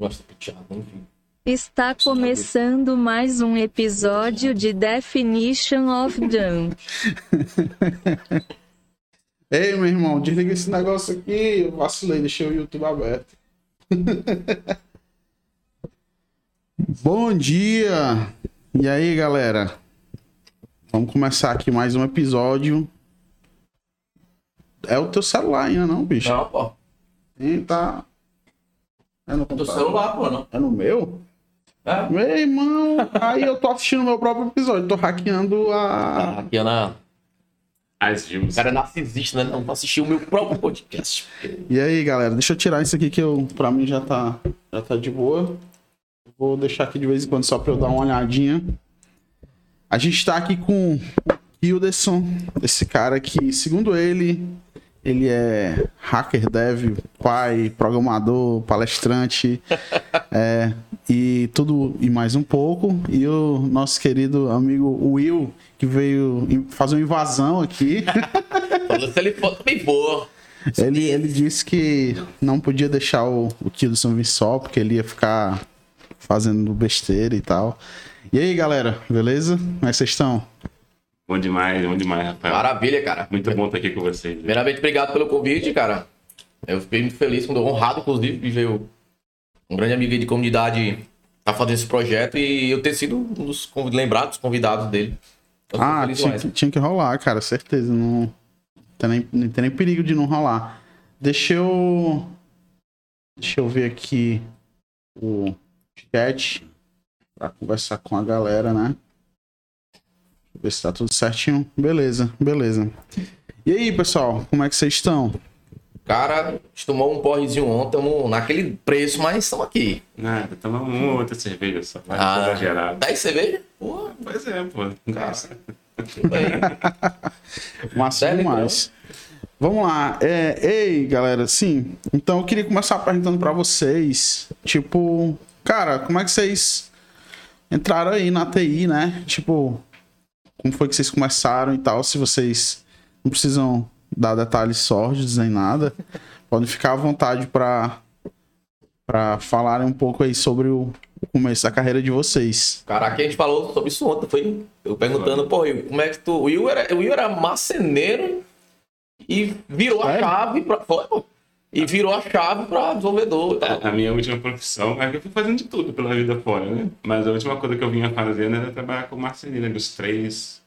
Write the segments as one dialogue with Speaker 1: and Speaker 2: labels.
Speaker 1: gosto de enfim.
Speaker 2: Está começando mais um episódio de Definition of Done.
Speaker 3: Ei, meu irmão, desliga esse negócio aqui. Eu vacilei, deixei o YouTube aberto. Bom dia! E aí, galera? Vamos começar aqui mais um episódio. É o teu celular ainda, não, bicho?
Speaker 1: Não, pô.
Speaker 3: Sim, tá. É no
Speaker 1: Do
Speaker 3: computador?
Speaker 1: celular, pô, não.
Speaker 3: É no meu?
Speaker 1: É?
Speaker 3: Meu irmão, aí eu tô assistindo meu próprio episódio, tô hackeando a.
Speaker 1: Aqui, Ana.
Speaker 4: As views.
Speaker 1: O cara é narcisista, né? Não vou assistir o meu próprio podcast.
Speaker 3: E aí, galera, deixa eu tirar isso aqui que eu, pra mim já tá, já tá de boa. Vou deixar aqui de vez em quando só pra eu dar uma olhadinha. A gente tá aqui com o Hilderson, esse cara que, segundo ele, ele é hacker, dev, pai, programador, palestrante, é, e tudo e mais um pouco. E o nosso querido amigo Will, que veio fazer uma invasão aqui.
Speaker 1: Ele for bem boa.
Speaker 3: Ele, ele disse que não podia deixar o, o Kilson vir só, porque ele ia ficar fazendo besteira e tal. E aí, galera, beleza? Como é que vocês estão?
Speaker 4: Bom demais, bom demais, Rafael.
Speaker 1: Maravilha, cara.
Speaker 4: Muito bom estar aqui com vocês.
Speaker 1: Primeiramente, obrigado pelo convite, cara. Eu fiquei muito feliz, quando honrado, inclusive, de ver um grande amigo de comunidade tá fazendo esse projeto e eu ter sido um dos convid- lembrados, convidados dele. Eu
Speaker 3: Ah,
Speaker 1: feliz
Speaker 3: tinha que, tinha que rolar, cara, certeza. Não tem, nem, não tem nem perigo de não rolar. Deixa eu. Deixa eu ver aqui o chat pra conversar com a galera, né? Ver se tá tudo certinho. Beleza, beleza. E aí, pessoal, como é que vocês estão?
Speaker 1: Cara, a gente tomou um porrezinho ontem, tamo naquele preço, mas estamos aqui.
Speaker 4: Nada, tomar uma outra cerveja só. Vai
Speaker 1: Ah.
Speaker 4: exagerado.
Speaker 1: 10 cerveja? Pô,
Speaker 4: Pois é, pô.
Speaker 1: Cara.
Speaker 3: Massa demais. Vamos lá. É, ei, galera, sim. Então eu queria começar perguntando pra vocês, tipo, cara, como é que vocês entraram aí na TI, né? Tipo, como foi que vocês começaram e tal? Se vocês não precisam dar detalhes sórdidos nem nada, podem ficar à vontade pra para falarem um pouco aí sobre o começo da carreira de vocês.
Speaker 1: Caraca, a gente falou sobre isso ontem. Foi eu perguntando, pô, Will, como é que tu. O Will era, o Will era marceneiro e virou a
Speaker 3: Sério?
Speaker 1: chave pra. Foi, pô. E virou a chave pra desenvolvedor tal.
Speaker 4: A minha última profissão, é que eu fui fazendo de tudo pela vida fora, né? Mas a última coisa que eu vinha fazendo era trabalhar como marceneiro, né? dos 3,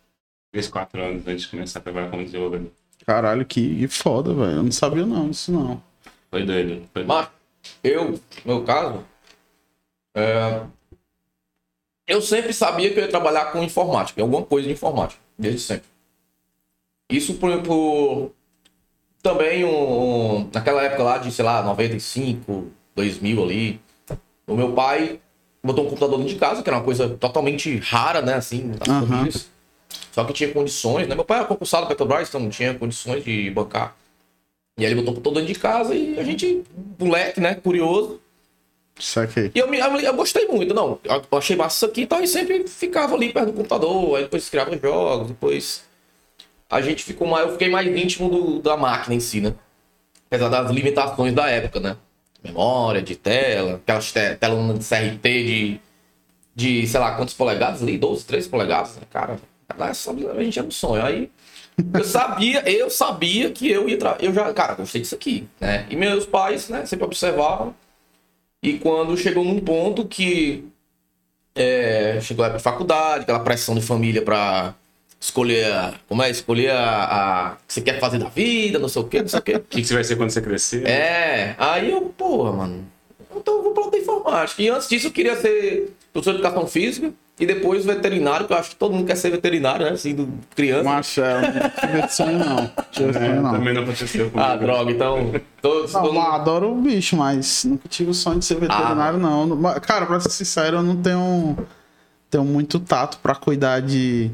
Speaker 4: 3, 4 anos antes de começar a trabalhar como desenvolvedor.
Speaker 3: Caralho, que, foda, velho. Eu não sabia não isso não.
Speaker 4: Foi doido. Foi doido.
Speaker 1: Mas eu, no meu caso, é, eu sempre sabia que eu ia trabalhar com informática, alguma coisa de informática, desde sempre. Isso por, por também um, um- naquela época lá de, sei lá, 95, 2000 ali, o meu pai botou um computador dentro de casa, que era uma coisa totalmente rara, né, assim, nas
Speaker 3: Aham.
Speaker 1: famílias. Só que tinha condições, né? Meu pai era concursado Petrobras, então não tinha condições de bancar. E aí ele botou o computador dentro de casa e a gente, moleque, né, curioso.
Speaker 3: Saquei.
Speaker 1: E eu, me- eu, eu gostei muito, não. Eu achei massa isso aqui e tal, e sempre ficava ali perto do computador, aí depois criava jogos, depois a gente ficou mais, eu fiquei mais íntimo do- da máquina em si, né? Apesar das limitações da época, né? Memória, de tela, aquelas te, telas de CRT de, de, sei lá, quantos polegadas ali? 12, 13 polegadas, né? Cara, a gente era um sonho. Aí eu sabia, eu sabia que eu ia. Eu já, cara, gostei disso aqui, né? E meus pais, né, sempre observavam. E quando chegou num ponto que é, chegou a faculdade, aquela pressão de família pra escolher, a- como é, escolher a, a o que você quer fazer da vida, não sei o quê, não sei o quê.
Speaker 4: O que, que você vai ser quando você crescer?
Speaker 1: É, aí eu, porra, mano, então eu vou pra outra informática. E antes disso eu queria ser professor de educação física e depois veterinário, que eu acho que todo mundo quer ser veterinário, né? Assim, do criança.
Speaker 3: É, eu não tive sonho não. Tive esse
Speaker 4: É,
Speaker 3: sonho não.
Speaker 4: também não aconteceu comigo.
Speaker 1: Ah, droga, então. Todos,
Speaker 3: Não,
Speaker 1: todo mundo-
Speaker 3: adoro o bicho, mas nunca tive o sonho de ser veterinário, não. Mas, Cara, pra ser sincero, eu não tenho, tenho muito tato pra cuidar de,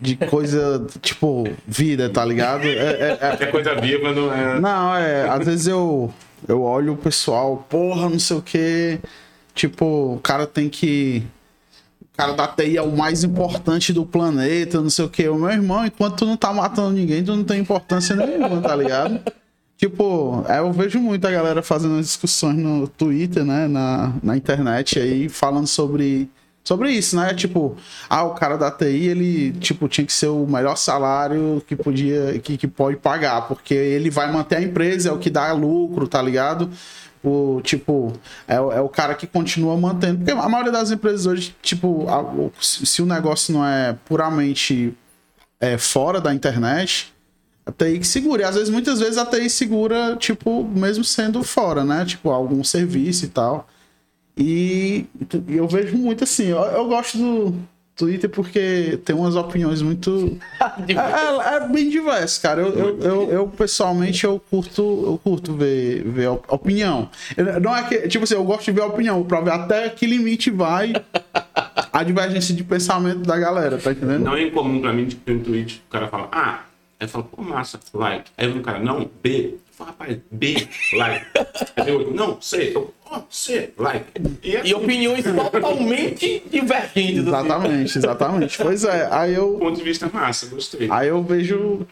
Speaker 3: de coisa, tipo, vida, tá ligado? É- é- é-
Speaker 4: a coisa viva não é.
Speaker 3: não, é, às vezes eu, eu olho o pessoal, porra, não sei o que. Tipo, o cara tem que. O cara da TI é o mais importante do planeta, não sei o que. O meu irmão, enquanto tu não tá matando ninguém, tu não tem importância nenhuma, tá ligado? Tipo, é, eu vejo muita galera fazendo discussões no Twitter, né? Na, na internet aí, falando sobre, sobre isso, né? Tipo, ah, o cara da TI, ele, tipo, tinha que ser o melhor salário que podia, que, que pode pagar, porque ele vai manter a empresa, é o que dá lucro, tá ligado? O, tipo, é, o- é o cara que continua mantendo. Porque a maioria das empresas hoje, tipo, a- se o negócio não é puramente é, fora da internet, a TI que segura. E às vezes, muitas vezes, a TI segura, tipo, mesmo sendo fora, né? Tipo, algum serviço e tal. E, eu vejo muito assim. Eu, eu gosto do Twitter porque tem umas opiniões muito. É, é- é bem diverso, cara. Eu, eu, eu, eu, pessoalmente eu curto, eu curto ver, ver op- opinião. Não é que, tipo assim, eu gosto de ver opinião pra ver até que limite vai a divergência de pensamento da galera, tá entendendo?
Speaker 4: Não é incomum pra mim, tipo, no tweet, o cara fala, ah, aí eu falo, pô, massa, like. Aí o cara, não, B. Rapaz, B, like. Eu, não, C. Eu, ó, C, like. E, assim,
Speaker 1: E opiniões totalmente divergentes.
Speaker 3: Exatamente, exatamente. Pois é, aí eu,
Speaker 4: ponto de vista massa, gostei.
Speaker 3: aí eu vejo.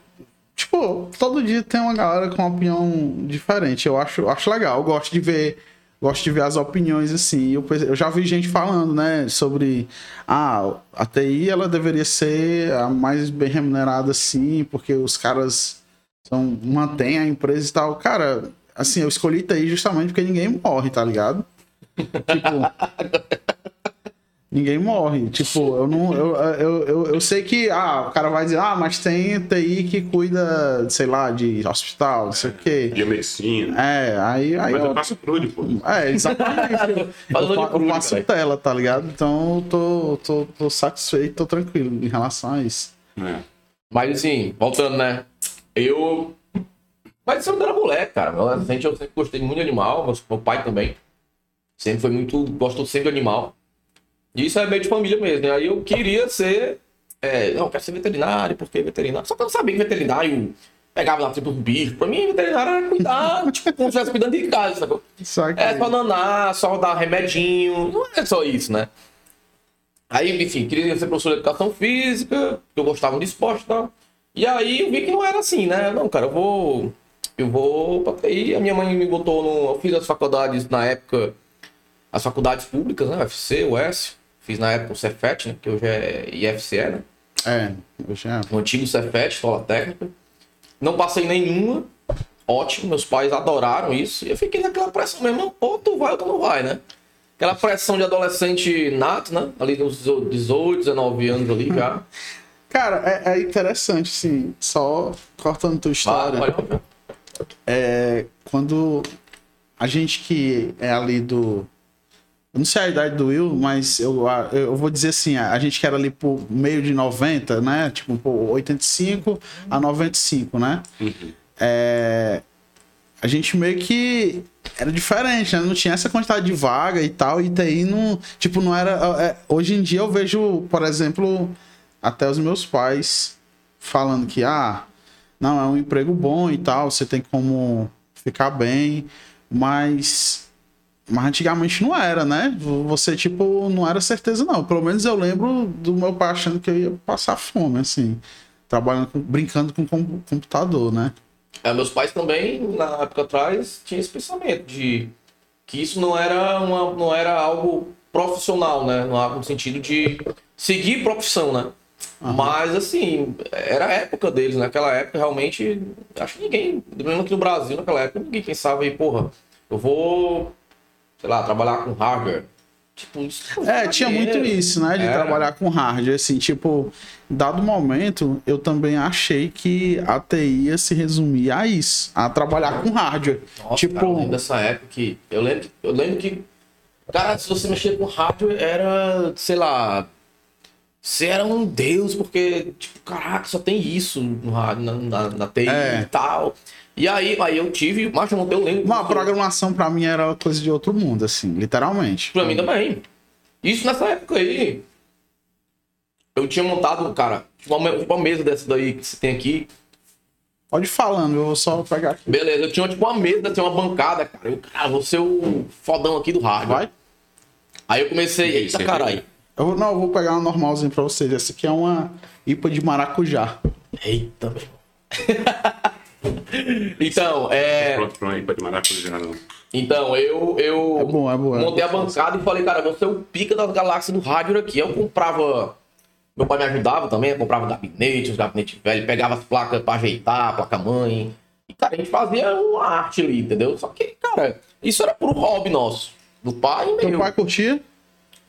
Speaker 3: Tipo, todo dia tem uma galera com uma opinião diferente. Eu acho, acho legal. Eu gosto de ver. Gosto de ver as opiniões assim. Eu, eu já vi gente falando, né, sobre ah, a TI ela deveria ser a mais bem remunerada assim, porque os caras são, mantêm a empresa e tal. Cara, assim, eu escolhi TI justamente porque ninguém morre, tá ligado? Tipo, ninguém morre. Tipo, eu não. Eu, eu, eu, eu sei que. Ah, o cara vai dizer, ah, mas tem TI que cuida, sei lá, de hospital, não sei o quê.
Speaker 4: Biomedicina.
Speaker 3: É, aí. aí
Speaker 4: Mas
Speaker 3: eu-
Speaker 4: eu faço crude, pô.
Speaker 3: é, exatamente. Eu, eu,
Speaker 1: de
Speaker 3: eu
Speaker 1: caralho.
Speaker 3: tela, tá ligado? Então eu tô, tô, tô satisfeito, tô tranquilo em relação a isso.
Speaker 4: É.
Speaker 1: Mas assim, voltando, né? Eu. Mas isso eu era moleque, cara. Meu adolescente eu sempre gostei muito de animal, meu, pai também. Sempre foi muito. Gostou sempre de animal. E isso é meio de família mesmo. né? Aí eu queria ser. É, não, eu quero ser veterinário, porque veterinário. Só que eu não sabia que veterinário pegava lá tipo um bicho. Pra mim, veterinário era cuidar, tipo, como se estivesse cuidando de casa, sacou?
Speaker 3: Só que.
Speaker 1: É só nanar, só dar remedinho. Não é só isso, né? Aí, enfim, queria ser professor de educação física, eu gostava de esporte e tal. E aí eu vi que não era assim, né? Não, cara, eu vou. Eu vou pra TI. A minha mãe me botou no. Eu fiz as faculdades na época, as faculdades públicas, né? UFC, US. Fiz na época o Cefet, né? Que hoje é IFCE, né?
Speaker 3: É, eu já.
Speaker 1: o antigo Cefet, escola técnica. Não passei nenhuma. Ótimo, meus pais adoraram isso. E eu fiquei naquela pressão mesmo, pô, tu vai ou tu não vai, né? Aquela pressão de adolescente nato, né? Ali nos 18, 19 anos ali já.
Speaker 3: Cara, é, é interessante, assim, só cortando tua história. É, quando a gente que é ali do. Eu não sei a idade do Will, mas eu, eu vou dizer assim, a gente que era ali por meio de 90, né? Tipo, por 85 a 95, né? É, a gente meio que era diferente, né? Não tinha essa quantidade de vaga e tal, e TI não. Tipo, não era. é, hoje em dia eu vejo, por exemplo, até os meus pais falando que, ah, não, é um emprego bom e tal, você tem como ficar bem, mas. Mas antigamente não era, né? Você, tipo, não era certeza, não. Pelo menos eu lembro do meu pai achando que eu ia passar fome, assim. Trabalhando, com- brincando com com computador, né?
Speaker 1: É, meus pais também, na época atrás, tinham esse pensamento de que isso não era, uma, não era algo profissional, né? No sentido de seguir profissão, né? Mas, assim, era a época deles. Naquela época, realmente, acho que ninguém, mesmo aqui no Brasil, naquela época, ninguém pensava aí, porra, eu vou, sei lá, trabalhar com hardware. Tipo, isso
Speaker 3: É,
Speaker 1: dá
Speaker 3: tinha muito isso, né? De
Speaker 1: É.
Speaker 3: trabalhar com hardware. Assim, tipo, dado momento, eu também achei que a TI ia se resumir a isso, a trabalhar com hardware.
Speaker 1: Nossa,
Speaker 3: tipo,
Speaker 1: cara, eu lembro dessa época que. Eu lembro, eu lembro que. Cara, se você mexer com hardware, era, sei lá. Você era um deus, porque, tipo, caraca, só tem isso no rádio, na, na, na TI
Speaker 3: É.
Speaker 1: e tal. E aí, aí eu tive, mas eu não eu lembro.
Speaker 3: uma programação pra mim era coisa de outro mundo, assim, literalmente.
Speaker 1: Pra mim também. Isso nessa época aí. Eu tinha montado, cara, tipo uma, uma mesa dessa daí que você tem aqui.
Speaker 3: Pode ir falando, eu vou só pegar aqui.
Speaker 1: Beleza, eu tinha tipo uma mesa, tinha uma bancada, cara. Eu, cara, vou ser o fodão aqui do hardware.
Speaker 3: Vai?
Speaker 1: Aí eu comecei, eita caralho.
Speaker 3: Eu vou, não, eu vou pegar uma normalzinha pra vocês. Essa aqui é uma IPA de maracujá.
Speaker 1: Eita, meu. Então, é.
Speaker 4: Pronto, pronto aí pra de maracujá, não.
Speaker 1: Então, eu, eu
Speaker 3: É bom, é bom, é
Speaker 1: montei a
Speaker 3: bom.
Speaker 1: bancada e falei, cara, você é o pica das galáxias do rádio aqui. Eu comprava. Meu pai me ajudava também, eu comprava gabinete, os gabinetes velhos, pegava as placas pra ajeitar, placa mãe. E, cara, a gente fazia uma arte ali, entendeu? Só que, cara, isso era pro hobby nosso. Do pai e
Speaker 3: Teu
Speaker 1: meu.
Speaker 3: pai curtia?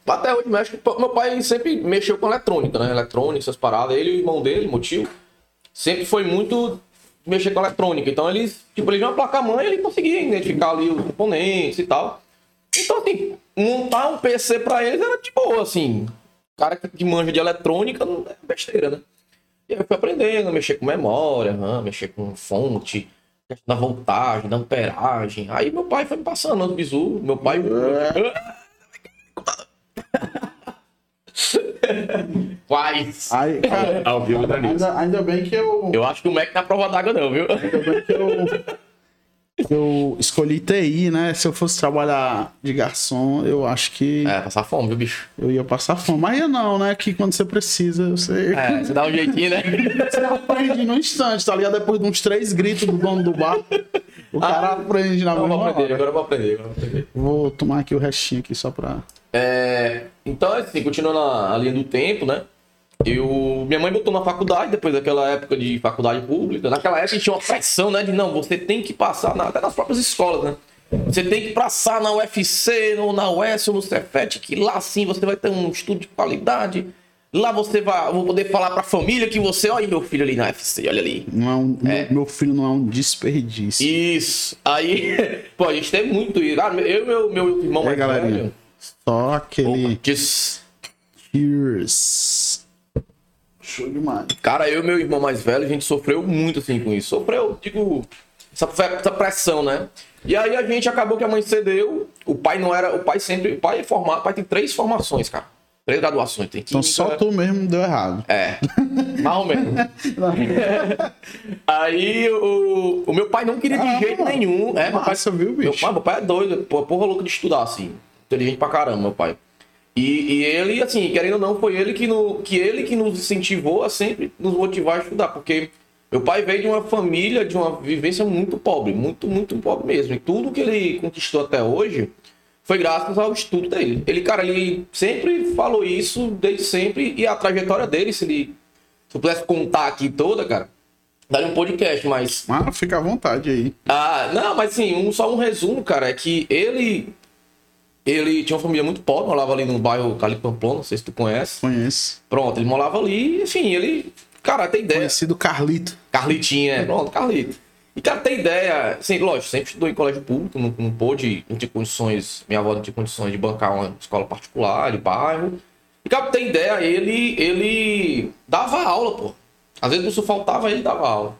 Speaker 1: Até hoje mexe. Meu pai sempre mexeu com eletrônica, né? Eletrônica, essas paradas. Ele e o irmão dele, meu tio, sempre foi muito mexer com eletrônica. Então eles, tipo, ele uma placa-mãe ele conseguia identificar ali os componentes e tal. Então, assim, montar um PC pra eles era de boa, assim. Cara que manja de eletrônica não é besteira, né? E aí eu fui aprendendo a mexer com memória, né? mexer com fonte, da voltagem, da amperagem. Aí meu pai foi me passando os bizu. Meu pai. Quais?
Speaker 3: Aí, cara,
Speaker 4: Ao vivo da
Speaker 3: ainda, ainda bem que eu.
Speaker 1: Eu acho que o Mac não é prova d'água, não, viu?
Speaker 3: Ainda bem que eu. eu escolhi TI, né? Se eu fosse trabalhar de garçom, eu acho que
Speaker 1: É, passar fome, viu, bicho?
Speaker 3: eu ia passar fome. Mas ia não, né? Que quando você precisa, você.
Speaker 1: É, você dá um jeitinho, né?
Speaker 3: Você aprende no instante, tá ligado? Depois de uns três gritos do dono do bar, o cara aprende na
Speaker 1: Não,
Speaker 3: mesma
Speaker 1: vou aprender,
Speaker 3: hora.
Speaker 1: agora eu vou aprender, agora eu vou aprender.
Speaker 3: Vou tomar aqui o restinho aqui só pra.
Speaker 1: É, então, assim, continuando a, linha do tempo, né? Eu, minha mãe botou na faculdade, depois daquela época de faculdade pública. Naquela época tinha uma pressão, né? De não, você tem que passar na, até nas próprias escolas, né? Você tem que passar na UFC, ou na UES, ou no Cefet, que lá sim você vai ter um estudo de qualidade. Lá você vai vou poder falar pra família que você, olha meu filho ali na UFC, olha ali.
Speaker 3: Não é um, meu, meu filho não é um desperdício.
Speaker 1: Isso. Aí, pô, a gente tem muito isso. Ah, eu e meu, meu irmão
Speaker 3: É,
Speaker 1: mais
Speaker 3: galerinha.
Speaker 1: velho.
Speaker 3: Só aquele.
Speaker 1: Diz-
Speaker 3: Cheers. Show demais.
Speaker 1: Cara, eu e meu irmão mais velho, a gente sofreu muito assim com isso. Sofreu, digo, essa, essa pressão, né? E aí a gente acabou que a mãe cedeu. O pai não era. O pai sempre. O pai é formado. O pai tem três formações, cara. Três graduações. Tem
Speaker 3: Então
Speaker 1: química,
Speaker 3: só tu mesmo deu errado.
Speaker 1: É. Ou menos. Aí o, o meu pai não queria de
Speaker 3: Ah,
Speaker 1: jeito nenhum. É, meu pai,
Speaker 3: viu,
Speaker 1: meu
Speaker 3: bicho?
Speaker 1: pai, meu pai é doido, pô, porra louco de estudar, assim. Inteligente pra caramba, meu pai. E, e ele, assim, querendo ou não, foi ele que, no, que ele que nos incentivou a sempre nos motivar a estudar, porque meu pai veio de uma família, de uma vivência muito pobre, muito, muito pobre mesmo. E tudo que ele conquistou até hoje foi graças ao estudo dele. Ele, cara, ele sempre falou isso desde sempre, e a trajetória dele, se ele se eu pudesse contar aqui toda, cara, daria um podcast, mas
Speaker 3: Ah, fica à vontade aí.
Speaker 1: ah, não, mas assim, um, só um resumo, cara, é que ele. Ele tinha uma família muito pobre, morava ali no bairro Cali Pamplona, não sei se tu conhece.
Speaker 3: Conheço.
Speaker 1: Pronto, ele morava ali, enfim, ele. Cara, tem ideia.
Speaker 3: Conhecido Carlito.
Speaker 1: Carlitinha, é, pronto, Carlito. E, cara, tem ideia. Assim, lógico, sempre estudou em colégio público, não, não pôde, não tinha condições. Minha avó não tinha condições de bancar uma escola particular, de bairro. E, cara, tem ideia, ele, ele dava aula, pô. Às vezes isso faltava, ele dava aula.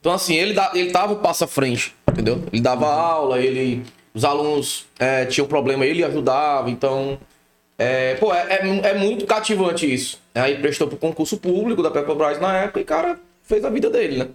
Speaker 1: Então, assim, ele, da, ele dava o passo à frente, entendeu? Ele dava aula, ele. Os alunos é, tinham problema, ele ajudava, então. É, pô, é, é, é muito cativante isso. Aí prestou pro concurso público da Petrobras na época e, cara, fez a vida dele, né?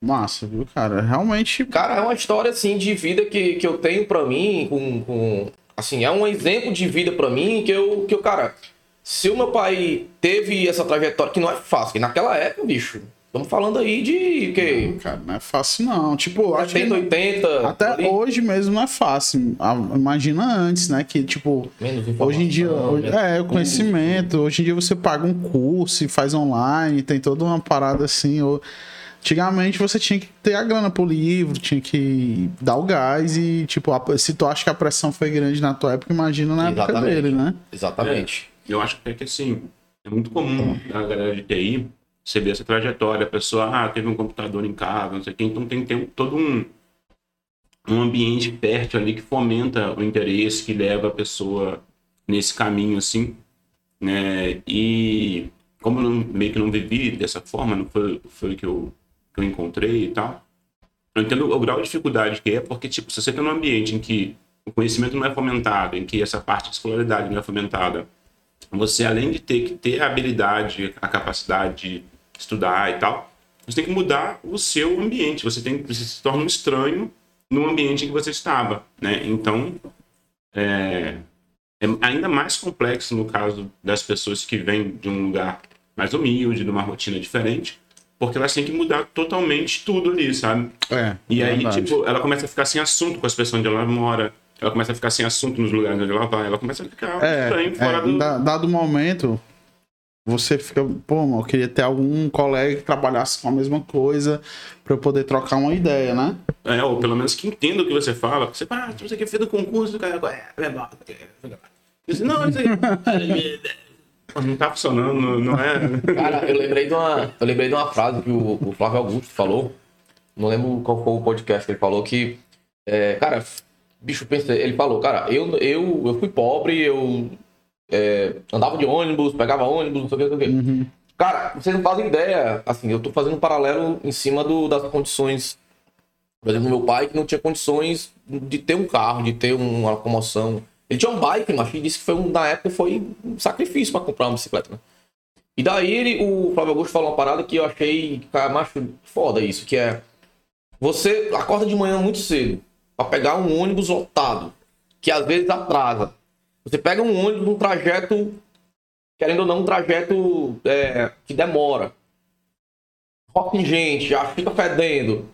Speaker 3: Massa, viu, cara? Realmente.
Speaker 1: Cara, é uma história assim de vida que, que eu tenho pra mim, com, com assim, é um exemplo de vida pra mim que eu, que eu, cara, se o meu pai teve essa trajetória que não é fácil, que naquela época, bicho, estamos falando aí de que
Speaker 3: Cara, não é fácil, não. Tipo, eu acho que
Speaker 1: 80, 80,
Speaker 3: Até
Speaker 1: ali,
Speaker 3: hoje mesmo não é fácil. Ah, Imagina antes, né? Que, tipo, hoje em dia. hoje- é, o conhecimento. Hoje em dia você paga um curso e faz online, tem toda uma parada assim. ou- Antigamente você tinha que ter a grana pro livro, tinha que dar o gás e, tipo, a- se tu acha que a pressão foi grande na tua época, imagina na época
Speaker 1: Exatamente.
Speaker 3: dele, né?
Speaker 1: Exatamente.
Speaker 4: Eu acho que é que assim, é muito comum a galera de TI você ver essa trajetória, a pessoa, ah, teve um computador em casa, não sei o quê, então tem, tem todo um, um ambiente fértil ali que fomenta o interesse, que leva a pessoa nesse caminho, assim, né, e como eu não, meio que não vivi dessa forma, não foi, foi o que eu, que eu encontrei e tal, eu entendo o grau de dificuldade que é, porque, tipo, se você está num ambiente em que o conhecimento não é fomentado, em que essa parte de escolaridade não é fomentada, você além de ter que ter a habilidade, a capacidade de estudar e tal, você tem que mudar o seu ambiente. Você tem você se torna um estranho no ambiente em que você estava, né? Então é, é ainda mais complexo no caso das pessoas que vêm de um lugar mais humilde, de uma rotina diferente, Porque elas têm que mudar totalmente tudo ali, sabe?
Speaker 3: É.
Speaker 4: E aí,
Speaker 3: verdade.
Speaker 4: tipo, ela começa a ficar sem assunto com as pessoas onde ela mora. Ela começa a ficar sem assunto nos lugares onde ela vai. Ela começa a ficar
Speaker 3: É,
Speaker 4: estranho fora
Speaker 3: é,
Speaker 4: do.
Speaker 3: da- dado momento, você fica, pô, mano, eu queria ter algum colega que trabalhasse com a mesma coisa pra eu poder trocar uma ideia, né?
Speaker 4: É, ou pelo menos que entenda o que você fala. Você fala, ah, você aqui fez o concurso, cara. É, é, bom, é, é, é. Você, não, isso aí. Não tá funcionando, não- não é.
Speaker 1: Cara, eu lembrei de uma, eu lembrei de uma frase que o, o Flávio Augusto falou. Não lembro qual foi o podcast que ele falou que, é, cara, bicho, pensa, ele falou, cara, eu, eu, eu fui pobre, eu é, andava de ônibus, pegava ônibus, não sei o que, não sei o que. Cara, vocês não fazem ideia, assim, eu tô fazendo um paralelo em cima do, das condições, por exemplo, meu pai que não tinha condições de ter um carro, de ter uma locomoção. Ele tinha um bike, mas ele disse que foi um, na época foi um sacrifício para comprar uma bicicleta, né? E daí ele, o Flávio Augusto falou uma parada que eu achei, cara, macho, foda isso, que é você acorda de manhã muito cedo para pegar um ônibus lotado, que às vezes atrasa. Você pega um ônibus num trajeto, querendo ou não, um trajeto é, que demora. Rock em gente, já fica fedendo.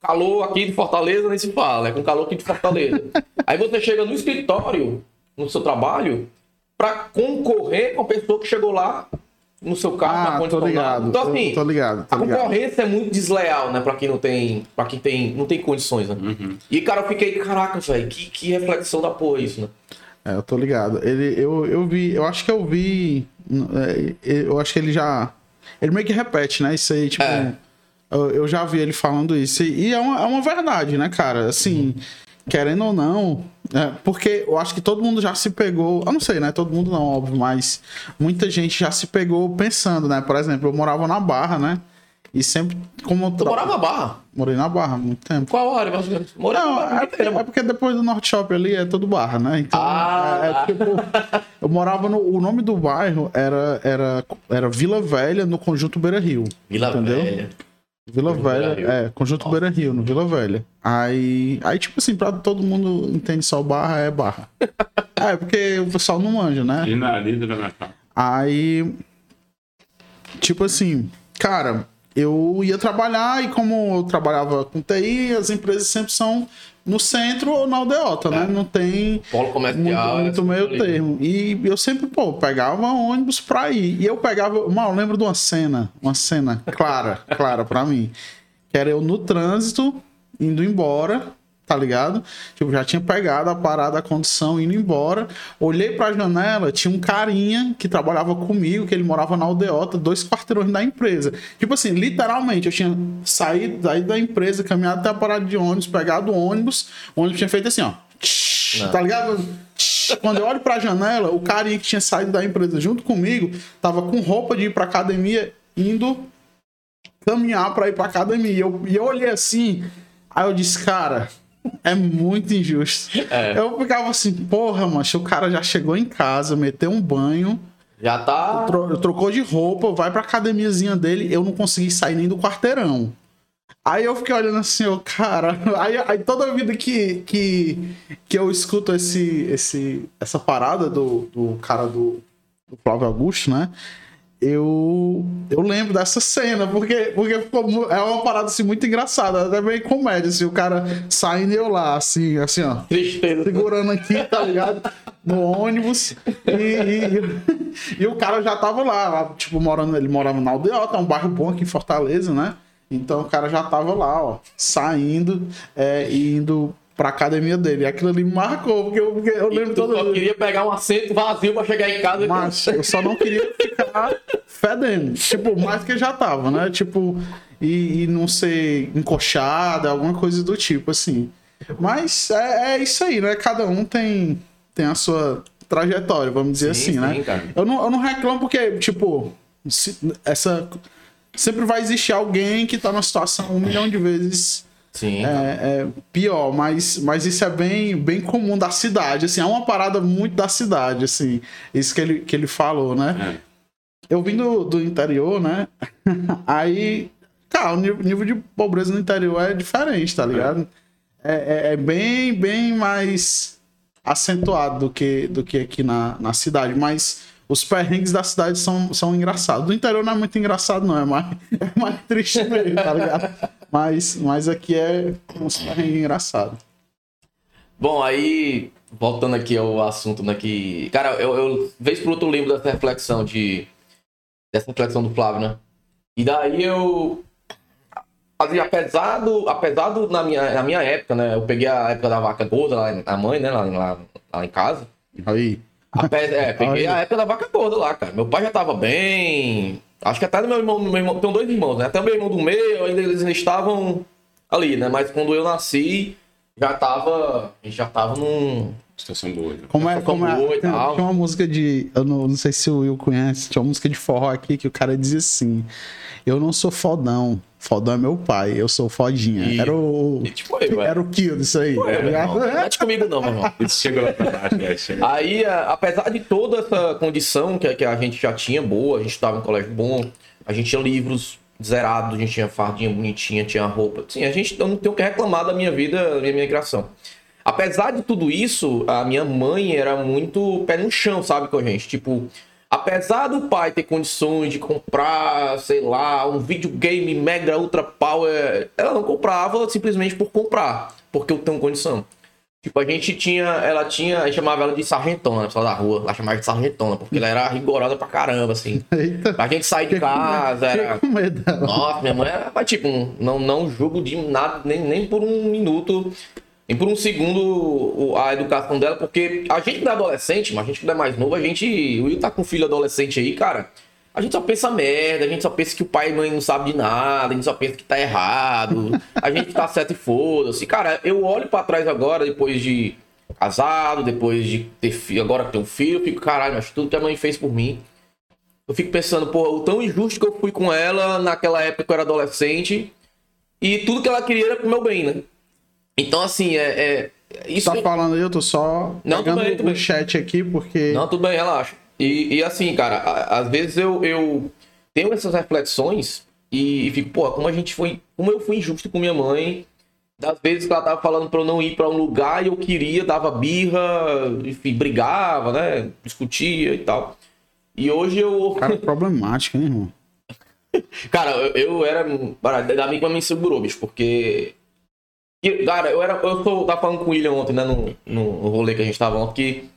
Speaker 1: Calor aqui de Fortaleza nem se fala, é com calor aqui de Fortaleza. Aí você chega no escritório, no seu trabalho, para concorrer com a pessoa que chegou lá no seu carro, na
Speaker 3: Ah, tô
Speaker 1: condição
Speaker 3: ligado.
Speaker 1: Então,
Speaker 3: tô-
Speaker 1: assim,
Speaker 3: tô, ligado, tô
Speaker 1: a
Speaker 3: ligado.
Speaker 1: concorrência é muito desleal, né? Pra quem não tem. para quem tem, não tem condições, né?
Speaker 3: Uhum.
Speaker 1: E, cara, eu fiquei, caraca, velho, que, que reflexão da porra isso, né?
Speaker 3: É, eu tô ligado. Ele, eu, eu vi, eu acho que eu vi. é, Eu acho que ele já. Ele meio que repete, né? Isso aí, tipo.
Speaker 1: É.
Speaker 3: Eu, eu já vi ele falando isso. E é uma, é uma verdade, né, cara? Assim, querendo ou não. é, porque eu acho que todo mundo já se pegou. Eu não sei, né? Todo mundo não, óbvio, mas muita gente já se pegou pensando, né? Por exemplo, eu morava na Barra, né? E sempre. Como eu
Speaker 1: Tu
Speaker 3: tra-
Speaker 1: morava na Barra?
Speaker 3: Morei na Barra há muito tempo.
Speaker 1: Qual área, mais ou menos? Morava
Speaker 3: Não,
Speaker 1: na
Speaker 3: é
Speaker 1: Barra.
Speaker 3: porque, é porque depois do Norte Shopping ali é tudo barra, né? Então,
Speaker 1: Ah,
Speaker 3: é, é tipo, eu morava no. O nome do bairro era, era, era Vila Velha, no Conjunto Beira Rio.
Speaker 1: Vila
Speaker 3: entendeu?
Speaker 1: Velha.
Speaker 3: Vila
Speaker 1: Conjunto
Speaker 3: Velha,
Speaker 1: Beira-Rio.
Speaker 3: é, Conjunto Beira Rio, no Vila Velha. Aí, aí, tipo assim, pra todo mundo entende só barra, é barra. é, porque o pessoal não manja, né?
Speaker 4: E na da Natal.
Speaker 3: Aí, tipo assim, cara, eu ia trabalhar e como eu trabalhava com TI, as empresas sempre são no centro ou na aldeota, né? Não tem
Speaker 1: Polo
Speaker 3: muito,
Speaker 1: comercial.
Speaker 3: muito
Speaker 1: essa
Speaker 3: meio termo. E eu sempre, pô, pegava ônibus pra ir. E eu pegava, mal, eu lembro de uma cena, uma cena clara, clara pra mim. Que era eu no trânsito, indo embora, tá ligado? Tipo, já tinha pegado a parada, a condição, indo embora. Olhei pra janela, tinha um carinha que trabalhava comigo, que ele morava na aldeota, dois quarteirões da empresa. Tipo assim, literalmente, eu tinha saído daí da empresa, caminhado até a parada de ônibus, pegado o ônibus, o ônibus tinha feito assim, ó.
Speaker 1: Não.
Speaker 3: Tá ligado? Quando eu olho pra janela, o carinha que tinha saído da empresa junto comigo tava com roupa de ir pra academia, indo caminhar pra ir pra academia. E eu, e eu olhei assim, aí eu disse, cara, é muito injusto.
Speaker 1: É.
Speaker 3: Eu ficava assim, porra, mancho, o cara já chegou em casa, meteu um banho,
Speaker 1: Já tá.
Speaker 3: tro- trocou de roupa, vai pra academiazinha dele, eu não consegui sair nem do quarteirão. Aí eu fiquei olhando assim, eu, cara. Aí, aí toda vida que, que, que eu escuto esse, esse, essa parada do, do cara do, do Flávio Augusto, né? Eu, eu lembro dessa cena, porque, porque ficou é uma parada assim, muito engraçada, até meio comédia, assim, o cara saindo eu lá, assim, assim, ó
Speaker 1: Tristeza.
Speaker 3: segurando aqui, tá ligado? No ônibus. E, e- e o cara já tava lá, tipo, morando, ele morava na aldeota, é um bairro bom aqui em Fortaleza, né? Então o cara já tava lá, ó, saindo é, e indo pra academia dele. E aquilo ali me marcou, porque eu, eu
Speaker 1: E
Speaker 3: lembro
Speaker 1: tu
Speaker 3: toda
Speaker 1: só
Speaker 3: vez.
Speaker 1: queria pegar um assento vazio pra chegar em casa.
Speaker 3: Mas eu só não queria ficar fedendo. Tipo, mais que já tava, né? Tipo, e, e não ser encoxada, alguma coisa do tipo, assim. Mas é, é isso aí, né? Cada um tem, tem a sua trajetória, vamos dizer
Speaker 1: Sim,
Speaker 3: assim, né?
Speaker 1: sim, cara.
Speaker 3: Eu não, eu não reclamo porque, tipo, essa. Sempre vai existir alguém que tá numa situação um milhão de vezes
Speaker 1: Sim.
Speaker 3: é, é pior, mas, mas isso é bem, bem comum da cidade, assim, é uma parada muito da cidade, assim, isso que ele, que ele falou, né?
Speaker 4: É.
Speaker 3: Eu vim do, do interior, né? Aí, cara, o nível, de pobreza no interior é diferente, tá ligado? É, é, é bem, bem mais acentuado do que, do que aqui na, na cidade, mas os perrengues da cidade são, são engraçados. Do interior não é muito engraçado, não, é mais, é mais triste mesmo, tá ligado? Mas, mas aqui é uns perrengues engraçados.
Speaker 1: Bom, aí, voltando aqui ao assunto, né, que... Cara, eu, eu vez por outro lembro dessa reflexão de... Dessa reflexão do Flávio, né? E daí eu... Assim, apesar do, apesar do, na minha, na minha época, né? Eu peguei a época da vaca gorda, lá, a mãe, né? Lá, lá, lá em casa.
Speaker 3: Aí.
Speaker 1: Ape- é, peguei a época da vaca gorda lá, cara. Meu pai já tava bem. Acho que até meu irmão, meu irmão. Tenho dois irmãos, né? Até o meu irmão do meio, ainda eles ainda estavam ali, né? Mas quando eu nasci, já tava. A gente já tava num.
Speaker 4: Situação boa. né?
Speaker 3: Como é, como é,
Speaker 1: boa
Speaker 3: tem-
Speaker 1: tal.
Speaker 3: tinha uma música de. Eu não, não sei se o Will conhece, tinha uma música de forró aqui que o cara dizia assim: Eu não sou fodão, fodão é meu pai, eu sou fodinha.
Speaker 1: E-
Speaker 3: Era o.
Speaker 1: E, tipo, eu,
Speaker 3: Era o kill disso aí.
Speaker 1: é, irmão. Não mete comigo, não, meu irmão.
Speaker 4: Isso chegou lá pra baixo, né? Chegou.
Speaker 1: Aí, a- apesar de toda essa condição que, que a gente já tinha boa, a gente estava em um colégio bom, a gente tinha livros zerados, a gente tinha fardinha bonitinha, tinha roupa. Sim, a gente eu não tenho o que reclamar da minha vida, da minha migração. Apesar de tudo isso, a minha mãe era muito pé no chão, sabe, com a gente. Tipo, apesar do pai ter condições de comprar, sei lá, um videogame mega ultra power, ela não comprava simplesmente por comprar, porque eu tenho condição. Tipo, a gente tinha, ela tinha, a gente chamava ela de sargentona, pessoal da rua, ela chamava de sargentona, porque ela era rigorosa pra caramba, assim.
Speaker 3: Eita.
Speaker 1: A gente sair de casa, era...
Speaker 3: Com medo dela.
Speaker 1: Nossa, minha mãe era, mas, tipo, não, não julgo de nada, nem, nem por um minuto, nem por um segundo a educação dela, porque a gente que é adolescente, mas a gente que não é mais novo, a gente. O Will tá com um filho adolescente aí, cara. A gente só pensa merda, a gente só pensa que o pai e mãe não sabem de nada, a gente só pensa que tá errado, a gente tá certo e foda-se. Cara, eu olho pra trás agora, depois de casado, depois de ter filho, agora tenho um filho, eu fico, caralho, mas tudo que a mãe fez por mim. Eu fico pensando, pô, o tão injusto que eu fui com ela naquela época que eu era adolescente. E tudo que ela queria era pro meu bem, né? Então, assim, é. é isso
Speaker 3: Tá falando aí, eu tô só
Speaker 1: Não, tudo
Speaker 3: pegando
Speaker 1: bem, tudo
Speaker 3: o
Speaker 1: bem.
Speaker 3: chat aqui, porque.
Speaker 1: Não, tudo bem, relaxa. E, e assim, cara, às vezes eu, eu tenho essas reflexões e, fico, pô, como a gente foi. Como eu fui injusto com minha mãe. Das vezes que ela tava falando pra eu não ir pra um lugar e eu queria, dava birra, enfim, brigava, né? Discutia e tal. E hoje eu.
Speaker 3: Cara, problemática, hein, irmão?
Speaker 1: Cara, eu, eu era. Da minha me segurou, bicho, porque. E, Cara, eu era. Eu sou, tava falando com o William ontem, né? No, no rolê que a gente tava ontem, que.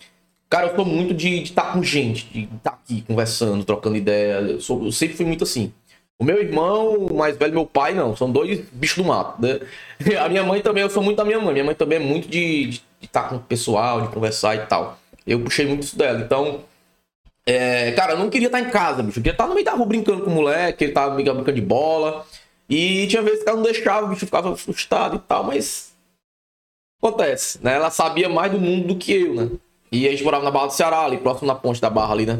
Speaker 1: Cara, eu sou muito de estar com gente, de estar aqui conversando, trocando ideia. Eu, sou- eu sempre fui muito assim. O meu irmão, o mais velho, meu pai, não. São dois bichos do mato, né? A minha mãe também, eu sou muito da minha mãe. Minha mãe também é muito de estar com o pessoal, de conversar e tal. Eu puxei muito isso dela. Então, é, cara, eu não queria estar em casa, bicho. Eu queria estar no meio da rua brincando com o moleque, ele tava brincando de bola. E tinha vezes que ela não deixava, o bicho ficava frustrado e tal, mas. Acontece, né? Ela sabia mais do mundo do que eu, né? E a gente morava na Barra do Ceará, ali próximo da ponte da Barra ali, né?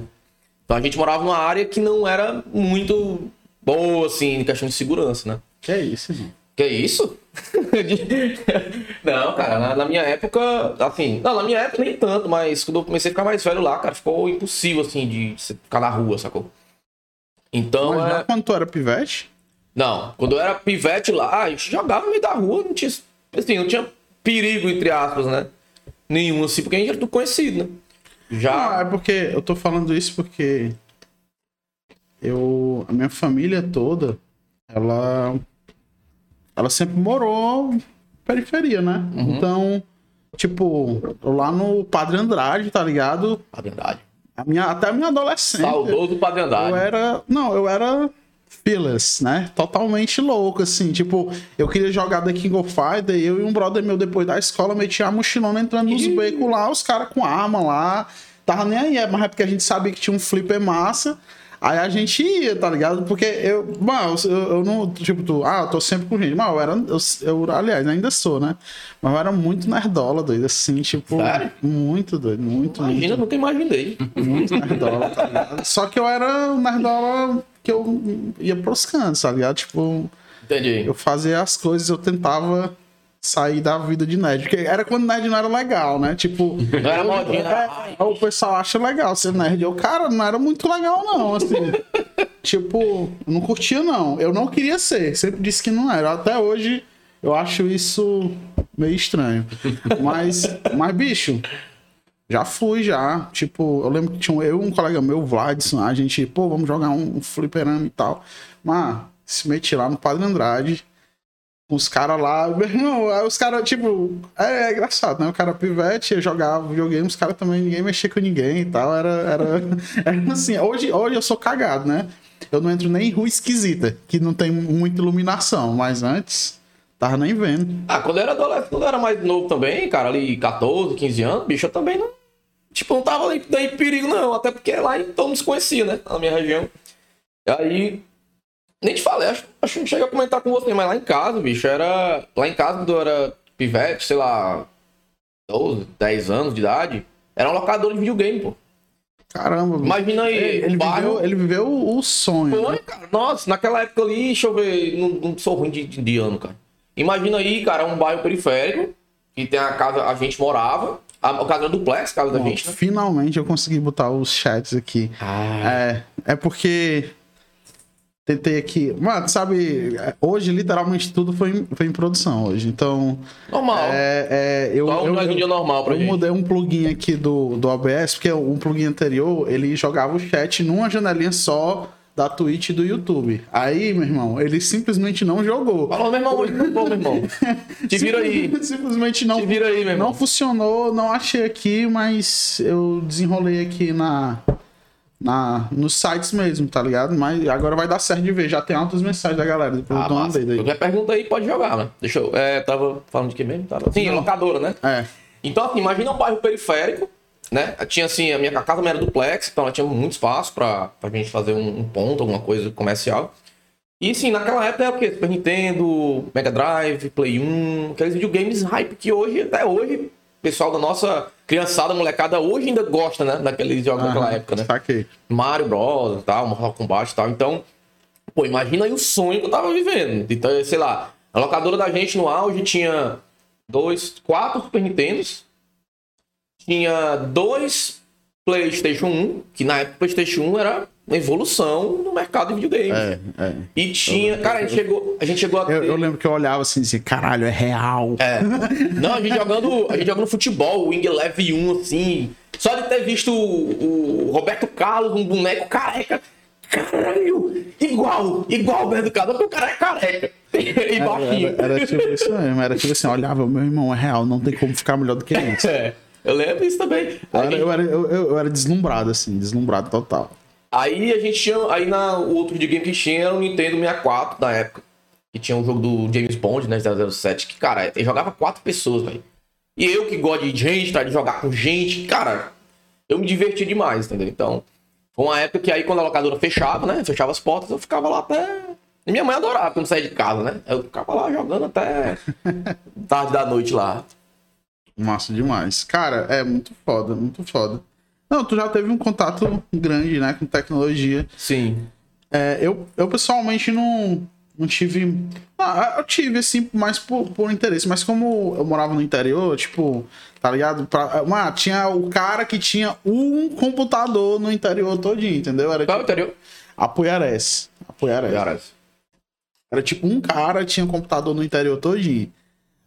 Speaker 1: Então a gente morava numa área que não era muito boa, assim, em questão de segurança, né?
Speaker 3: Que é isso, irmão?
Speaker 1: Que isso? não, cara, na, na minha época, assim, não, na minha época nem tanto, mas quando eu comecei a ficar mais velho lá, cara, ficou impossível, assim, de ficar na rua, sacou? Então,
Speaker 3: Mas
Speaker 1: é...
Speaker 3: quando tu era pivete?
Speaker 1: Não, quando eu era pivete lá, a gente jogava no meio da rua, não tinha, assim, não tinha perigo, entre aspas, né? Nenhum, assim, porque a gente era tudo conhecido, né? Já,
Speaker 3: é porque eu tô falando isso porque eu, a minha família toda, ela, ela sempre morou periferia, né?
Speaker 1: Uhum.
Speaker 3: Então, tipo, lá no Padre Andrade, tá ligado?
Speaker 1: a verdade.
Speaker 3: A minha, até a minha adolescência.
Speaker 1: Saudoso Padre Andrade.
Speaker 3: Eu era. Não, eu era. Fearless, né? Totalmente louco, assim. Tipo, eu queria jogar The King of Fighter e eu e um brother meu, depois da escola, metia a mochilona entrando nos becos lá, os caras com arma lá. Tava nem aí, é, mas é porque a gente sabia que tinha um flipper massa. Aí a gente ia, tá ligado? Porque eu, mano, eu, eu não, tipo, tu, ah, eu tô sempre com gente. Mas eu era, eu, eu, aliás, ainda sou, né? Mas eu era muito nerdola, doido, assim, tipo,
Speaker 1: Sério?
Speaker 3: muito doido, muito, muito.
Speaker 1: Imagina, nunca imaginei.
Speaker 3: Muito nerdola, tá ligado? Só que eu era um nerdola que eu ia pros cantos, tá ligado? Tipo,
Speaker 1: Entendi.
Speaker 3: eu fazia as coisas, eu tentava sair da vida de nerd. Porque era quando nerd não era legal, né? Tipo.
Speaker 1: Era modinha,
Speaker 3: é, o pessoal acha legal ser nerd. Eu, cara, não era muito legal, não, assim. tipo, não curtia, não. Eu não queria ser. Sempre disse que não era. Até hoje eu acho isso meio estranho. Mas, mas bicho, Já fui, já. Tipo, eu lembro que tinha eu e um colega meu, o Vladson, a gente, pô, vamos jogar um, um fliperama e tal. Mas se meti lá no Padre Andrade, os caras lá, meu irmão, aí os caras, tipo, é, é engraçado, né? O cara pivete, eu jogava videogame, os caras também, ninguém mexia com ninguém e tal. Era, era, era assim, hoje, hoje eu sou cagado, né? Eu não entro nem em rua esquisita, que não tem muita iluminação, mas antes, tava nem vendo.
Speaker 1: Ah, quando eu era adolescente, quando eu era mais novo também, cara, ali 14, 15 anos, bicho, eu também não. Tipo, não tava nem, em perigo, não. Até porque lá então não se conhecia, né? Na minha região. E aí. Nem te falei, acho, acho que não chega a comentar com você, mas lá em casa, bicho, era. Lá em casa, quando eu era pivete, sei lá, 12, 10 anos de idade, era um locador de videogame, pô.
Speaker 3: Caramba,
Speaker 1: Imagina aí,
Speaker 3: ele, ele
Speaker 1: bairro-
Speaker 3: viveu, ele viveu o sonho.
Speaker 1: Foi,
Speaker 3: né?
Speaker 1: cara. Nossa, naquela época ali, deixa eu ver, não, não sou ruim de, de, de ano, cara. Imagina aí, cara, um bairro periférico, que tem a casa, a gente morava, a, casa era duplex, a casa da
Speaker 3: Bom,
Speaker 1: gente, né?
Speaker 3: Finalmente eu consegui botar os chats aqui. É, é porque tentei aqui. Mano, sabe, hoje literalmente tudo foi em, foi em produção hoje. Então,
Speaker 1: Normal.
Speaker 3: é, é, eu,
Speaker 1: Só um
Speaker 3: eu,
Speaker 1: dia normal pra
Speaker 3: eu
Speaker 1: gente.
Speaker 3: mudei um plugin aqui do, do OBS, porque um plugin anterior, ele jogava o chat numa janelinha só da Twitch e do YouTube. Aí, meu irmão, ele simplesmente não jogou.
Speaker 1: Falou, meu irmão, hoje não vou, meu irmão. Te vira aí.
Speaker 3: Simplesmente não
Speaker 1: Te vira aí, meu irmão.
Speaker 3: não funcionou, não achei aqui, mas eu desenrolei aqui na, na nos sites mesmo, tá ligado? Mas agora vai dar certo de ver, já tem altas mensagens da galera. Depois
Speaker 1: Ah,
Speaker 3: eu
Speaker 1: massa.
Speaker 3: aí.
Speaker 1: Qualquer pergunta aí, pode jogar, né? Deixa eu... É, tava falando de que mesmo? Tava... Sim, locadora, né?
Speaker 3: É,
Speaker 1: Então, assim, imagina um bairro periférico, né? Tinha, assim, a minha casa também era duplex, então ela tinha muito espaço pra, pra gente fazer um, um ponto, alguma coisa comercial. E, sim, naquela época era o quê? Super Nintendo, Mega Drive, Play 1, aqueles videogames hype que hoje, até hoje, pessoal da nossa criançada, molecada, hoje ainda gosta, né? Daqueles jogos daquela
Speaker 3: aham,
Speaker 1: época, né?
Speaker 3: Saquei.
Speaker 1: Mario Bros e tal, Mortal Kombat e tal. Então, pô, imagina aí o sonho que eu tava vivendo. Então, sei lá, a locadora da gente no auge tinha dois, quatro Super Nintendos, tinha dois PlayStation 1, que na época o PlayStation 1 era uma evolução no mercado de videogame.
Speaker 3: É, é.
Speaker 1: E tinha, cara, a gente chegou, a gente chegou a ter...
Speaker 3: Eu, eu lembro que eu olhava assim e dizia, caralho, é real.
Speaker 1: É. Não, a gente jogando, a gente jogando futebol, o Wing Eleven 1, assim. Só de ter visto o, o Roberto Carlos, um boneco careca. Caralho! Igual, igual o Roberto Carlos, porque o cara é careca. E baixinho.
Speaker 3: Era, era tipo isso mesmo, era tipo assim, olhava, meu irmão, é real, não tem como ficar melhor do que isso.
Speaker 1: É, eu lembro isso também.
Speaker 3: Eu
Speaker 1: Aí,
Speaker 3: era, eu, era, eu- eu era deslumbrado, assim, deslumbrado total.
Speaker 1: Aí a gente tinha. Aí na, o outro videogame que tinha era o Nintendo 64 da época. Que tinha um jogo do James Bond, né? 007. Que, cara, ele jogava quatro pessoas, velho. E eu que gosto de gente, tá? De jogar com gente, cara, eu me diverti demais, entendeu? Então, foi uma época que aí quando a locadora fechava, né? Fechava as portas, eu ficava lá até. E minha mãe adorava quando saía de casa, né? Eu ficava lá jogando até tarde da noite lá.
Speaker 3: Massa demais. Cara, é muito foda, muito foda. Não, tu já teve um contato grande, né, com tecnologia.
Speaker 1: Sim.
Speaker 3: É, eu, eu pessoalmente não, não tive. Ah, eu tive, assim, mais por, por interesse. Mas como eu morava no interior, tipo, tá ligado? Pra, ah, tinha o cara que tinha um computador no interior todinho, entendeu? Era
Speaker 1: Qual é o
Speaker 3: tipo,
Speaker 1: interior?
Speaker 3: Apoiarés. Apoiarés. Era tipo um cara tinha um computador no interior todinho.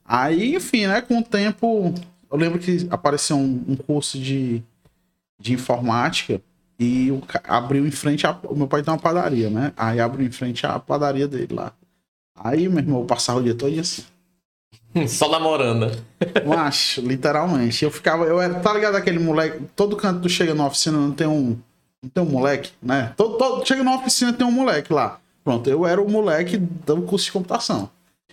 Speaker 3: Aí, enfim, né, com o tempo, eu lembro que apareceu um, um curso de, de informática e o, abriu em frente a. O meu pai tem uma padaria, né? Aí abriu em frente à padaria dele lá. Aí, meu irmão, eu passava o dia todo assim.
Speaker 1: Só namorando.
Speaker 3: Macho, literalmente. Eu ficava. Eu era, tá ligado aquele moleque? Todo canto tu chega na oficina, não tem um. Não tem um moleque, né? Todo, todo- chega na oficina tem um moleque lá. Pronto, eu era o moleque do curso de computação.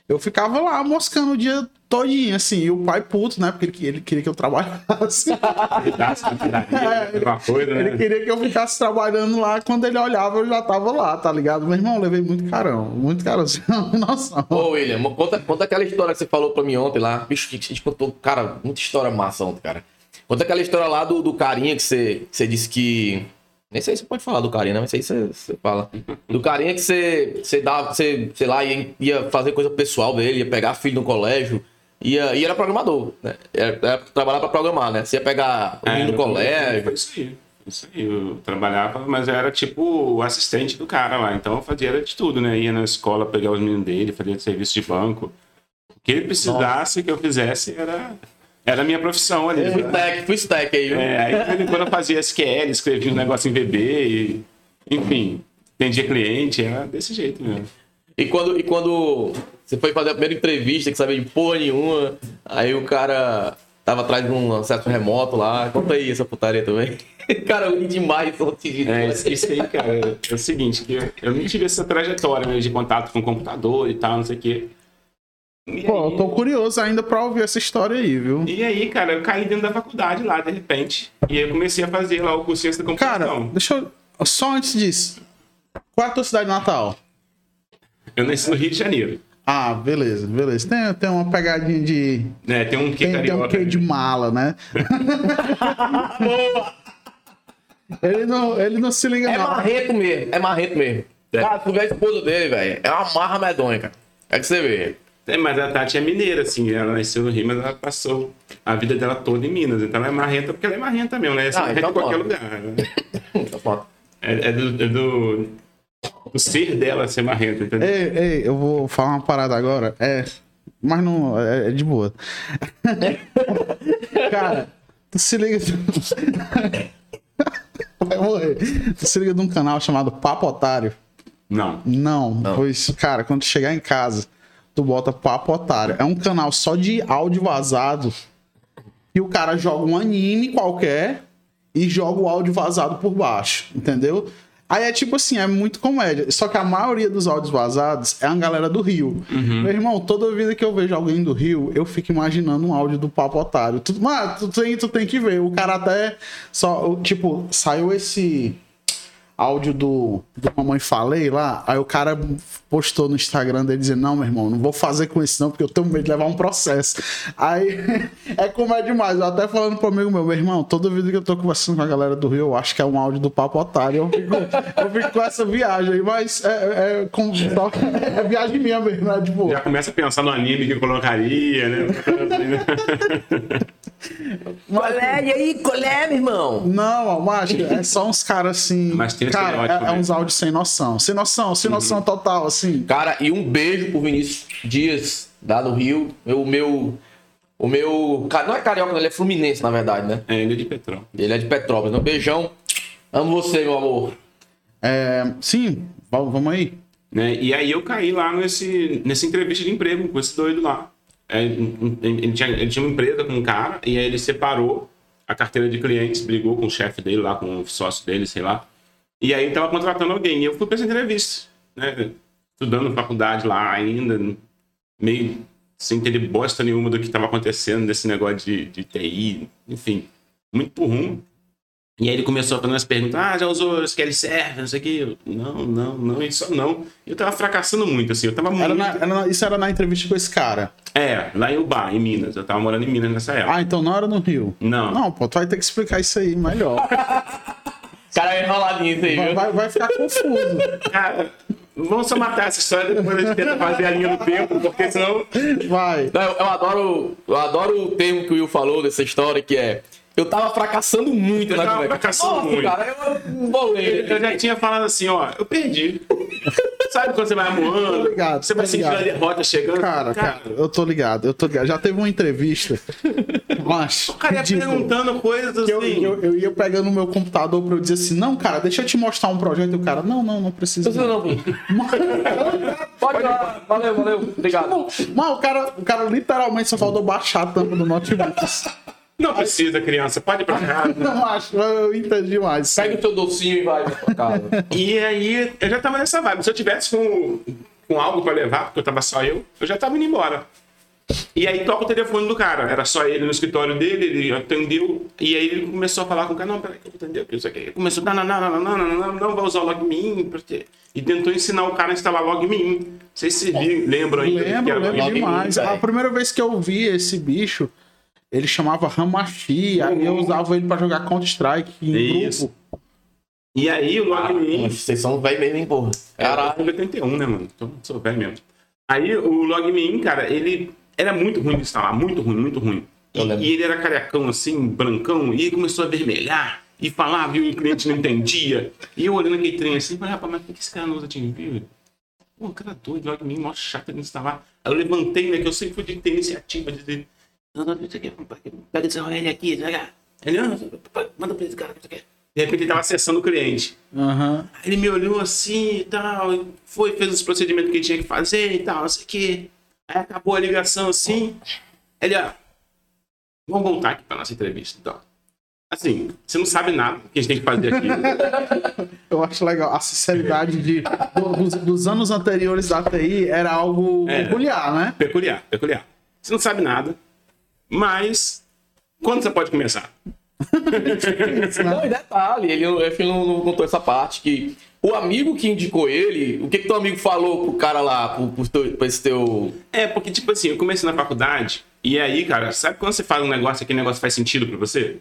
Speaker 3: Eu ficava lá moscando o dia todinho, assim, e o pai puto, né? Porque ele, que- ele queria que eu trabalhasse. É,
Speaker 4: Uma coisa,
Speaker 3: Ele
Speaker 4: né?
Speaker 3: queria que eu ficasse trabalhando lá. Quando ele olhava, eu já tava lá, tá ligado? Meu irmão, eu levei muito carão. Muito carão. Você não tem noção.
Speaker 1: Ô, William, conta, conta aquela história que você falou pra mim ontem lá. Bicho, que a gente contou, cara, muita história massa ontem, cara. Conta aquela história lá do, do carinha que você, que você disse que. Nem sei se você pode falar do carinha, né? Mas isso aí você, fala. Do carinha que você, você dava, você, sei lá, ia, ia fazer coisa pessoal dele, ia pegar filho no colégio. Ia, e era programador, né? Era, era trabalhar pra programar, né? Você ia pegar o
Speaker 4: É,
Speaker 1: no
Speaker 4: Foi
Speaker 1: colégio.
Speaker 4: isso aí. Isso aí. Eu trabalhava, mas eu era tipo o assistente do cara lá. Então eu fazia era de tudo, né? Ia na escola pegar os meninos dele, fazia serviço de banco. O que ele precisasse que eu fizesse era. Era a minha profissão ali.
Speaker 1: Fui
Speaker 4: né?
Speaker 1: stack, fui stack aí, viu?
Speaker 4: É, aí quando eu fazia SQL, escrevia um negócio em VB, e, enfim, atendia cliente, era desse jeito mesmo.
Speaker 1: E quando, e quando você foi fazer a primeira entrevista, que sabia de porra nenhuma, aí o cara tava atrás de um acesso remoto lá. Conta aí essa putaria também. cara, eu demais. rir.
Speaker 4: É, isso, aí, cara, é o seguinte, que eu, eu não tive essa trajetória de contato com o computador e tal, não sei o quê. E
Speaker 3: Pô, eu tô curioso ainda pra ouvir essa história aí, viu?
Speaker 4: E aí, cara, eu caí dentro da faculdade lá, de repente. E aí eu comecei a fazer lá o curso da
Speaker 3: Cara,
Speaker 4: computação.
Speaker 3: deixa eu. Só antes disso. Qual é a tua cidade natal?
Speaker 4: Eu nasci no Rio de Janeiro.
Speaker 3: Ah, beleza, beleza. Tem, tem uma pegadinha de.
Speaker 4: Né, tem um quê
Speaker 3: Tem, tem um quê de mala, né? ele, não, ele não se liga,
Speaker 1: É
Speaker 3: não.
Speaker 1: marreto mesmo, é marreto mesmo.
Speaker 4: É.
Speaker 1: Cara, tu vê a esposa dele, velho. É uma marra medonha, cara. É que você vê.
Speaker 4: É, mas a Tati é mineira, assim. Ela nasceu no Rio, mas ela passou a vida dela toda em Minas. Então ela é marrenta porque ela é marrenta mesmo, né? Essa
Speaker 1: Ah,
Speaker 4: marrenta
Speaker 1: então
Speaker 4: em qualquer lugar. né?
Speaker 1: Foda.
Speaker 4: É, é do, é do, do ser dela ser marrenta, entendeu?
Speaker 3: Ei, ei, eu vou falar uma parada agora. É. Mas não. É, é de boa. Cara, tu se liga. Vai morrer. Tu se liga de um canal chamado Papo Otário.
Speaker 4: Não.
Speaker 3: Não, pois, cara, quando tu chegar em casa, tu bota Papo Otário. É um canal só de áudio vazado. E o cara joga um anime qualquer e joga o áudio vazado por baixo, entendeu? Aí é tipo assim, é muito comédia. Só que a maioria dos áudios vazados é a galera do Rio. Meu irmão, toda vida que eu vejo alguém do Rio, eu fico imaginando um áudio do Papo Otário. Tu, mano, tu tem, tu tem que ver. O cara até só, tipo, saiu esse áudio do, do Mamãe Falei lá, aí o cara postou no Instagram dele dizendo, não, meu irmão, não vou fazer com isso não, porque eu tenho medo de levar um processo. Aí é comédia demais. Eu até falando pro amigo meu, meu irmão, toda vida que eu tô conversando com a galera do Rio, eu acho que é um áudio do Papo Otário. Eu fico, eu fico com essa viagem aí, mas é, é, com- só- é viagem minha mesmo, né? Tipo,
Speaker 4: Já começa a pensar no anime que eu colocaria, né?
Speaker 1: Colé, e aí, colé, meu irmão?
Speaker 3: Não, macho, é só uns caras assim.
Speaker 4: Mas tem
Speaker 3: cara, é, é
Speaker 4: né?
Speaker 3: uns áudios sem noção. Sem noção, sem noção total, assim.
Speaker 1: Cara, e um beijo pro Vinícius Dias, lá no Rio. O meu. O meu. Não é carioca, não, ele é fluminense, na verdade, né?
Speaker 4: É, ele é de Petrol.
Speaker 1: Ele é de Petrópolis. Um beijão. Amo você, meu amor.
Speaker 3: É, sim, va- vamos aí.
Speaker 4: Né? E aí eu caí lá nesse, nessa entrevista de emprego com esse doido lá. É, ele, ele tinha, ele tinha uma empresa com um cara e aí ele separou a carteira de clientes, brigou com o chefe dele lá, com o sócio dele, sei lá. E aí tava contratando alguém. E eu fui pra essa entrevista, né? Estudando faculdade lá ainda, meio sem entender bosta nenhuma do que estava acontecendo desse negócio de, de TI, enfim, muito por rumo. E aí ele começou a fazer umas perguntas, ah, já usou SQL Server, não sei o. Eu, não, não, não, isso não. Eu tava fracassando muito, assim, eu tava muito...
Speaker 3: Era na- era na- isso era na entrevista com esse cara.
Speaker 4: É, lá em Ubá, em Minas. Eu tava morando em Minas nessa época.
Speaker 3: Ah, então não era no Rio.
Speaker 4: Não.
Speaker 3: Não, pô, tu vai ter que explicar isso aí melhor.
Speaker 1: Cara, é enroladinho isso aí,
Speaker 3: Vai,
Speaker 1: viu?
Speaker 3: vai- vai ficar confuso.
Speaker 4: Cara, vamos só matar essa história, depois a gente tenta fazer a linha do tempo, porque senão...
Speaker 3: Vai.
Speaker 1: Não, eu, eu adoro, eu adoro o termo que o Will falou dessa história, que é. Eu tava fracassando muito
Speaker 4: Eu
Speaker 1: na
Speaker 4: tava fracassando
Speaker 1: Nossa,
Speaker 4: muito.
Speaker 1: cara, eu não vou ler.
Speaker 4: Eu já tinha falado assim, ó, eu perdi. Sabe quando você vai moando?
Speaker 3: Tô ligado,
Speaker 4: você vai sentir a derrota chegando?
Speaker 3: Cara, cara, eu tô ligado, eu tô ligado. Já teve uma entrevista. Mas.
Speaker 4: o cara ia perguntando coisas
Speaker 3: que eu,
Speaker 4: assim.
Speaker 3: eu, eu ia pegando no meu computador pra eu dizer assim: não, cara, deixa eu te mostrar um projeto. E o cara, não, não, não precisa.
Speaker 1: Não, não, não. Pode ir lá. Valeu, valeu. Obrigado.
Speaker 3: Mas o cara, o cara literalmente só faltou baixar a tampa do notebook.
Speaker 4: Não precisa, criança, pode ir pra casa.
Speaker 3: Não acho, eu entendi demais.
Speaker 1: Pega o seu docinho e vai pra casa.
Speaker 4: E aí, eu já tava nessa vibe. Se eu tivesse com, com algo pra levar, porque eu tava só eu, eu já tava indo embora. E aí toca o telefone do cara. Era só ele no escritório dele, ele atendeu. E aí ele começou a falar com o cara, não, peraí, que eu vou atender, que isso aqui. Ele começou, não, não, não, não, não, não, não, não, vai usar o LogMeIn. porque- E tentou ensinar o cara a instalar LogMeIn. Não sei se vocês viram- lembram aí.
Speaker 3: Lembro, lembro demais. A primeira vez que eu vi esse bicho, ele chamava Hamashi, aí eu usava ele pra jogar Counter-Strike em
Speaker 4: Isso.
Speaker 3: grupo.
Speaker 4: E aí o
Speaker 1: Ah,
Speaker 4: LogMeIn...
Speaker 1: vocês são velho mesmo, hein, porra.
Speaker 4: Caralho,
Speaker 1: Caralho.
Speaker 4: 81, né, mano? Então, sou velho mesmo. Aí o LogMeIn, cara, ele era muito ruim de instalar, muito ruim, muito ruim. E,
Speaker 1: Eu lembro.
Speaker 4: e ele era carecão, assim, brancão, e ele começou a vermelhar, e falava, e o cliente não entendia. E eu olhando aquele trem assim, falei, rapaz, mas por que esse cara não usa TeamViewer? Pô, cara doido, LogMeIn, mó chato de instalar. Aí eu levantei, né, que eu sempre fui de ter iniciativa, de dizer, Não, não, isso aqui, pega esse aqui, ele, manda pra esse cara, isso aqui. De repente ele tava acessando o cliente. Aí ele me olhou assim e tal, foi, fez os procedimentos que ele tinha que fazer e tal, não sei o que. Aí acabou a ligação assim. Ele, ó, vamos voltar aqui pra nossa entrevista, então. Assim, você não sabe nada do que a gente tem que fazer aqui.
Speaker 3: Eu acho legal. A sinceridade de, do- dos, dos anos anteriores da TI era algo
Speaker 4: Era.
Speaker 3: peculiar, né?
Speaker 4: peculiar, peculiar. Você não sabe nada, mas quando você pode começar?
Speaker 1: Não, e detalhe, ele, que não, não contou essa parte, que o amigo que indicou ele, o que que teu amigo falou pro cara lá, pro, pro teu, pra esse teu...
Speaker 4: É, porque, tipo assim, eu comecei na faculdade, e aí, cara, sabe quando você faz um negócio, aquele negócio faz sentido pra você?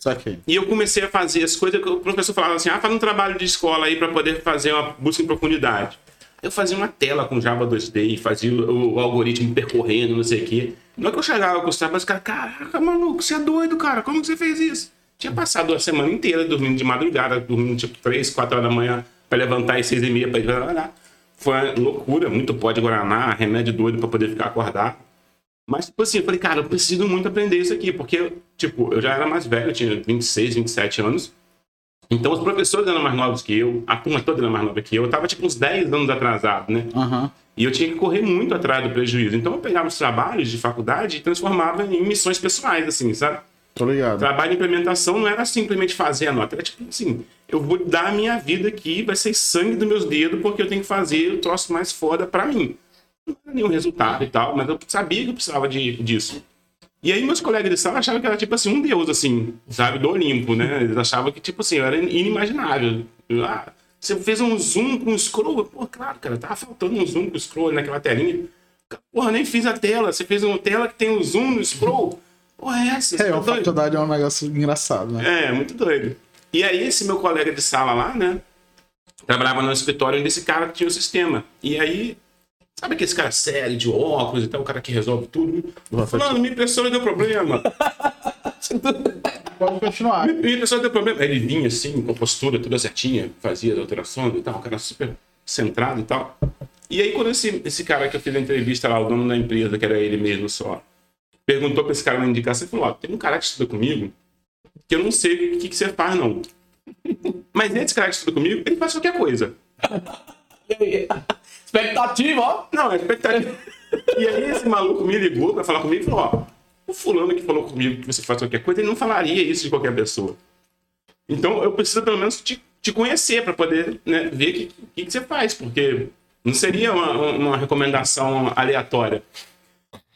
Speaker 3: Saquei.
Speaker 4: E eu comecei a fazer as coisas que o professor falava assim: ah, faz um trabalho de escola aí para poder fazer uma busca em profundidade. Eu fazia uma tela com Java 2D, fazia o, o algoritmo percorrendo, não sei o quê. Na hora que eu chegava com os trabalhos, cara, caraca, maluco, você é doido, cara, como que você fez isso? Tinha passado a semana inteira dormindo de madrugada, dormindo tipo 3, 4 horas da manhã, para levantar às 6 e meia para ir trabalhar. Foi uma loucura, muito pó de Guaraná, remédio doido para poder ficar acordado. Mas, tipo assim, eu falei, cara, eu preciso muito aprender isso aqui, porque, tipo, eu já era mais velho, eu tinha 26, 27 anos. Então, os professores eram mais novos que eu, a turma toda era mais nova que eu. Eu tava, tipo, uns 10 anos atrasado, né?
Speaker 3: Aham.
Speaker 4: E eu tinha que correr muito atrás do prejuízo. Então, eu pegava os trabalhos de faculdade e transformava em missões pessoais, assim, sabe?
Speaker 3: Tô ligado.
Speaker 4: Trabalho de implementação não era simplesmente fazer a nota, era tipo assim, eu vou dar a minha vida aqui, vai ser sangue dos meus dedos, porque eu tenho que fazer o troço mais foda pra mim. Não era nenhum resultado e tal, mas eu sabia que eu precisava de, disso. E aí meus colegas de sala achavam que era tipo assim, um deus, assim, sabe, do Olimpo, né? Eles achavam que, tipo assim, eu era inimaginável. Eu, Ah, você fez um zoom com scroll? Pô, claro, cara, tava faltando um zoom com scroll naquela telinha. Porra, nem fiz a tela. Você fez uma tela que tem um zoom no scroll? Porra, é essa? Você
Speaker 3: É,
Speaker 4: tá
Speaker 3: a faculdade é um negócio engraçado, né?
Speaker 4: É, muito doido. E aí, esse meu colega de sala lá, né? Trabalhava no escritório desse cara que tinha o sistema. E aí, sabe aquele cara sério, de óculos e tal, o cara que resolve tudo? Falando, minha impressora deu problema.
Speaker 3: Pode continuar.
Speaker 4: Minha impressora deu problema. Ele vinha assim, com a postura toda certinha, fazia as alterações e tal, o cara super centrado e tal. E aí, quando esse, esse cara que eu fiz a entrevista lá, o dono da empresa, que era ele mesmo só, perguntou pra esse cara na indicação, ele falou: Ó, tem um cara que estuda comigo que eu não sei o que, que você faz, não. Mas esse cara que estuda comigo, ele faz qualquer coisa.
Speaker 1: Expectativa, ó.
Speaker 4: Não, é expectativa. e aí esse maluco me ligou pra falar comigo e falou, ó, o fulano que falou comigo que você faz qualquer coisa, ele não falaria isso de qualquer pessoa. Então eu preciso pelo menos te, te conhecer pra poder né, ver o que, que, que você faz, porque não seria uma, uma recomendação aleatória.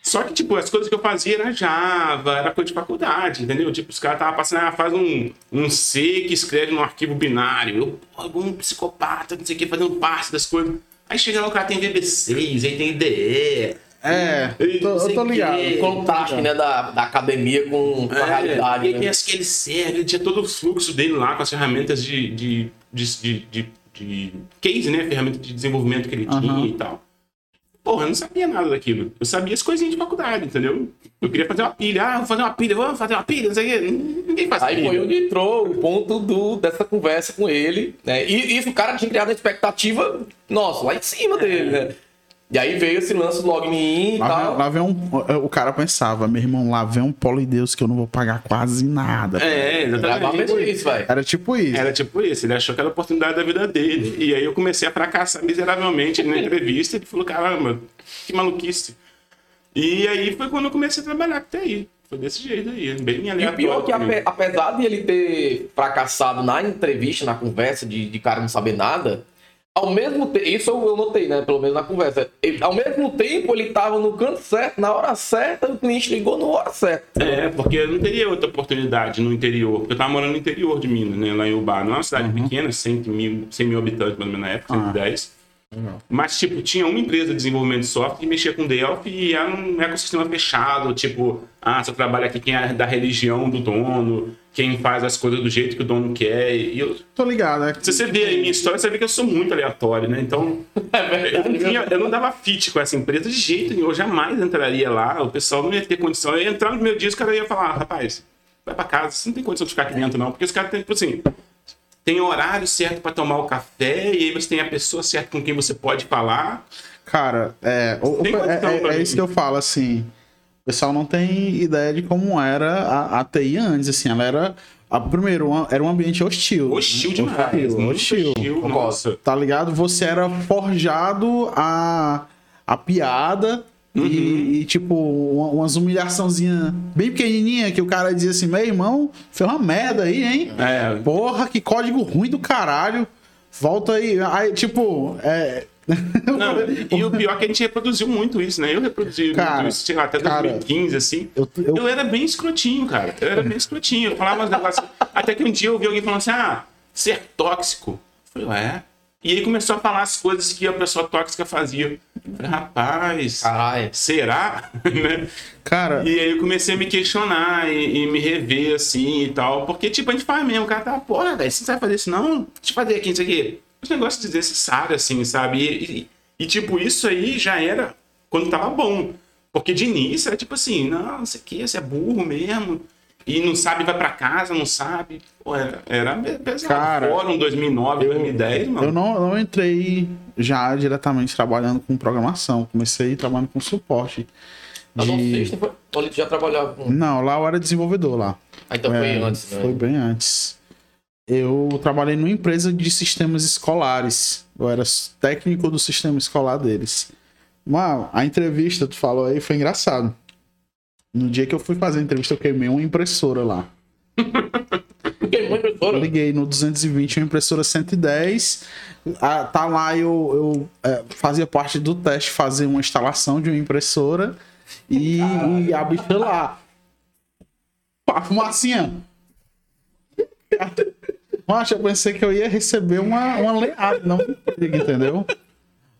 Speaker 4: Só que, tipo, as coisas que eu fazia era Java, era coisa de faculdade, entendeu? Tipo, os caras estavam passando, ah, faz um, um C que escreve num arquivo binário. Eu, pô, um psicopata, não sei o que, fazendo parte das coisas. Aí chega lá, o cara tem VB6, aí tem IDE.
Speaker 3: É, tô- eu tô ligado.
Speaker 1: O contraste, né, da, da academia com, com a
Speaker 4: É,
Speaker 1: realidade,
Speaker 4: e
Speaker 1: né?
Speaker 4: as que ele serve, ele tinha todo o fluxo dele lá com as ferramentas de, de, de, de, de- de case, né? Ferramenta de desenvolvimento que ele tinha e tal. Porra, eu não sabia nada daquilo. Eu sabia as coisinhas de faculdade, entendeu? Eu queria fazer uma pilha. Ah, vou fazer uma pilha, vamos fazer uma pilha, não sei o quê. Ninguém faz
Speaker 1: Aí
Speaker 4: pilha.
Speaker 1: foi onde entrou o ponto do, dessa conversa com ele, né? E isso o cara tinha criado uma expectativa, nossa, lá em cima dele, né? E aí veio esse lance do login in e
Speaker 3: Lá vem,
Speaker 1: tal.
Speaker 3: lá vem um. O cara pensava, meu irmão, lá vem um polideus que eu não vou pagar quase nada.
Speaker 4: É, exatamente.
Speaker 1: mesmo isso, velho.
Speaker 3: Era tipo isso.
Speaker 4: Era tipo isso, ele achou que era a oportunidade da vida dele. E aí eu comecei a fracassar miseravelmente na entrevista. Ele falou: caramba, que maluquice. E aí foi quando eu comecei a trabalhar com TI. Foi desse jeito aí, bem
Speaker 1: E o
Speaker 4: aleatório.
Speaker 1: pior é que, ape- apesar de ele ter fracassado na entrevista, na conversa, de, de cara não saber nada, ao mesmo tempo, isso eu notei, né? Pelo menos na conversa. Ele- ao mesmo tempo, ele tava no canto certo, na hora certa, o cliente ligou na hora certa.
Speaker 4: É, porque eu não teria outra oportunidade no interior. Porque eu tava morando no interior de Minas, né? Lá em Ubá. Não é uma cidade pequena, 100 mil, 100 mil habitantes, mais ou menos na época, 110. Mas, tipo, tinha uma empresa de desenvolvimento de software que mexia com Delphi e era um ecossistema fechado. Tipo, ah, só trabalha aqui quem é da religião do dono, quem faz as coisas do jeito que o dono quer. E eu,
Speaker 3: Tô ligado, é.
Speaker 4: se você ver aí minha história, você vê que eu sou muito aleatório, né? Então,
Speaker 1: É
Speaker 4: eu não, tinha- eu não dava fit com essa empresa de jeito nenhum. Eu jamais entraria lá. O pessoal não ia ter condição. Eu ia entrar no meu dia, os caras iam falar: rapaz, vai pra casa, você não tem condição de ficar aqui dentro, não. Porque os caras têm, tipo assim, tem horário certo pra tomar o café, e aí você tem a pessoa certa com quem você pode falar.
Speaker 3: Cara, é, o- é, é-
Speaker 4: pra
Speaker 3: é isso que eu falo, assim. O pessoal não tem ideia de como era a, a TI antes, assim, ela era. A, primeiro, uma- era um ambiente hostil.
Speaker 4: Hostil demais.
Speaker 3: Hostil, hostil.
Speaker 4: hostil, nossa.
Speaker 3: Tá ligado? Você era forjado a, a piada
Speaker 4: Uhum.
Speaker 3: e, e, tipo, uma- umas humilhaçãozinhas bem pequenininha que o cara dizia assim: meu irmão, fez uma merda aí, hein?
Speaker 4: É,
Speaker 3: Porra, que código ruim do caralho. Volta aí. Aí, tipo, é.
Speaker 4: Não, e o pior é que a gente reproduziu muito isso, né? Eu reproduzi
Speaker 3: Cara,
Speaker 4: muito isso, sei lá, até
Speaker 3: cara,
Speaker 4: 2015, assim.
Speaker 3: eu-
Speaker 4: Eu,
Speaker 3: eu-
Speaker 4: era bem escrotinho, cara. Eu era bem escrotinho. Eu falava uns negócios. Até que um dia eu ouvi alguém falando assim: ah, ser tóxico. Eu falei, ué. E aí começou a falar as coisas que a pessoa tóxica fazia. Eu falei, rapaz,
Speaker 1: Caralho.
Speaker 4: será? Né?
Speaker 3: Cara,
Speaker 4: E aí eu comecei a me questionar e, e me rever assim e tal. Porque, tipo, a gente faz mesmo, o cara tá, porra, velho, você não sabe fazer isso, não? Deixa eu fazer aqui isso aqui. Os negócios desnecessários, assim, sabe? E, e- e, tipo, isso aí já era quando tava bom. Porque de início era tipo assim, não, isso aqui, você é burro mesmo. E não sabe, vai pra casa, não sabe. Pô, era, era pesado.
Speaker 3: Cara,
Speaker 4: Fórum 2009, 2010, mano.
Speaker 3: eu não, não entrei já diretamente trabalhando com programação. Comecei trabalhando com suporte.
Speaker 1: Não
Speaker 3: De-
Speaker 1: sei se foi. Olha, tu já trabalhava com.
Speaker 3: Não, lá eu era desenvolvedor lá.
Speaker 1: Ah, então foi
Speaker 3: É,
Speaker 1: antes, né?
Speaker 3: Foi bem antes. Eu trabalhei numa empresa de sistemas escolares. Eu era técnico do sistema escolar deles. Mas a entrevista, tu falou aí, foi engraçado. No dia que eu fui fazer a entrevista, eu queimei uma impressora lá.
Speaker 1: Queimou a impressora.
Speaker 3: Eu liguei no 220, uma impressora 110. Ah, tá lá, eu, eu é, fazia parte do teste, fazer uma instalação de uma impressora. E, e a bicha lá. Pá, fumacinha. Macho, eu pensei que eu ia receber uma, uma leada, não entendeu?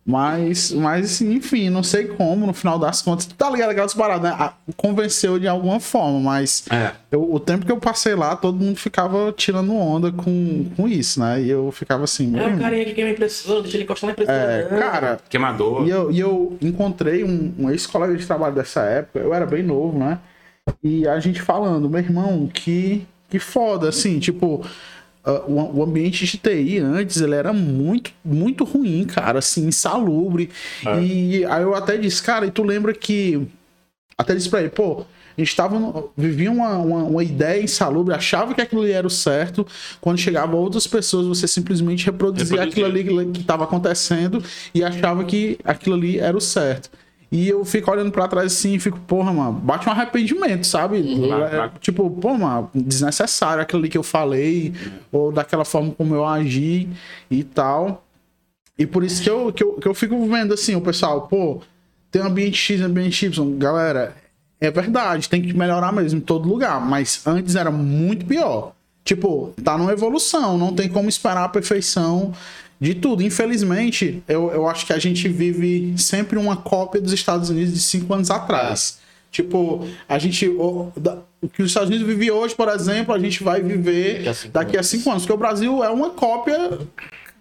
Speaker 3: Mas, mas, enfim, não sei como, no final das contas. Tá ligado aquelas paradas, né? Convenceu de alguma forma, mas
Speaker 4: É.
Speaker 3: eu- o tempo que eu passei lá, todo mundo ficava tirando onda com, com isso, né? E eu ficava assim,
Speaker 1: É o
Speaker 3: irmão.
Speaker 1: carinha que queima a impressora, deixa ele encostar na impressora.
Speaker 3: É,
Speaker 1: não.
Speaker 3: cara,
Speaker 4: Queimador.
Speaker 3: e eu, e eu encontrei um, um ex-colega de trabalho dessa época, eu era bem novo, né? E a gente falando, meu irmão, que, que foda, assim, tipo, ah, o, o ambiente de TI antes, ele era muito, muito ruim, cara, assim, insalubre. E aí eu até disse, cara, e tu lembra que. Até disse pra ele, pô, a gente tava. no- vivia uma, uma, uma ideia insalubre, achava que aquilo ali era o certo. Quando chegava outras pessoas, você simplesmente reproduzia
Speaker 4: Reproduzia.
Speaker 3: aquilo ali que estava acontecendo e achava que aquilo ali era o certo. E eu fico olhando pra trás assim e fico, porra, mano, bate um arrependimento, sabe?
Speaker 4: Bate,
Speaker 3: É,
Speaker 4: bate.
Speaker 3: tipo, pô, mano, desnecessário aquilo ali que eu falei, ou daquela forma como eu agi e tal. E por isso que eu, que eu, que eu fico vendo assim, o pessoal, pô, tem ambiente X, ambiente Y. Galera, é verdade, tem que melhorar mesmo em todo lugar, mas antes era muito pior. Tipo, tá numa evolução, não tem como esperar a perfeição de tudo. Infelizmente, eu, eu acho que a gente vive sempre uma cópia dos Estados Unidos de cinco anos atrás. Tipo, a gente. O, da- o que os Estados Unidos vive hoje, por exemplo, a gente vai viver
Speaker 1: Daqui a cinco
Speaker 3: daqui a
Speaker 1: anos.
Speaker 3: cinco anos. Porque o Brasil é uma cópia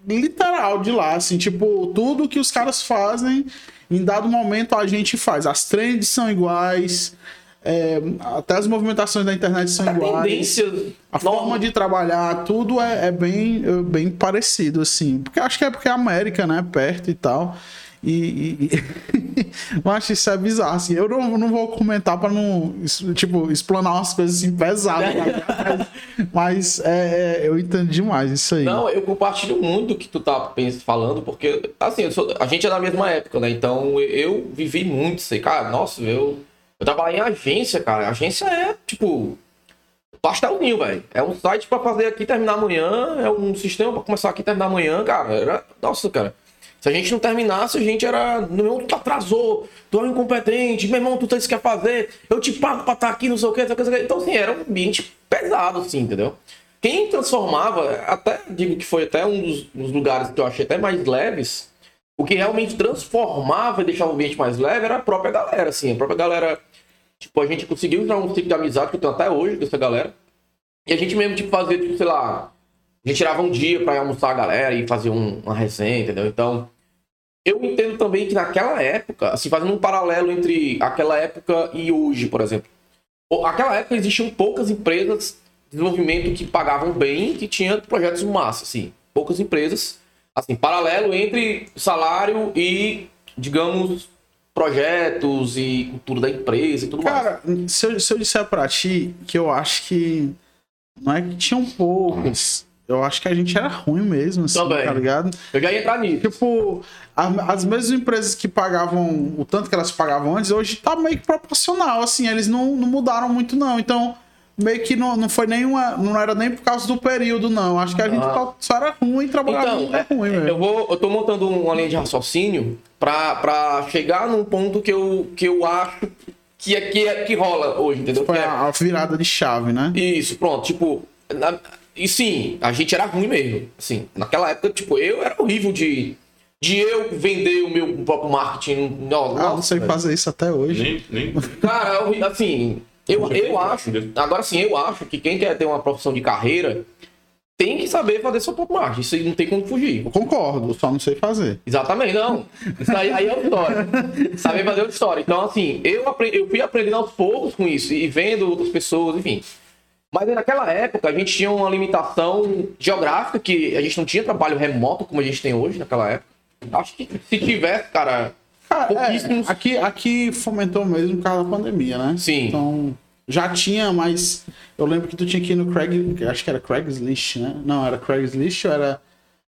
Speaker 3: literal de lá, assim, tipo, tudo que os caras fazem, em dado momento a gente faz. As trends são iguais, é, até as movimentações da internet são
Speaker 1: A
Speaker 3: iguais.
Speaker 1: tendência.
Speaker 3: A forma de trabalhar, tudo é, é bem, é bem parecido, assim. Porque acho que é porque é América, né? Perto e tal. E. e. Mas isso é bizarro, assim. Eu não, não vou comentar pra não, tipo, explanar umas coisas assim pesadas. né? mas é, é, eu entendo demais isso aí.
Speaker 1: Não, eu compartilho muito do que tu tá falando, porque, assim, sou- a gente é da mesma época, né? Então eu vivi muito isso aí. Cara, nossa, eu, eu trabalhei em agência, cara. Agência é, tipo, pastelzinho, velho. É um site pra fazer aqui terminar amanhã, é um sistema pra começar aqui terminar amanhã, cara. Era, nossa, cara. Se a gente não terminasse, a gente era. Meu irmão, tu atrasou, tu é incompetente, meu irmão, tu tá isso que quer fazer, eu te pago pra estar aqui, o que, não sei o que, não sei o que. Então, assim, era um ambiente pesado, assim, entendeu? Quem transformava, até digo que foi até um dos, dos lugares que eu achei até mais leves, o que realmente transformava e deixava o ambiente mais leve era a própria galera, assim. A própria galera, tipo, a gente conseguiu entrar num ciclo de amizade que eu tenho até hoje com essa galera. E a gente mesmo, tipo, fazia, tipo, sei lá, a gente tirava um dia ir almoçar a galera e fazer um- uma resenha, entendeu? Então, eu entendo também que naquela época, assim, fazendo um paralelo entre aquela época e hoje, por exemplo. Aquela época existiam poucas empresas de desenvolvimento que pagavam bem, que tinham projetos massa, assim. Poucas empresas, assim, paralelo entre salário e, digamos, projetos e cultura da empresa e tudo mais.
Speaker 3: Cara, se eu, se eu disser pra ti que eu acho que. Não é que tinham poucos. Eu acho que a gente era ruim mesmo, assim,
Speaker 1: Também.
Speaker 3: tá ligado?
Speaker 1: Eu já ia entrar nisso.
Speaker 3: Tipo, a- as mesmas empresas que pagavam o tanto que elas pagavam antes, hoje tá meio que proporcional, assim, eles não, não mudaram muito, não. Então, meio que não, não foi nenhuma. Não era nem por causa do período, não. Acho que a gente
Speaker 1: Ah.
Speaker 3: só, só era ruim trabalhava
Speaker 1: Então,
Speaker 3: muito
Speaker 1: é,
Speaker 3: ruim, velho.
Speaker 1: eu vou, eu tô montando uma linha de raciocínio pra, pra chegar num ponto que eu, que eu acho que é, que é que rola hoje, entendeu?
Speaker 3: Foi
Speaker 1: Que é-
Speaker 3: a, a virada de chave, né?
Speaker 1: Isso, pronto, tipo. na- e sim, a gente era ruim mesmo. Assim, naquela época, tipo, eu era horrível de. De eu vender o meu próprio marketing. Não,
Speaker 3: Ah, não sei
Speaker 1: velho.
Speaker 3: fazer isso até hoje.
Speaker 4: Nem, nem...
Speaker 1: Cara, é horrível, assim, eu, eu acho. Agora sim, eu acho que quem quer ter uma profissão de carreira tem que saber fazer seu próprio marketing. Isso não tem como fugir.
Speaker 3: Eu concordo, só não sei fazer.
Speaker 1: Exatamente, não. Isso aí, aí é outra história. Saber fazer outra história. Então, assim, eu, apre- eu fui aprendendo aos poucos com isso e vendo outras pessoas, enfim. Mas naquela época a gente tinha uma limitação geográfica, que a gente não tinha trabalho remoto como a gente tem hoje naquela época. Acho que se tivesse, cara.
Speaker 3: Cara, é,
Speaker 1: pouquíssimos.
Speaker 3: aqui, aqui fomentou mesmo por causa da pandemia, né?
Speaker 1: Sim.
Speaker 3: Então, já tinha, mas eu lembro que tu tinha que ir no Craig, acho que era Craigslist, né? Não, era Craigslist ou era...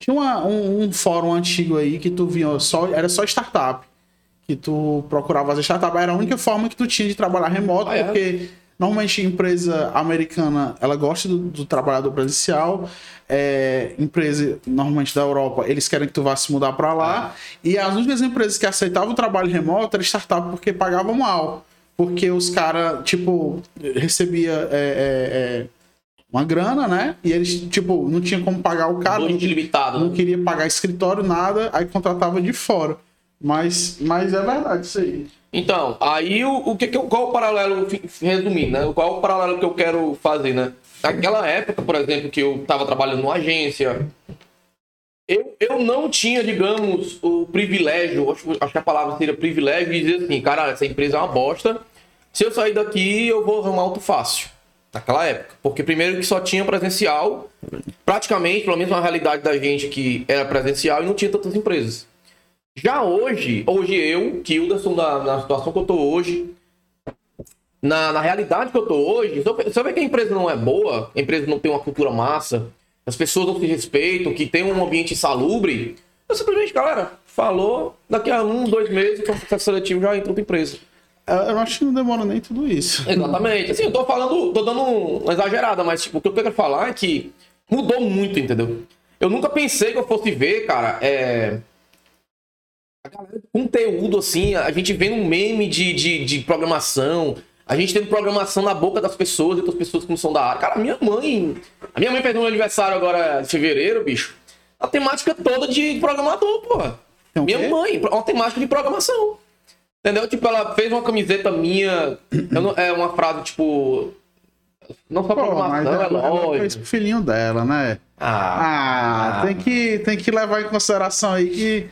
Speaker 3: Tinha uma- um, um fórum antigo aí que tu vinha só, era só startup. Que tu procurava fazer startup, era a única forma que tu tinha de trabalhar remoto,
Speaker 1: Ah, é?
Speaker 3: Normalmente a empresa americana, ela gosta do, do trabalhador presencial, é, empresa normalmente da Europa, eles querem que tu vá se mudar para lá, e as únicas empresas que aceitavam o trabalho remoto era startup porque pagavam mal. Porque os caras, tipo, recebia é, é, é, uma grana, né? E eles, tipo, não tinha como pagar o cara, não,
Speaker 1: Budget limitado.
Speaker 3: não
Speaker 1: Né?
Speaker 3: queria pagar escritório, nada, aí contratava de fora. Mas, mas é verdade isso aí.
Speaker 1: Então, aí o, o que, que eu- qual o paralelo, resumindo, né? Qual o paralelo que eu quero fazer, né? Naquela época, por exemplo, que eu estava trabalhando numa agência, eu, eu não tinha, digamos, o privilégio, acho, acho que a palavra seria privilégio, de dizer assim, cara, essa empresa é uma bosta, se eu sair daqui eu vou arrumar auto fácil. Naquela época. Porque primeiro que só tinha presencial, praticamente, pelo menos na realidade da gente que era presencial e não tinha tantas empresas. Já hoje, hoje eu, Kilderson, na, na situação que eu tô hoje, na, na realidade que eu tô hoje, eu ver que a empresa não é boa, a empresa não tem uma cultura massa, as pessoas não se respeitam, que tem um ambiente insalubre, eu simplesmente, galera, falou, daqui a um, dois meses, o processo seletivo já entra em outra empresa.
Speaker 3: Eu eu acho que não demora nem tudo isso.
Speaker 1: Exatamente. Assim, eu tô falando, tô dando uma exagerada, mas tipo, o que eu quero falar é que mudou muito, entendeu? Eu nunca pensei que eu fosse ver, cara, é. Conteúdo, assim, a gente vendo um meme de, de, de programação, a gente tendo programação na boca das pessoas, e outras pessoas que não são da área. Cara, minha mãe. A minha mãe fez um aniversário agora de fevereiro, bicho. A temática toda de programador, porra.
Speaker 3: Tem o
Speaker 1: minha
Speaker 3: quê?
Speaker 1: mãe, uma temática de programação. Entendeu? Tipo, ela fez uma camiseta minha. não- é uma frase, tipo. Não só
Speaker 3: Pô,
Speaker 1: programação, é
Speaker 3: ela, ela fez
Speaker 1: lógico.
Speaker 3: pro filhinho dela, né?
Speaker 1: Ah,
Speaker 3: Ah, tem, que, tem que levar em consideração aí que,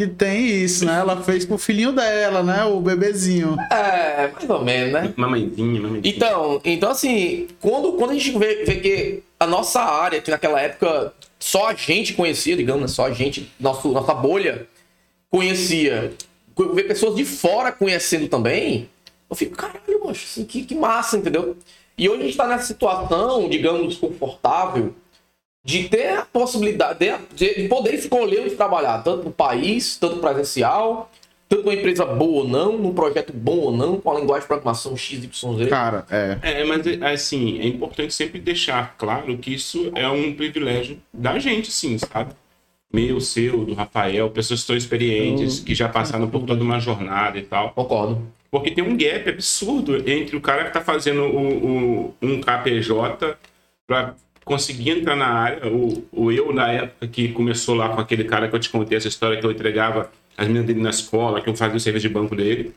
Speaker 3: que tem isso, né? Ela fez pro filhinho dela, né? O bebezinho.
Speaker 1: é, mais ou menos, né?
Speaker 4: Mamãezinha, mamãezinha.
Speaker 1: Então, então assim, quando, quando a gente vê, vê que a nossa área, que naquela época só a gente conhecia, digamos, né, só a gente, nosso, nossa bolha conhecia, ver pessoas de fora conhecendo também, eu fico, caralho, macho, assim, que, que massa, entendeu? E hoje a gente tá nessa situação, digamos, confortável, de ter a possibilidade de, de poder escolher onde trabalhar, tanto no país, tanto presencial, tanto uma empresa boa ou não, num projeto bom ou não, com a linguagem de programação XYZ.
Speaker 3: Cara, é.
Speaker 4: É, mas assim, é importante sempre deixar claro que isso é um privilégio da gente, sim, sabe? Meu, seu, do Rafael, pessoas que estão experientes, que já passaram por toda uma jornada e tal.
Speaker 1: Concordo.
Speaker 4: Porque tem um gap absurdo entre o cara que tá fazendo o, o- um KPJ para conseguir entrar na área, o, o eu na época que começou lá com aquele cara que eu te contei essa história que eu entregava as meninas dele na escola, que eu fazia o serviço de banco dele.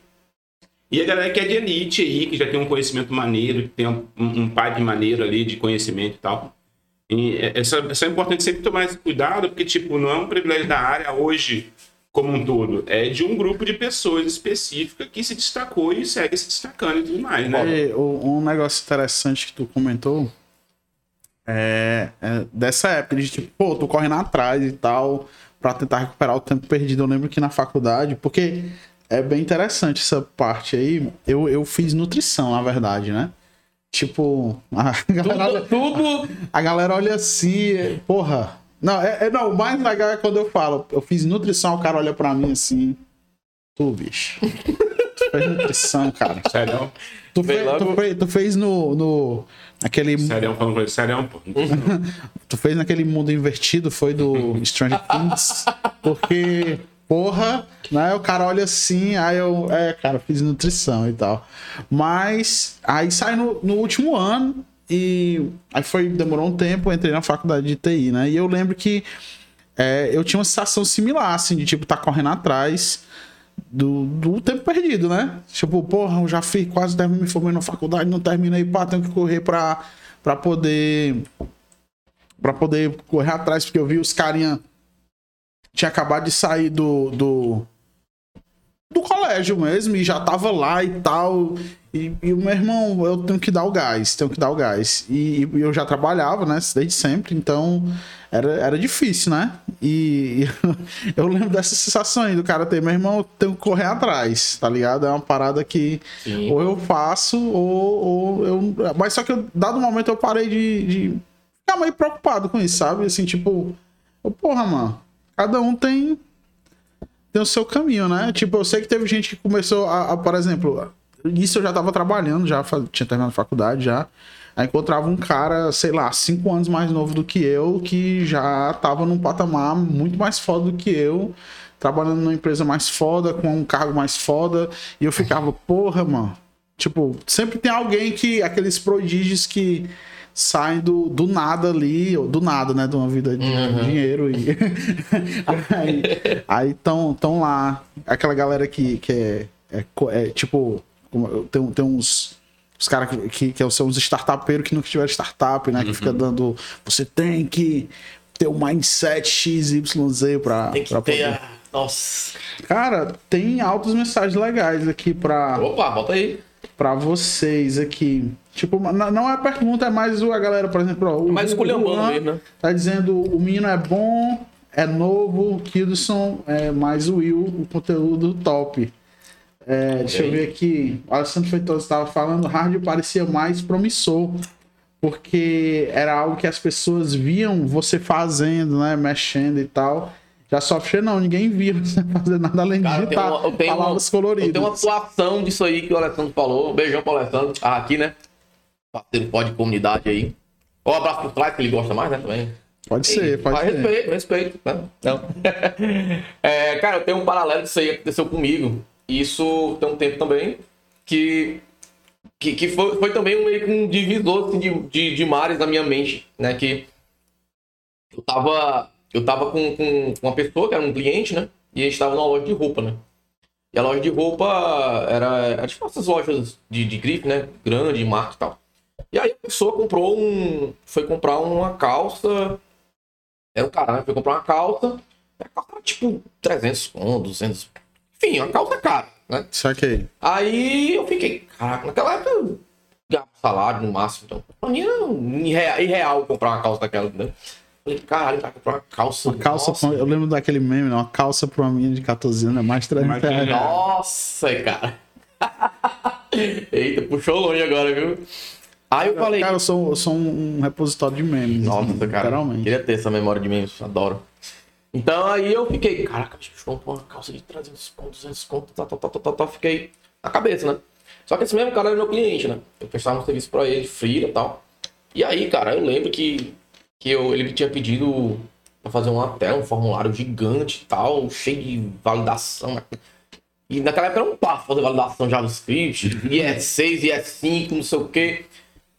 Speaker 4: E a galera que é de elite aí, que já tem um conhecimento maneiro, que tem um, um pai de maneiro ali, de conhecimento e tal. E é, é é importante sempre tomar esse cuidado, porque, tipo, não é um privilégio da área hoje como um todo. É de um grupo de pessoas específica que se destacou e segue se destacando e tudo mais, né?
Speaker 3: O- um negócio interessante que tu comentou é, é dessa época de tipo, pô, tô correndo atrás e tal, pra tentar recuperar o tempo perdido. Eu lembro que na faculdade, porque é bem interessante essa parte aí. Eu, eu fiz nutrição, na verdade, né? Tipo, a galera,
Speaker 1: Tudo, tudo
Speaker 3: a galera olha assim, porra. Não, é, é- não, o mais legal é quando eu falo, eu fiz nutrição, o cara olha pra mim assim. Tu, bicho. Tu fez nutrição, cara.
Speaker 4: Sério?
Speaker 3: Tu, fez, tu, fez, tu fez no. no aquele,
Speaker 4: Sério, falando com ele. Sério, pô.
Speaker 3: tu fez naquele mundo invertido, foi do Stranger Things. Porque, porra, né? O cara olha assim, aí eu. É, cara, fiz nutrição e tal. Mas aí sai no, no último ano. E aí foi, demorou um tempo, eu entrei na faculdade de TI, né? E eu lembro que é, eu tinha uma sensação similar, assim, de tipo, tá correndo atrás do, do tempo perdido, né? Tipo, porra, eu já fiz, quase me formei na faculdade, não terminei, pá, tenho que correr pra, pra poder. pra poder correr atrás, porque eu vi os carinha. Tinha acabado de sair do. do do colégio mesmo e já tava lá e tal. E, e o meu irmão, eu tenho que dar o gás, tenho que dar o gás. E, e eu já trabalhava, né, desde sempre, então era, era difícil, né? E, eu lembro dessa sensação aí do cara ter, meu irmão, eu tenho que correr atrás, tá ligado? É uma parada que
Speaker 1: Sim.
Speaker 3: ou eu faço ou, ou eu. Mas só que eu, dado momento eu parei de, de ficar meio preocupado com isso, sabe? Assim, tipo, ô, porra, mano, cada um tem tem o seu caminho, né? Tipo, eu sei que teve gente que começou a, a, por exemplo, isso eu já tava trabalhando, já tinha terminado a faculdade já. Aí encontrava um cara, sei lá, cinco anos mais novo do que eu, que já tava num patamar muito mais foda do que eu, trabalhando numa empresa mais foda, com um cargo mais foda, e eu ficava, porra, mano. Tipo, sempre tem alguém que. aqueles prodígios que saem do, do nada ali, ou do nada, né? De uma vida de dinheiro e. aí aí tão, tão lá. Aquela galera que, que é, é, é, tipo. Tem, tem uns. Os caras que, que, são uns startupeiros que nunca tiveram startup, né? Que fica dando. Você tem que ter o mindset XYZ pra,
Speaker 1: tem que
Speaker 3: pra
Speaker 1: ter
Speaker 3: poder.
Speaker 1: a... Nossa.
Speaker 3: Cara, tem altas mensagens legais aqui pra
Speaker 1: Opa, bota aí.
Speaker 3: pra vocês aqui. Tipo, não é pergunta, é mais o- a galera, por exemplo, ó, o,
Speaker 1: Mais
Speaker 3: o
Speaker 1: esculhambando mesmo, né?
Speaker 3: Tá dizendo o menino é bom, é novo, Kildson é mais o Will, o conteúdo top. É, deixa eu ver aqui. O Alessandro Feitosa estava falando, hard parecia mais promissor. Porque era algo que as pessoas viam você fazendo, né? Mexendo e tal. Já software não, ninguém via você fazer nada além de
Speaker 1: Cara,
Speaker 3: digitar
Speaker 1: uma- tenho uma-
Speaker 3: palavras coloridas.
Speaker 1: Eu tenho uma atuação disso aí que o Alessandro falou. Beijão pro Alessandro. Ah, aqui, né? Parceiro pode comunidade aí. Ó, um abraço pro Clyde, que ele gosta mais, né? Também.
Speaker 3: Pode ser, pode
Speaker 1: Mas
Speaker 3: ser.
Speaker 1: respeito, respeito. Né? Não. É, cara, eu tenho um paralelo disso aí que aconteceu comigo. Isso tem um tempo também. Que, que, que foi, foi também um meio que um divisor assim, de, de, de mares na minha mente, né? Que eu tava, eu tava com, com uma pessoa que era um cliente, né? E a gente tava numa loja de roupa, né? E a loja de roupa era, era tipo essas lojas de, de grife, né? Grande, marca e tal. E aí a pessoa comprou um. Foi comprar uma calça. Era um cara, né? Foi comprar uma calça. A calça era tipo 300 conto, 200. Enfim, uma calça cara, né?
Speaker 3: Saquei.
Speaker 1: Aí eu fiquei, caraca, naquela época eu ganhava salário no máximo. Então, pra mim era irreal, irreal comprar uma calça daquela, né? Falei, caralho, vai comprar uma calça.
Speaker 3: Uma calça,
Speaker 1: nossa,
Speaker 3: pra- eu lembro daquele meme, né? Uma calça pra uma menina de 14 anos é mais 300
Speaker 4: Mais 300
Speaker 3: reais.
Speaker 1: Nossa, cara. Eita, puxou longe agora, viu? Aí eu falei,
Speaker 3: Cara, eu sou, eu sou um repositório de memes.
Speaker 1: Nossa,
Speaker 3: assim,
Speaker 1: cara.
Speaker 3: Literalmente.
Speaker 1: Queria ter essa memória de memes, adoro. Então aí eu fiquei, caraca, bicho, comprou uma calça de 300 pontos, 200 conto, tá, tá, tá, tá, tá, tá, fiquei na cabeça, né? Só que esse mesmo cara era meu cliente, né? Eu prestava um serviço pra ele, freela e tal. E aí, cara, eu lembro que, que eu, ele tinha pedido pra fazer uma tela, um formulário gigante e tal, cheio de validação. E naquela época era um passo fazer validação JavaScript, IS6, IS5, não sei o quê.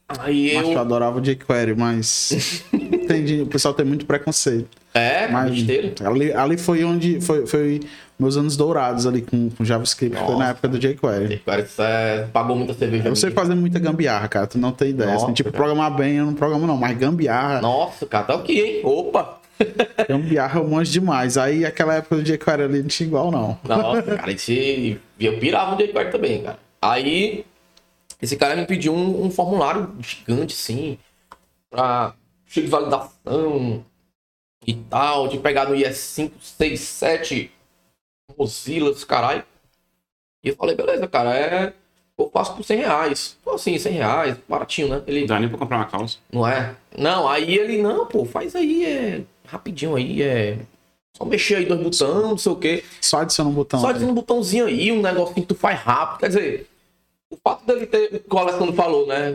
Speaker 1: Aí
Speaker 3: Mas eu
Speaker 1: eu.
Speaker 3: adorava o jQuery, mas. Entendi. O pessoal tem muito preconceito.
Speaker 1: É,
Speaker 3: Mas
Speaker 1: besteira.
Speaker 3: ali, ali foi onde. Foi, foi meus anos dourados ali com, com JavaScript. Foi na
Speaker 1: Nossa.
Speaker 3: época do jQuery.
Speaker 1: Isso é... pagou muita cerveja.
Speaker 3: Eu sei fazer muita gambiarra, cara. Tu não tem ideia.
Speaker 1: Nossa,
Speaker 3: assim, tipo,
Speaker 1: cara.
Speaker 3: programar bem, eu não programo, não. Mas gambiarra.
Speaker 1: Nossa, cara, tá aqui, hein? Opa!
Speaker 3: Gambiarra eu manjo demais. Aí aquela época do jQuery ali não tinha igual, não.
Speaker 1: Nossa, cara, esse... eu pirava no jQuery também, cara. Aí, esse cara me pediu um, um formulário gigante, assim, pra cheio de validação e tal, de pegar no IS5, 6, 7, Mozilla, caralho. E eu falei, beleza, cara, é. Eu faço por 100 reais. Pô, assim, 100 reais, baratinho, né? Ele,
Speaker 4: Não dá nem pra comprar uma calça.
Speaker 1: não é? Não, aí ele, não, pô, faz aí, é. Rapidinho aí, é. Só mexer aí dois botões, não sei o quê.
Speaker 3: Só adiciona um botão.
Speaker 1: Só de um botãozinho aí, um negocinho que tu faz rápido. Quer dizer, o fato dele ter, o que o Alessandro falou, né?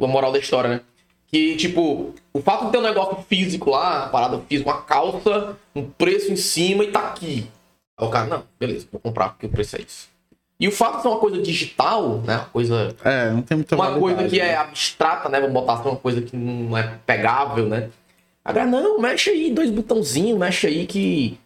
Speaker 1: A moral da história, né? Que, tipo, o fato de ter um negócio físico lá, uma parada física, uma calça, um preço em cima e tá aqui. Aí o cara, não, beleza, vou comprar porque o preço é isso. E o fato de ser uma coisa digital, né? Uma coisa
Speaker 3: É, não tem muita
Speaker 1: uma coisa que é
Speaker 3: né?
Speaker 1: abstrata, né? Vamos botar assim, uma coisa que não é pegável, né? Agora, não, mexe aí, dois botãozinhos, mexe aí que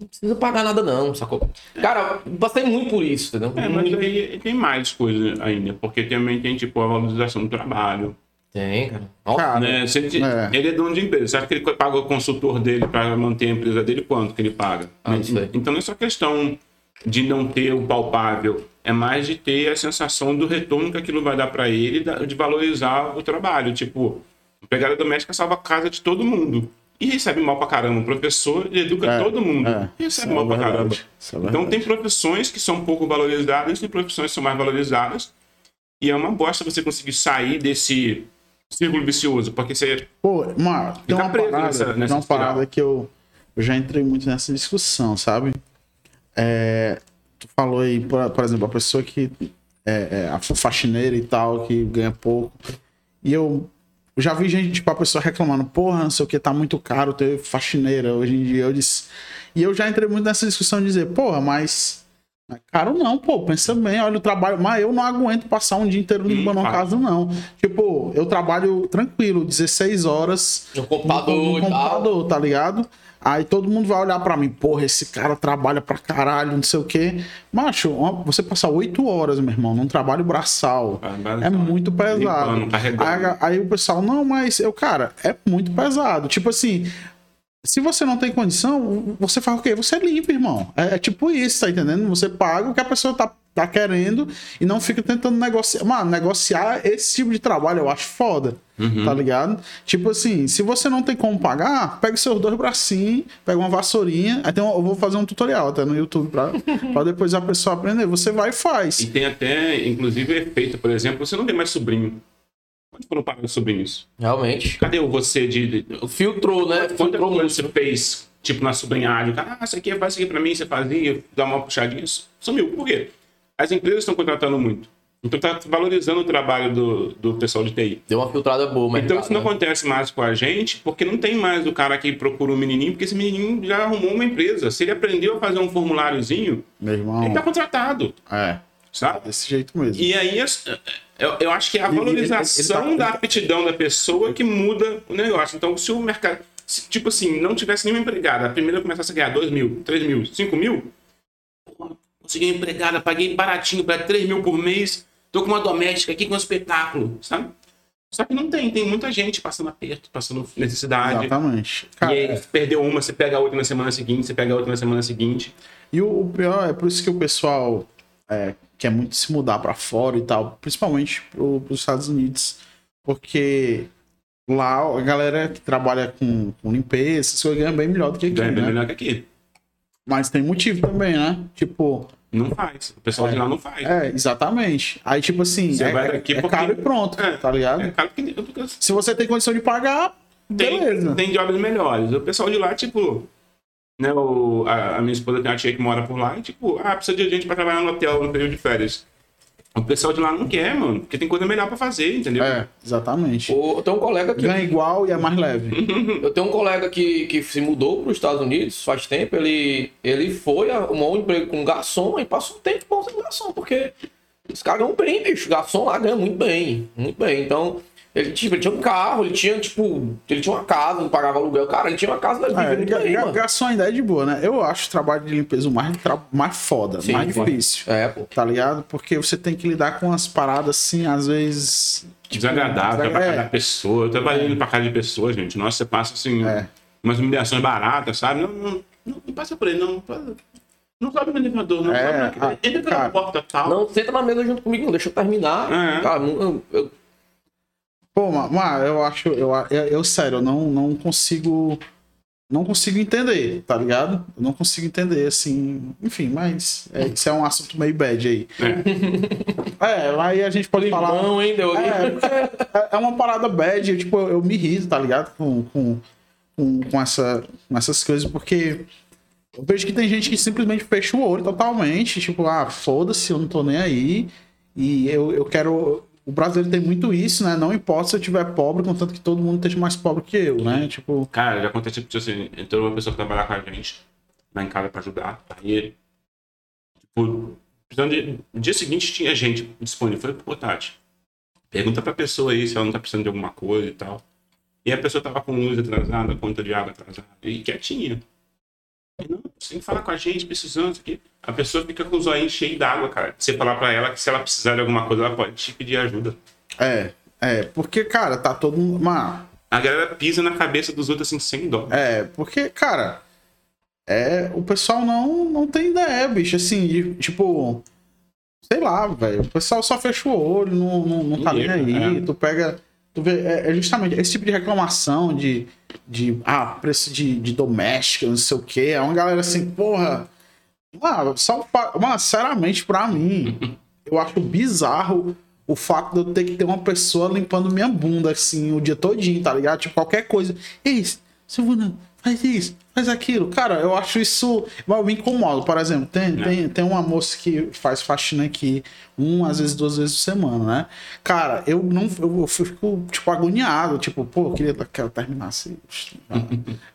Speaker 1: não precisa pagar nada não, sacou? Cara, passei muito por isso, entendeu?
Speaker 4: É, mas aí tem mais coisas ainda, porque também tem, tipo, a valorização do trabalho.
Speaker 1: Tem, cara. Nossa,
Speaker 3: Cara,
Speaker 4: né? Se ele,
Speaker 3: é.
Speaker 4: ele é dono de empresa. Você acha que ele paga o consultor dele para manter a empresa dele? Quanto que ele paga?
Speaker 1: Ah, não.
Speaker 4: Então não é só questão de não ter o palpável, é mais de ter a sensação do retorno que aquilo vai dar para ele, de valorizar o trabalho. Tipo, empregada doméstica salva a casa de todo mundo. E recebe mal pra caramba. O professor ele educa
Speaker 3: É,
Speaker 4: todo mundo.
Speaker 3: é.
Speaker 4: E recebe
Speaker 3: é
Speaker 4: mal pra
Speaker 3: verdade.
Speaker 4: caramba.
Speaker 3: É
Speaker 4: Então tem profissões que são pouco valorizadas, tem profissões que são mais valorizadas. E é uma bosta você conseguir sair desse círculo vicioso, porque você
Speaker 3: Pô, mano, tem uma parada,
Speaker 4: nessa- nessa
Speaker 3: uma parada que eu, eu já entrei muito nessa discussão, sabe? É, tu falou aí, por, por exemplo, a pessoa que é, é a faxineira e tal, que ganha pouco. E eu já vi gente, tipo, a pessoa reclamando, porra, não sei o que, tá muito caro ter faxineira hoje em dia. Eu disse. E eu já entrei muito nessa discussão de dizer, porra, mas. não é Caro não, pô, pensa bem, olha o trabalho, mas eu não aguento passar um dia inteiro limpando uma casa, não. Tipo, eu trabalho tranquilo, 16 horas
Speaker 1: No computador
Speaker 3: no computador, tá ligado? Aí todo mundo vai olhar pra mim, porra, esse cara trabalha pra caralho, não sei o quê. Macho, você passar 8 horas, meu irmão, num trabalho braçal, é muito pesado.
Speaker 4: Limpando, carregando.
Speaker 3: Aí, aí o pessoal, não, mas eu, cara, é muito pesado. Tipo assim, se você não tem condição, você faz o quê? Você limpa, irmão. É, é tipo isso, tá entendendo? Você paga o que a pessoa tá, tá querendo e não fica tentando negociar. Mano, negociar esse tipo de trabalho eu acho foda. Tá ligado? Tipo assim, se você não tem como pagar, pega os seus dois bracinhos, pega uma vassourinha. Aí tem um- eu vou fazer um tutorial até no YouTube pra, pra depois a pessoa aprender. Você vai e faz.
Speaker 4: E tem até, inclusive, efeito, por exemplo, você não tem mais sobrinho. Onde foram parar os sobrinhos?
Speaker 1: Realmente.
Speaker 4: Cadê o você de. de-
Speaker 1: Filtrou, né?
Speaker 4: Quanta
Speaker 1: Filtrou
Speaker 4: coisa você fez, tipo, na sobrinhagem? Ah, isso aqui faz isso aqui pra mim, você fazia, dá uma puxadinha. Sumiu. Por quê? As empresas estão contratando muito. Então tá valorizando o trabalho do, do pessoal de TI.
Speaker 1: Deu uma filtrada boa, mas.
Speaker 4: Então isso não acontece mais com a gente, porque não tem mais o cara que procura um menininho, porque esse menininho já arrumou uma empresa. Se ele aprendeu a fazer um formuláriozinho,
Speaker 3: Meu irmão.
Speaker 4: ele tá contratado,
Speaker 3: É,
Speaker 4: sabe?
Speaker 3: desse jeito mesmo.
Speaker 4: E aí, eu, eu acho que é a valorização
Speaker 3: ele- ele tá-
Speaker 4: da aptidão da pessoa que muda o negócio. Então, se o mercado, se, tipo assim, não tivesse nenhuma empregada, a primeira começasse a ganhar 2 mil, 3 mil, 5 mil, pô, consegui uma empregada, paguei baratinho para 3 mil por mês, tô com uma doméstica aqui com um espetáculo, sabe? Só que não tem, tem muita gente passando aperto, passando necessidade.
Speaker 3: Exatamente.
Speaker 4: E
Speaker 3: Cara,
Speaker 4: aí, perdeu uma, você pega a outra na semana seguinte, você pega a outra na semana seguinte.
Speaker 3: E o, pior é por isso que o pessoal é, quer muito se mudar pra fora e tal, principalmente pro, pros Estados Unidos, porque lá a galera que trabalha com, com limpeza, coisas ganha bem melhor do que aqui,
Speaker 4: Ganha bem
Speaker 3: né?
Speaker 4: melhor que aqui.
Speaker 3: Mas tem motivo também, né? Tipo,
Speaker 4: Não faz. O pessoal de lá não faz.
Speaker 3: é, exatamente. Aí, tipo assim,
Speaker 4: Você
Speaker 3: é,
Speaker 4: vai daqui
Speaker 3: é
Speaker 4: porque-
Speaker 3: caro e pronto,
Speaker 4: É,
Speaker 3: tá ligado?
Speaker 4: É caro que
Speaker 3: Se você tem condição de pagar,
Speaker 4: tem,
Speaker 3: beleza.
Speaker 4: tem jobs melhores. O pessoal de lá, tipo, né, o, a, a minha esposa tem uma tia que mora por lá e, tipo, ah, precisa de gente pra trabalhar no hotel no período de férias. O pessoal de lá não quer, mano, porque tem coisa melhor pra fazer, entendeu?
Speaker 3: É, exatamente.
Speaker 1: O- Eu tenho um colega que.
Speaker 3: Ganha igual e é mais leve.
Speaker 1: Eu tenho um colega que, que se mudou para os Estados Unidos faz tempo. Ele, ele foi, arrumou um emprego como garçom e passou um tempo bom sendo garçom, porque os caras ganham bem, bicho. Garçom lá ganha muito bem, muito bem. Então, ele, tipo, ele tinha um carro, ele tinha, tipo, ele tinha uma casa, não pagava aluguel. Cara, ele tinha uma casa da vida
Speaker 3: É,
Speaker 1: muito
Speaker 3: ga-
Speaker 1: bem,
Speaker 3: ga-
Speaker 1: mano.
Speaker 3: garçom ainda é de boa, né? Eu acho o trabalho de limpeza o mais, mais foda,
Speaker 1: Sim,
Speaker 3: mais difícil.
Speaker 1: É, pô.
Speaker 3: Tá ligado? Porque você tem que lidar com as paradas assim, às vezes.
Speaker 4: Desagradável,
Speaker 3: Desagra-
Speaker 4: pra
Speaker 3: é.
Speaker 4: casa da pessoa. Eu trabalhei indo pra casa de pessoas, gente. Nossa, você passa assim,
Speaker 3: É.
Speaker 4: umas humilhações baratas, sabe? Não, não, não, não passa por aí, não. Não sobe no elevador, não.
Speaker 3: É,
Speaker 4: sobe
Speaker 3: ah,
Speaker 4: na... Entra pela
Speaker 3: cara.
Speaker 4: porta tal.
Speaker 1: Não, senta na mesa junto comigo, não deixa eu terminar.
Speaker 4: É.
Speaker 1: Cara, eu, eu-
Speaker 3: Pô, mas eu acho. Eu, eu, eu, sério, eu não, não consigo não consigo entender, tá ligado? Eu não consigo entender, assim. Enfim, mas é, isso é um assunto meio bad aí. É, aí a gente pode falar.
Speaker 1: Limão, hein, deu
Speaker 3: É, é- é uma parada bad, eu, tipo, eu, eu me irrito, tá ligado? Com, com, com, com essa, com essas coisas, porque eu vejo que tem gente que simplesmente fecha o olho totalmente, tipo, ah, foda-se, eu não tô nem aí. E eu, eu quero. O brasileiro tem muito isso, né? Não importa se eu tiver pobre, contanto que todo mundo esteja mais pobre que eu, né? Tipo,
Speaker 4: Cara, já aconteceu, tipo assim, entrou uma pessoa que trabalhar com a gente lá em casa pra ajudar. Aí, tipo, precisando de, no dia seguinte tinha gente disponível. Falei, pô, Tati, pergunta pra pessoa aí se ela não tá precisando de alguma coisa e tal. E a pessoa tava com luz atrasada, conta de água atrasada, e quietinha. Você tem que falar com a gente, precisando, isso aqui. A pessoa fica com os olhinhos cheios d'água, cara. Você falar pra ela que se ela precisar de alguma coisa, ela pode te pedir ajuda.
Speaker 3: é, é, porque, cara, tá todo mundo. Mano,
Speaker 4: A galera pisa na cabeça dos outros assim, sem dó.
Speaker 3: É, porque, cara, é, o pessoal não, não tem ideia, bicho, assim, de, tipo, sei lá, velho, o pessoal só fecha o olho, não, não, não tá nem aí,
Speaker 4: é.
Speaker 3: tu pega, tu vê, é, é justamente esse tipo de reclamação de, de ah, preço de, de doméstico, não sei o que, é uma galera assim, porra, mano, só, mano, sinceramente, pra mim, eu acho bizarro o fato de eu ter que ter uma pessoa limpando minha bunda, assim, o dia todinho, tá ligado? Tipo, qualquer coisa. Ei, Silvana, faz isso, faz aquilo. Cara, eu acho isso. Eu me incomodo. Por exemplo, tem, tem, tem uma moça que faz faxina aqui uma, às vezes duas vezes por semana, né? Cara, eu não. Eu, fico, tipo, agoniado. Tipo, pô, eu queria que ela terminasse.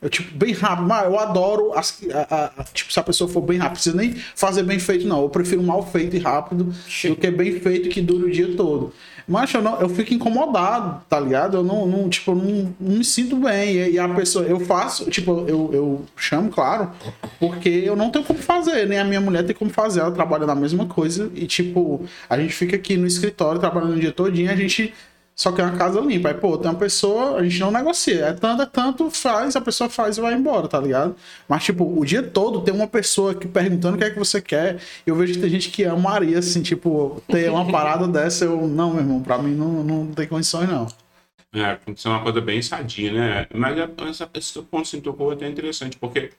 Speaker 3: Eu, tipo, bem rápido. Mas eu adoro. As, a- a- a- tipo, se a pessoa for bem rápido, precisa nem fazer bem feito, não. Eu prefiro mal feito e rápido do que bem feito que dure o dia todo. Mas eu, não, eu fico incomodado, tá ligado? Eu não, não tipo, não, não me sinto bem. E, e a pessoa, eu faço, tipo, eu, eu chamo, claro, porque eu não tenho como fazer, nem a minha mulher tem como fazer. Ela trabalha na mesma coisa e, tipo, a gente fica aqui no escritório trabalhando o dia todinho, a gente só quer uma casa limpa. Aí, pô, tem uma pessoa, a gente não negocia. É tanto, é tanto, faz, a pessoa faz e vai embora, tá ligado? Mas, tipo, o dia todo tem uma pessoa que perguntando o que é que você quer. Eu vejo que tem gente que amaria, assim, tipo, ter uma parada dessa. Eu, não, meu irmão, pra mim não, não tem condições, não.
Speaker 4: É, que ser uma coisa bem sadia, né? Mas é- essa, esse ponto que você tocou é até interessante, porque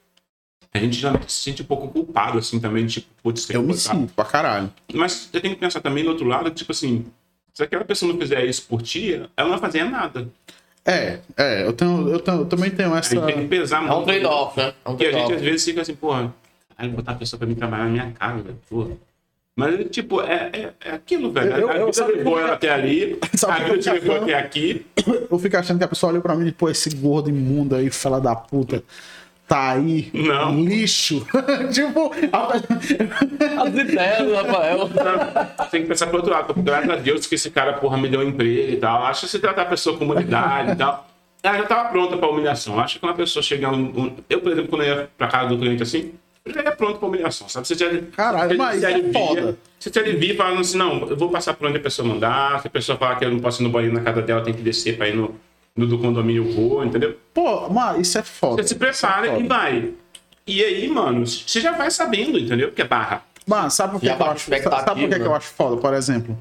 Speaker 4: a gente já se sente um pouco culpado, assim, também, tipo, putz, tem
Speaker 3: Eu
Speaker 4: que
Speaker 3: me sinto pra caralho.
Speaker 4: Mas você tem que pensar também do outro lado, que, tipo assim, se aquela pessoa não fizer isso por ti, ela não vai fazer nada.
Speaker 3: É, é, eu, tenho, eu, tenho, eu também tenho
Speaker 4: A
Speaker 3: essa.
Speaker 4: gente tem que pesar
Speaker 1: É
Speaker 4: muito.
Speaker 1: um trade-off, né? É um
Speaker 4: Porque a gente às vezes fica assim, porra, aí vou botar a pessoa pra mim trabalhar na minha casa, velho, porra. Mas, tipo, é, é, é aquilo, velho.
Speaker 3: Eu- eu-
Speaker 4: a
Speaker 3: eu-
Speaker 4: vida levou ela
Speaker 3: é?
Speaker 4: até ali, a vida
Speaker 3: é é
Speaker 4: levou até aqui.
Speaker 3: Eu fico achando que a pessoa olha pra mim e, pô, esse gordo imundo aí, fela da puta, tá aí,
Speaker 4: Não.
Speaker 3: lixo. tipo, a...
Speaker 1: As ideias do Rafael.
Speaker 4: Tem que pensar pro outro lado. Graças a Deus que esse cara, porra, me deu um emprego e tal. Acho que se tratar a pessoa com humanidade e tal. Ela já tava pronta pra humilhação. Acho que quando a pessoa chegar. Um, um- Eu, por exemplo, quando eu ia pra casa do cliente assim, eu já ia pronto pra humilhação, sabe? Você já,
Speaker 3: Caralho,
Speaker 4: você
Speaker 3: mas
Speaker 4: se
Speaker 3: é
Speaker 4: alivia,
Speaker 3: foda.
Speaker 4: Você te alivia falando assim, não, eu vou passar por onde a pessoa mandar. Se a pessoa falar que eu não posso ir no banheiro na casa dela, tem que descer pra ir no, no do condomínio, vou, entendeu?
Speaker 3: Pô, mas isso é foda.
Speaker 4: Você se prepara
Speaker 3: é
Speaker 4: e vai. E aí, mano, você já vai sabendo, entendeu? Porque é barra.
Speaker 3: Mano, sabe por que,
Speaker 1: Já
Speaker 3: que eu acho, sabe por que, que eu acho foda, por exemplo?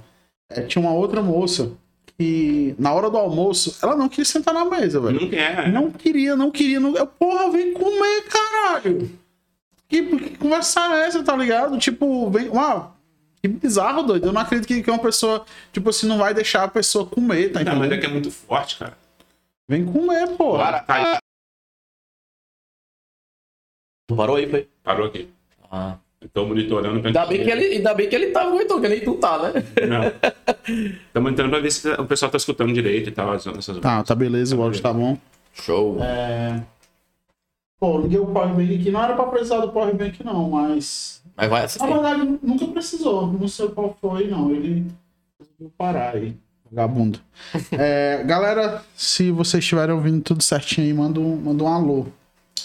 Speaker 3: É, tinha uma outra moça que, na hora do almoço, ela não queria sentar na mesa, velho.
Speaker 4: Não quer.
Speaker 3: Não queria, não queria. Não... Eu, porra, vem comer, caralho. Que, que conversa é essa, tá ligado? Tipo, vem. Uau, que bizarro, doido. Eu não acredito que, que uma pessoa, tipo assim, não vai deixar a pessoa comer, tá
Speaker 4: Não, mas é
Speaker 3: entendendo?
Speaker 4: que é muito forte, cara.
Speaker 3: Vem comer, porra.
Speaker 1: Para. Tu parou aí, foi?
Speaker 4: Parou aqui.
Speaker 1: Ah.
Speaker 4: Tô monitorando
Speaker 1: Ainda bem que ele, ainda bem que ele tá aguentou, que nem tu tá, né?
Speaker 4: Não. Tô monitorando pra ver se o pessoal tá escutando direito e tal. Essas... essas-
Speaker 3: Tá, tá beleza, o áudio tá bom.
Speaker 1: Show.
Speaker 3: É. Pô, liguei o Powerbank aqui. Não era pra precisar do Powerbank, não, mas.
Speaker 1: Mas vai
Speaker 3: Na
Speaker 1: assistir.
Speaker 3: verdade, nunca precisou. Não sei qual foi, não. Ele resolveu parar aí. Vagabundo. É, galera, se vocês estiverem ouvindo tudo certinho aí, manda um, manda um alô.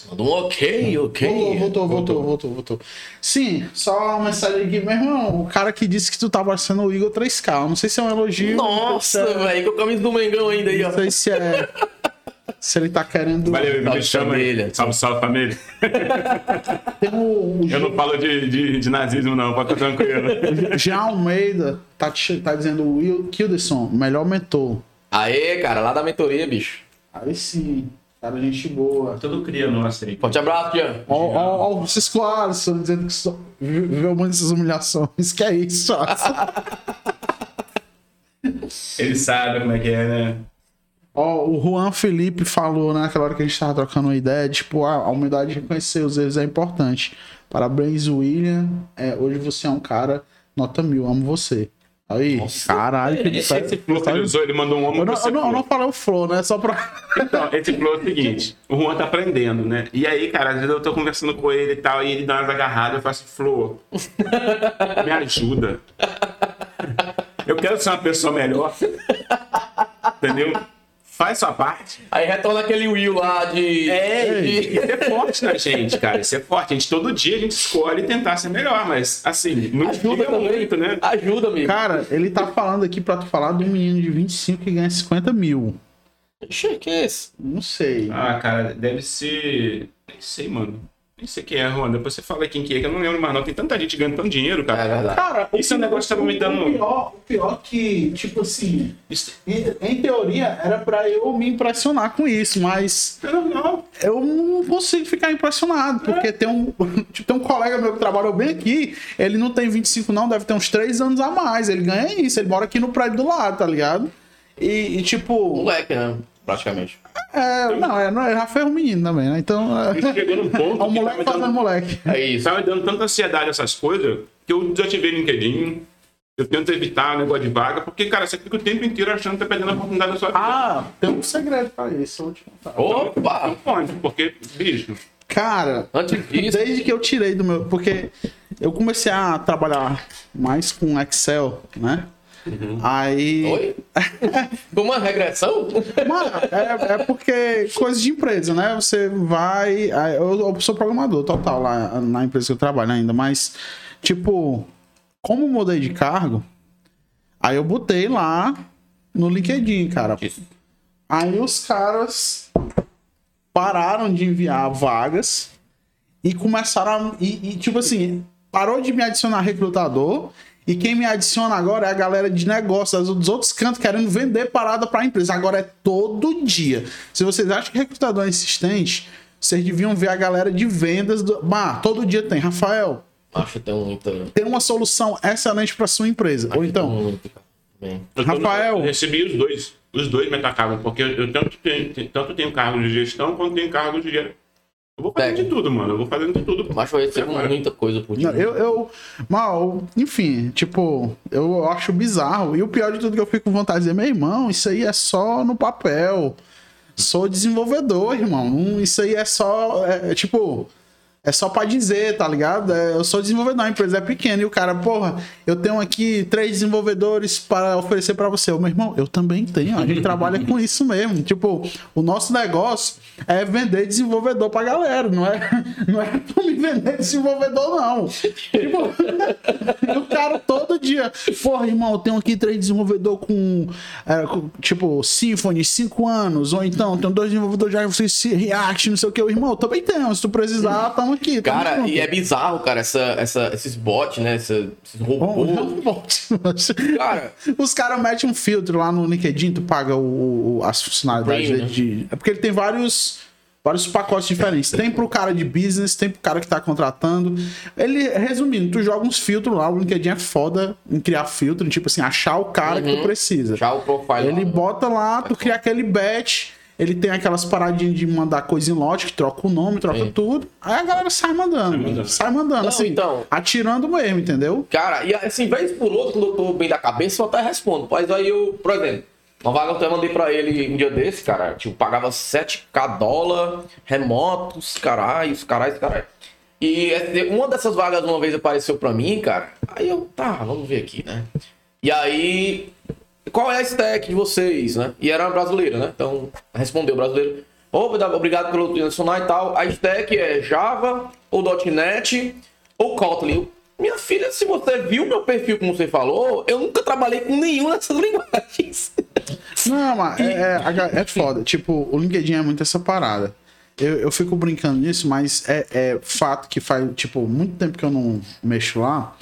Speaker 1: Manda um ok, ok.
Speaker 3: Voltou, voltou, voltou, voltou, voltou. Sim, só uma mensagem aqui, meu irmão. O cara que disse que tu tava sendo o Igor 3K. Eu Não sei se é um elogio.
Speaker 1: Nossa,
Speaker 3: é-
Speaker 1: velho, com a camisa do Mengão ainda aí, ó.
Speaker 3: Não sei se é. se ele tá querendo.
Speaker 4: Valeu,
Speaker 1: Salve,
Speaker 4: me chama
Speaker 1: família.
Speaker 4: Salve, salve, família.
Speaker 3: Tem o, o
Speaker 4: Eu não falo de, de, de nazismo, não. Pode ficar tranquilo.
Speaker 3: Jean Almeida tá, te- tá dizendo o Will Kilderson, melhor mentor.
Speaker 1: Aê, cara, lá da mentoria, bicho.
Speaker 3: Aí sim. Cara, gente boa.
Speaker 4: Tudo cria nossa aí.
Speaker 1: Forte abraço, Jean.
Speaker 3: Ó, ó, ó, o Cisco Alisson dizendo que só vi- viveu muitas humilhações. Que é isso?
Speaker 4: Ele sabe como é que é, né?
Speaker 3: Ó, o Juan Felipe falou né, naquela hora que a gente tava trocando uma ideia, tipo, a, a humildade de reconhecer os erros é importante. Parabéns, William. É, hoje você é um cara nota mil, amo você. Aí,
Speaker 1: Nossa.
Speaker 3: caralho, que
Speaker 4: Esse, esse flow que ele usou, ele mandou um homem
Speaker 3: eu não,
Speaker 4: você
Speaker 3: eu, não, eu
Speaker 4: flow.
Speaker 3: não falei o flow, né? Só pra.
Speaker 4: Então, esse flow é o seguinte, o Juan tá aprendendo, né? E aí, cara, às vezes eu tô conversando com ele e tal, e ele dá umas agarradas, eu faço, Flor, me ajuda. Eu quero ser uma pessoa melhor. Entendeu? Faz sua parte.
Speaker 1: Aí retorna aquele Will lá de.
Speaker 4: É,
Speaker 1: de-
Speaker 4: é forte na gente, cara. Isso é forte. A gente, todo dia a gente escolhe tentar ser melhor, mas assim, não
Speaker 1: Ajuda
Speaker 4: fica
Speaker 1: também.
Speaker 4: muito, né?
Speaker 1: Ajuda, amigo.
Speaker 3: Cara, ele tá falando aqui pra tu falar de um menino de 25 que ganha 50 mil.
Speaker 1: Ixi, que é esse?
Speaker 3: Não sei.
Speaker 4: Ah, cara, deve ser. Nem sei, mano. Nem sei quem é, Juan. Depois você fala quem que é, que eu não lembro mais, não. Tem tanta gente ganhando tanto dinheiro,
Speaker 1: É
Speaker 4: cara.
Speaker 1: verdade.
Speaker 3: Cara,
Speaker 4: Isso é um negócio que tava me dando-
Speaker 3: O pior, o pior que, tipo assim,
Speaker 4: Isso
Speaker 3: em, em teoria era pra eu me impressionar com isso, mas
Speaker 4: é normal.
Speaker 3: eu não consigo ficar impressionado, porque tem um, tipo, tem um colega meu que trabalhou bem aqui, ele não tem 25 não, deve ter uns 3 anos a mais, ele ganha isso, ele mora aqui no prédio do lado, tá ligado? E, e, tipo,
Speaker 1: Moleque, né? Praticamente.
Speaker 3: é, não, é, não, já foi um menino também, né? Então, é,
Speaker 4: chegou num ponto
Speaker 3: é um
Speaker 4: tá
Speaker 3: moleque
Speaker 4: me
Speaker 3: fazendo
Speaker 4: dando,
Speaker 3: moleque.
Speaker 1: É isso.
Speaker 4: tá me dando tanta ansiedade essas coisas que eu desativei o LinkedIn. Eu tento evitar o negócio de vaga, porque, cara, você fica o tempo inteiro achando que tá perdendo a oportunidade da sua vida.
Speaker 3: Ah, tem um segredo pra isso, eu vou te contar.
Speaker 1: Opa!
Speaker 4: Não pode, porque, bicho,
Speaker 3: Cara,
Speaker 1: Antes disso,
Speaker 3: desde que eu tirei do meu. Porque eu comecei a trabalhar mais com Excel, né? Aí.
Speaker 1: Oi? Uma regressão?
Speaker 3: Mano, é, é porque coisa de empresa, né? Você vai. eu sou programador total lá na empresa que eu trabalho ainda, mas, tipo, como eu mudei de cargo, aí eu botei lá no LinkedIn, cara. Aí os caras pararam de enviar vagas e começaram a. E, e, tipo assim, parou de me adicionar recrutador. E quem me adiciona agora é a galera de negócios dos outros cantos querendo vender parada para a empresa. Agora é todo dia. Se vocês acham que recrutador é insistente, vocês deviam ver a galera de vendas. Do... Bah, todo dia tem. Rafael,
Speaker 1: Acho que tem muita.
Speaker 3: tem uma solução excelente para sua empresa. Ou então,
Speaker 4: tô-
Speaker 3: Rafael.
Speaker 4: Eu recebi os dois. Os dois me atacavam, porque eu, eu tanto, tenho, tanto tenho cargo de gestão quanto tenho cargo de. Eu vou fazendo
Speaker 1: Pega.
Speaker 4: de tudo, mano. Eu vou fazendo de tudo.
Speaker 1: Mas recebo
Speaker 4: Agora.
Speaker 1: muita coisa por dia.
Speaker 3: eu, eu, mal, enfim, tipo, eu acho bizarro. E o pior de tudo que eu fico com vontade de dizer, meu irmão, isso aí é só no papel. Sou desenvolvedor, irmão. Isso aí é só, é, é tipo, é só pra dizer, tá ligado? É, eu sou desenvolvedor, a empresa é pequena. E o cara, porra, eu tenho aqui três desenvolvedores para oferecer pra você. O meu irmão, eu também tenho. A gente trabalha com isso mesmo. Tipo, o nosso negócio é vender desenvolvedor pra galera. Não é, não é me vender desenvolvedor, não. Tipo, o cara todo dia, porra, irmão, eu tenho aqui três desenvolvedores com, é, com, tipo, Symfony, cinco anos. Ou então, tenho dois desenvolvedores já que React, não sei o que. O irmão, eu também tenho. Se tu precisar, tamo aqui. tamo
Speaker 1: Cara,
Speaker 3: junto.
Speaker 1: e é bizarro, cara, essa, essa, esses bots, né? essa- esses robôs. Cara,
Speaker 3: Os caras metem um filtro lá no LinkedIn, tu paga o, as funcionalidades de. É porque ele tem vários. Vários pacotes diferentes. Tem pro cara de business, tem pro cara que tá contratando. Ele, resumindo, tu joga uns filtros lá, o LinkedIn é foda em criar filtro, tipo assim, achar o cara que tu precisa.
Speaker 1: já o profile.
Speaker 3: Ele bota lá, tu cria aquele batch, ele tem aquelas paradinhas de mandar coisa em lote, que troca o nome, troca
Speaker 1: Sim.
Speaker 3: tudo. Aí a galera sai mandando,
Speaker 4: mandando.
Speaker 3: sai mandando,
Speaker 1: Não,
Speaker 3: assim,
Speaker 1: então-
Speaker 3: atirando mesmo, entendeu?
Speaker 1: Cara, e assim, vez por outro, quando eu tô bem da cabeça, eu até respondo. Mas aí eu, por exemplo, uma vaga eu até mandei pra ele um dia desse, cara. Tipo, pagava 7k dólar, remotos, caralho, os caralho, caralho. E esse- uma dessas vagas uma vez apareceu pra mim, cara. Aí eu, tá, vamos ver aqui, né? E aí, qual é a stack de vocês, né? E era brasileira, né? Então, respondeu brasileiro. Ô, obrigado pelo adicionar e tal. A stack é Java, ou .NET, ou Kotlin. Minha filha, se você viu meu perfil como você falou, eu nunca trabalhei com nenhuma dessas linguagens.
Speaker 3: Não, mas é, é, é foda. Tipo, o LinkedIn é muito essa parada. Eu, eu fico brincando nisso, mas é, é fato que faz, tipo, muito tempo que eu não mexo lá.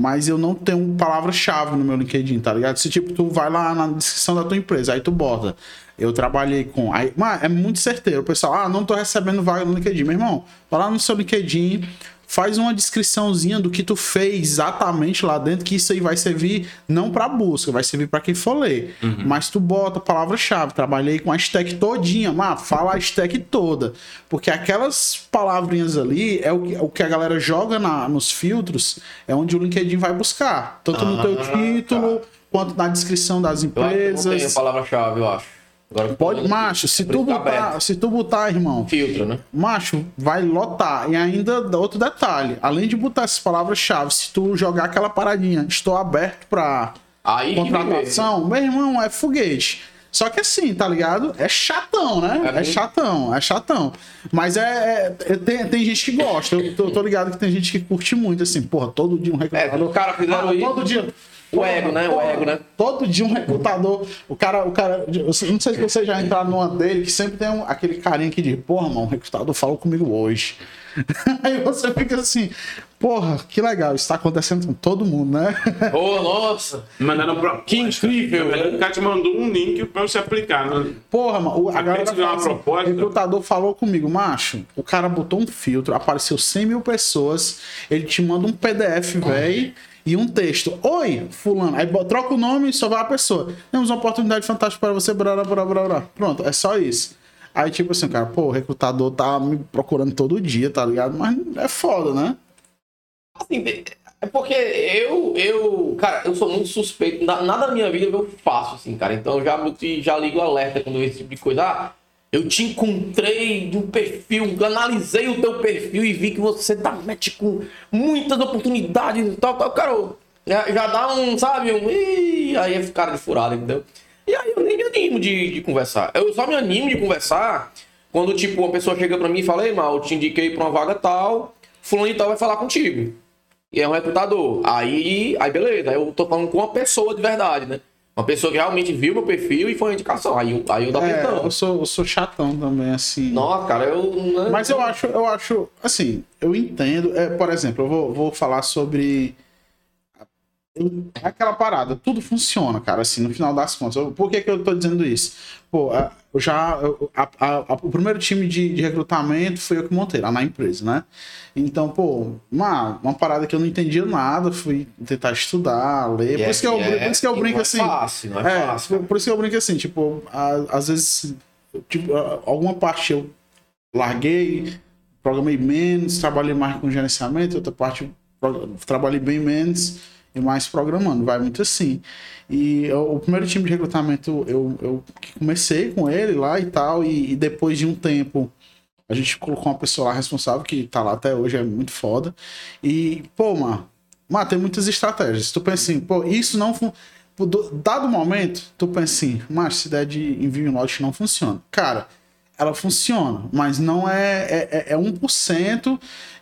Speaker 3: Mas eu não tenho palavra-chave no meu LinkedIn, tá ligado? Se tipo, tu vai lá na descrição da tua empresa, aí tu bota. Eu trabalhei com. Aí, mano, é muito certeiro. O pessoal, ah, não tô recebendo vaga no LinkedIn. Meu irmão, vai lá no seu LinkedIn, faz uma descriçãozinha do que tu fez exatamente lá dentro, que isso aí vai servir não para busca, vai servir para quem for ler. Mas tu bota a palavra-chave, trabalhei com a stack todinha, mas fala a stack toda, porque aquelas palavrinhas ali é o que, o que a galera joga na, nos filtros, é onde o LinkedIn vai buscar, tanto no teu
Speaker 1: Ah,
Speaker 3: título quanto na descrição das
Speaker 1: Eu acho que não tem a
Speaker 3: empresas.
Speaker 1: palavra-chave, eu acho. Agora,
Speaker 3: Pode, macho, se tu botar,
Speaker 1: aberto.
Speaker 3: se tu botar, irmão,
Speaker 1: Filtro, né?
Speaker 3: Macho, vai lotar. E ainda outro detalhe. Além de botar essas palavras-chave, se tu jogar aquela paradinha, estou aberto pra
Speaker 1: Aí
Speaker 3: contratação, meu irmão, é foguete. Só que assim, tá ligado? É chatão, né?
Speaker 1: É
Speaker 3: É, chatão, é chatão. Mas é. é- tem, tem gente que gosta. Eu tô, tô ligado que tem gente que curte muito, assim, porra, todo dia um recrutador.
Speaker 1: os caras fizeram
Speaker 3: Ah,
Speaker 1: isso.
Speaker 3: Todo dia.
Speaker 1: O ego, né? O ego, né?
Speaker 3: Todo dia um recrutador. O cara, o cara. eu Não sei se você já entraram numa dele que sempre tem um- aquele carinha que diz, porra, mano, o recrutador falou comigo hoje. Aí você fica assim, porra, que legal, isso tá acontecendo com todo mundo, né?
Speaker 1: Ô, nossa!
Speaker 4: Mandaram pro...
Speaker 1: Que incrível?
Speaker 4: O cara te mandou um link pra você aplicar. Né?
Speaker 3: Porra, mano, o- a
Speaker 4: Acabei
Speaker 3: galera
Speaker 4: ver uma
Speaker 3: fala assim,
Speaker 4: proposta.
Speaker 3: o recrutador falou comigo, macho, o cara botou um filtro, apareceu 100 mil pessoas, ele te manda um PDF, velho, e um texto. Oi, fulano. Aí troca o nome e só vai a pessoa. Temos uma oportunidade fantástica para você, blá, blá, blá. Pronto, é só isso. Aí, tipo assim, cara, pô, o recrutador tá me procurando todo dia, tá ligado? Mas é foda, né?
Speaker 1: Assim, é porque eu, eu, cara, eu sou muito suspeito. Na- Nada na minha vida eu faço, assim, cara. Então eu já, já ligo alerta quando eu esse tipo de coisa. Ah, eu te encontrei no perfil, analisei o teu perfil e vi que você dá match com muitas oportunidades e tal, tal. Cara, já, já dá um, sabe, um. Ih, aí é cara de furada, entendeu? E aí eu nem me animo de, de conversar. Eu só me animo de conversar quando, tipo, uma pessoa chega pra mim e fala, ei, mal, te indiquei pra uma vaga tal, fulano e tal vai falar contigo. E é um recrutador. Aí, aí beleza, aí eu tô falando com uma pessoa de verdade, né? Uma pessoa que realmente viu meu perfil e foi uma indicação. Aí, eu- aí eu dou
Speaker 3: É,
Speaker 1: atenção.
Speaker 3: eu sou, eu sou chatão também, assim.
Speaker 1: Nossa, cara, eu.
Speaker 3: Mas eu acho, eu acho, assim, eu entendo. É, por exemplo, eu vou, vou falar sobre aquela parada. Tudo funciona, cara, assim, no final das contas. Por que, que eu tô dizendo isso? Pô, a- eu já. eu- a- a- o primeiro time de, de recrutamento foi eu que montei lá na empresa, né? Então, pô, uma, uma parada que eu não entendia nada, fui tentar estudar, ler. Por
Speaker 1: é-
Speaker 3: isso que eu,
Speaker 1: é-
Speaker 3: por isso que eu brinco
Speaker 1: não é
Speaker 3: assim.
Speaker 1: fácil, não é,
Speaker 3: É,
Speaker 1: fácil.
Speaker 3: por, por isso que eu brinco assim, tipo, a- às vezes, tipo, alguma parte eu larguei, programei menos, trabalhei mais com gerenciamento, outra parte trabalhei bem menos e mais programando, vai muito assim. E eu- o primeiro time de recrutamento eu, eu comecei com ele lá e tal, e, e depois de um tempo a gente colocou uma pessoa lá responsável que tá lá até hoje, é muito foda. E, pô, mano, mano, tem muitas estratégias. Tu pensa assim, pô, isso não. Dado momento, tu pensa assim, mas essa ideia de envio em lote não funciona. Cara, ela funciona, mas não é, é, é- é 1%.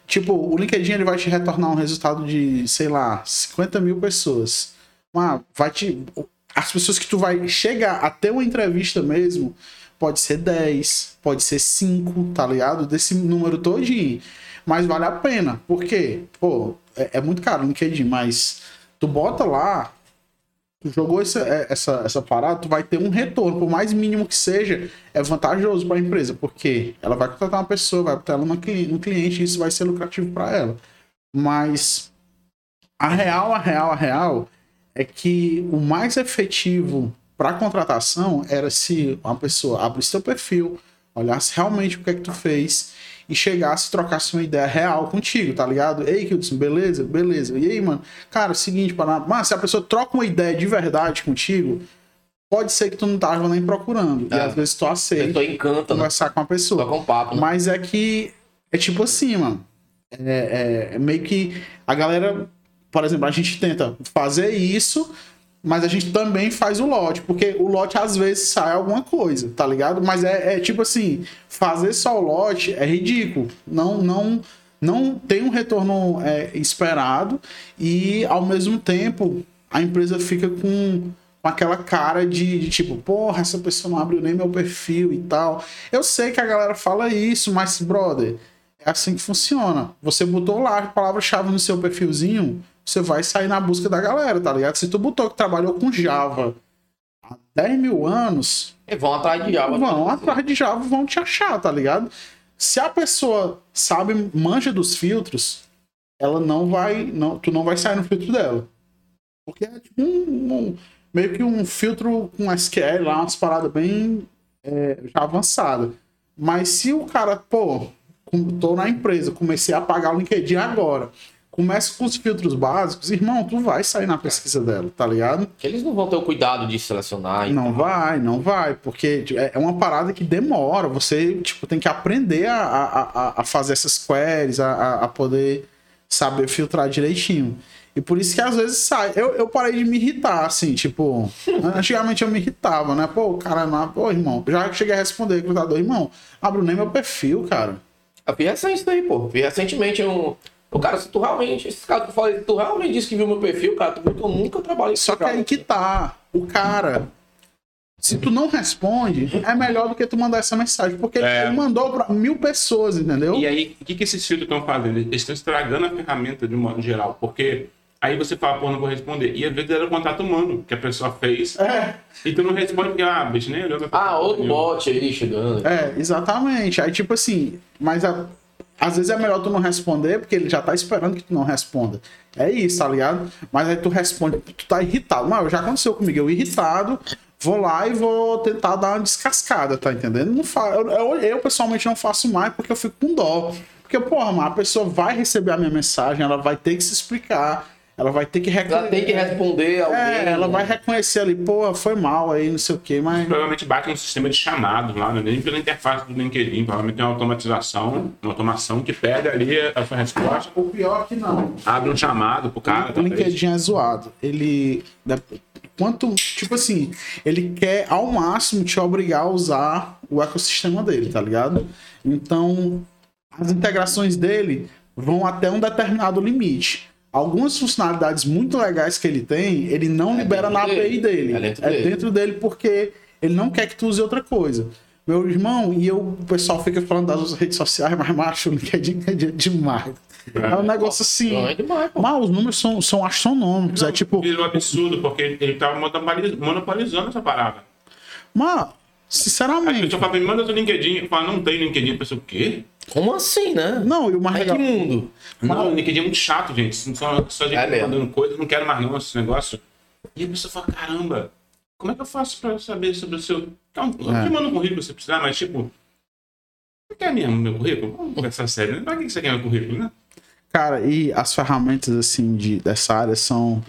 Speaker 3: Tipo, o LinkedIn ele vai te retornar um resultado de, sei lá, 50 mil pessoas. Mas vai te. As pessoas que tu vai chegar até uma entrevista mesmo, pode ser 10, pode ser 5, tá ligado? Desse número todinho. Mas vale a pena. Por quê? Pô, é, é muito caro o LinkedIn, mas tu bota lá, tu jogou essa, é, essa, essa parada, tu vai ter um retorno, por mais mínimo que seja, é vantajoso para a empresa, porque ela vai contratar uma pessoa, vai botar ela no cliente, no cliente isso vai ser lucrativo para ela. Mas a real, a real, a real é que o mais efetivo para contratação era se uma pessoa abrisse seu perfil, olhasse realmente o que é que tu fez e chegasse e trocasse uma ideia real contigo, tá ligado? Ei, Kilson, beleza? Beleza. E aí, mano? Cara, seguinte, para... Mas se a pessoa troca uma ideia de verdade contigo, pode ser que tu não tava nem procurando. E
Speaker 1: É.
Speaker 3: às vezes tu aceita
Speaker 1: encanta, né?
Speaker 3: conversar com a pessoa.
Speaker 1: Com papo, né?
Speaker 3: Mas é que é tipo assim, mano. É, é- é meio que a galera, por exemplo, a gente tenta fazer isso, mas a gente também faz o lote, porque o lote às vezes sai alguma coisa, tá ligado? Mas é, é tipo assim, fazer só o lote é ridículo. Não, não, não tem um retorno é, esperado e ao mesmo tempo a empresa fica com aquela cara de, de tipo, porra, essa pessoa não abriu nem meu perfil e tal. Eu sei que a galera fala isso, mas, brother, é assim que funciona. Você botou lá a palavra-chave no seu perfilzinho, você vai sair na busca da galera, tá ligado? Se tu botou que trabalhou com Java há 10 mil anos,
Speaker 1: E vão atrás de Java.
Speaker 3: vão atrás de Java, vão te achar, tá ligado? Se a pessoa sabe, manja dos filtros, ela não vai, não, tu não vai sair no filtro dela. Porque é tipo um, um- meio que um filtro com SQL lá, umas paradas bem é, já avançadas. Mas se o cara, pô, tô na empresa, comecei a pagar o LinkedIn agora, começa com os filtros básicos, irmão, tu vai sair na pesquisa dela, tá ligado?
Speaker 1: Que eles não vão ter o cuidado de selecionar. e
Speaker 3: Não vai, não vai, porque tipo, é é uma parada que demora. Você tipo, tem que aprender a, a, a- fazer essas queries, a, a- poder saber filtrar direitinho. E por isso que às vezes sai. Eu, eu parei de me irritar, assim, tipo. Antigamente eu me irritava, né? Pô, o cara não. Pô, irmão, já cheguei a responder, cruzador, irmão, abre nem meu perfil, cara.
Speaker 1: Eu fiz recente isso daí, pô. Fiz recentemente um. O cara, se tu realmente. Esse cara que eu falei, tu realmente disse que viu meu perfil, cara, tu viu que eu nunca trabalhei com
Speaker 3: Só que aí que tá. O cara. Se tu não responde, é melhor do que tu mandar essa mensagem. Porque ele-
Speaker 4: É.
Speaker 3: ele mandou pra mil pessoas, entendeu?
Speaker 4: E aí, o que, que esses filtros estão fazendo? Eles estão estragando a ferramenta de um modo geral. Porque aí você fala, pô, não vou responder. E às vezes era o contato humano que a pessoa fez.
Speaker 3: É.
Speaker 4: E tu não responde porque, ah, bicho, nem olhou meu
Speaker 1: Ah, outro bot aí chegando.
Speaker 3: É, exatamente. Aí, tipo assim, mas a- às vezes é melhor tu não responder, porque ele já tá esperando que tu não responda. É isso, tá ligado? Mas aí tu responde, tu tá irritado. Mas já aconteceu comigo, eu irritado, vou lá e vou tentar dar uma descascada, tá entendendo? Não fa... eu, eu, eu, pessoalmente não faço mais porque eu fico com dó. Porque, porra, mano, a pessoa vai receber a minha mensagem, ela vai ter que se explicar, ela vai ter que
Speaker 1: Ela
Speaker 3: reconhecer.
Speaker 1: tem que responder alguém.
Speaker 3: É, ela
Speaker 1: né?
Speaker 3: vai reconhecer ali, pô, foi mal aí, não sei o quê, mas.
Speaker 4: Provavelmente bate no sistema de chamados lá, né? nem pela interface do LinkedIn. Provavelmente tem uma automatização, uma automação que pega ali a sua resposta,
Speaker 3: O pior é que não.
Speaker 4: abre um chamado pro cara.
Speaker 3: o
Speaker 4: talvez.
Speaker 3: LinkedIn é zoado. Ele. Quanto. Tipo assim, ele quer ao máximo te obrigar a usar o ecossistema dele, tá ligado? Então, as integrações dele vão até um determinado limite. Algumas funcionalidades muito legais que ele tem, ele não
Speaker 1: É
Speaker 3: libera na
Speaker 1: dele.
Speaker 3: API dele.
Speaker 1: É dentro
Speaker 3: é
Speaker 1: dele.
Speaker 3: dentro dele porque ele não quer que tu use outra coisa. Meu irmão, e eu, o pessoal fica falando das redes sociais, mas macho, o LinkedIn é demais. É um negócio assim.
Speaker 1: Não, é demais.
Speaker 3: Mas os números são, são astronômicos. é tipo,
Speaker 4: Virou absurdo, porque ele tava monopoli- monopolizando essa parada.
Speaker 3: mas,
Speaker 4: A
Speaker 3: sinceramente.
Speaker 4: pessoa fala, me manda seu LinkedIn. Eu falo, não tem LinkedIn. A pessoa, o quê?
Speaker 1: Como assim, né?
Speaker 3: Não, e o mais
Speaker 1: Ai, que
Speaker 3: legal.
Speaker 1: mundo.
Speaker 4: Não, o LinkedIn é muito chato, gente. Só, só gente
Speaker 1: É
Speaker 4: mandando coisa, não quero mais não esse negócio. E a pessoa fala, caramba, como é que eu faço pra saber sobre o seu... Então, eu
Speaker 3: É.
Speaker 4: te mando um currículo se precisar, mas tipo... Você quer mesmo meu currículo? Vamos conversar sério, né? Pra que você quer meu currículo, né?
Speaker 3: Cara, e as ferramentas, assim, de, dessa área são,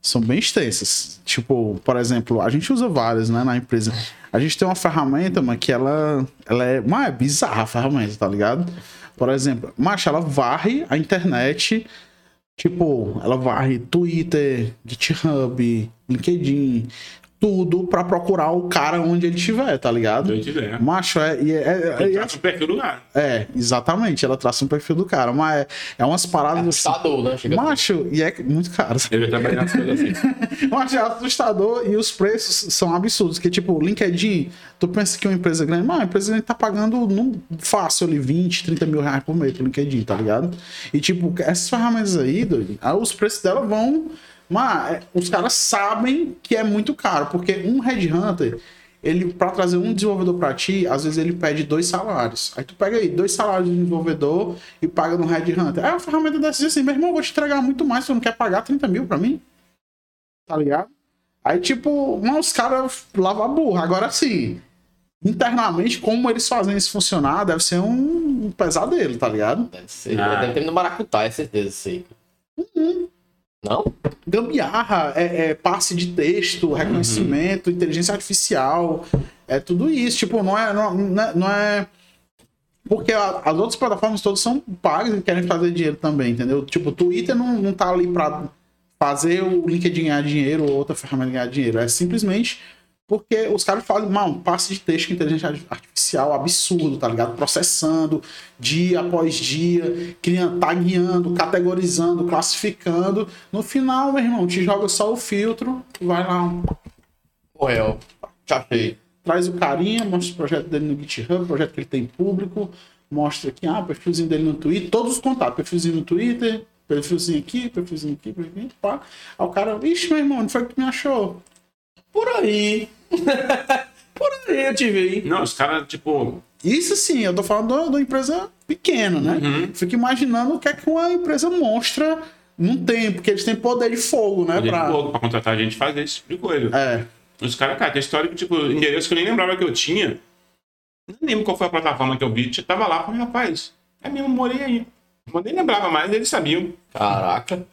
Speaker 3: são bem extensas. Tipo, por exemplo, a gente usa várias, né, na empresa. A gente tem uma ferramenta, mas que ela, ela é, mas é bizarra a ferramenta, tá ligado? Por exemplo, macho, ela varre a internet, tipo, ela varre Twitter, GitHub, LinkedIn, tudo pra procurar o cara onde ele estiver, tá ligado?
Speaker 4: Eu tiver.
Speaker 3: Macho, é, é, é,
Speaker 4: Ele
Speaker 3: é,
Speaker 4: traça o perfil do cara.
Speaker 3: é, exatamente, ela traça um perfil do cara, mas é, é umas paradas assim.
Speaker 1: Assustador, né? Chega
Speaker 3: Macho, e é muito caro.
Speaker 4: Eu já trabalhei nas coisas assim.
Speaker 3: Macho, é assustador e os preços são absurdos. Que, tipo, LinkedIn, tu pensa que uma empresa grande, mas a empresa grande tá pagando num, fácil ali 20, 30 mil reais por mês pro LinkedIn, tá ligado? E, tipo, essas ferramentas aí, doido, aí os preços dela vão. Mas é, os caras sabem que é muito caro, porque um headhunter, ele, pra trazer um desenvolvedor pra ti, às vezes ele pede dois salários. Aí tu pega aí, dois salários de desenvolvedor e paga no headhunter. Aí a ferramenta dessa diz assim, meu irmão, eu vou te entregar muito mais, você não quer pagar 30 mil pra mim? Tá ligado? Aí, tipo, mas os caras lavam a burra. Agora sim, internamente, como eles fazem isso funcionar, deve ser um, pesadelo, tá ligado?
Speaker 1: Deve ser.
Speaker 4: Ah.
Speaker 1: Deve ter no Maracutá, é certeza, isso aí. Não?
Speaker 3: Gambiarra, é, é passe de texto, reconhecimento, inteligência artificial, é tudo isso. Tipo, não é. Não, não é, não é- Porque a- as outras plataformas todas são pagas e querem fazer dinheiro também, entendeu? Tipo, o Twitter não, não tá ali pra fazer o LinkedIn ganhar dinheiro ou outra ferramenta ganhar dinheiro. É simplesmente porque os caras fazem mano, um passe de texto com inteligência artificial absurdo, tá ligado? Processando dia após dia, criando, tagueando, categorizando, classificando. No final, meu irmão, te joga só o filtro, vai lá,
Speaker 1: Morreu. Te achei.
Speaker 3: traz o carinha, mostra o projeto dele no GitHub, o projeto que ele tem público, mostra aqui, ah, o perfilzinho dele no Twitter, todos os contatos, perfilzinho no Twitter, perfilzinho aqui, perfilzinho aqui, perfilzinho aqui, pá. Aí o cara, ixi, meu irmão, não foi o que tu me achou?
Speaker 1: Por aí. Por aí eu te vi.
Speaker 4: Não, os caras, tipo.
Speaker 3: Isso sim, eu tô falando de uma empresa pequena, né?
Speaker 4: Uhum.
Speaker 3: Fico imaginando o que é que uma empresa monstra não tem, porque eles têm poder de fogo, né?
Speaker 4: Pra...
Speaker 3: Pra...
Speaker 4: pra contratar a gente fazer esse tipo de coisa.
Speaker 3: É.
Speaker 4: Os caras, cara, tem história que, tipo, endereço que eu nem lembrava que eu tinha. Não lembro qual foi a plataforma que eu vi. Tava lá, falei, rapaz, é mesmo, morei aí. Eu nem lembrava mais, eles sabiam.
Speaker 1: Caraca.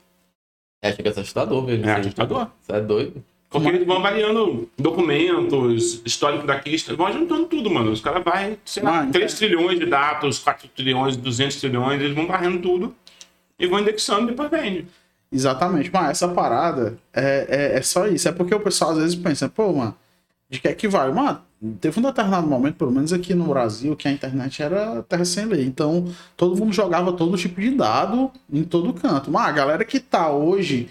Speaker 1: É, chega a ser assustador, velho.
Speaker 4: É assustador.
Speaker 1: Você é doido.
Speaker 4: Porque eles vão avaliando documentos, histórico daqui, vão juntando tudo, mano. Os caras vão, sei lá,
Speaker 3: Mano,
Speaker 4: 3
Speaker 3: é.
Speaker 4: trilhões de dados, 4 trilhões, 200 trilhões, eles vão varrendo tudo e vão indexando e depois vende.
Speaker 3: Exatamente, mas essa parada é, é, é só isso. É porque o pessoal às vezes pensa, pô, mano, de que é que vale? Mano, teve um determinado momento, pelo menos aqui no Brasil, que a internet era terra sem lei. Então, todo mundo jogava todo tipo de dado em todo canto. Mas a galera que tá hoje,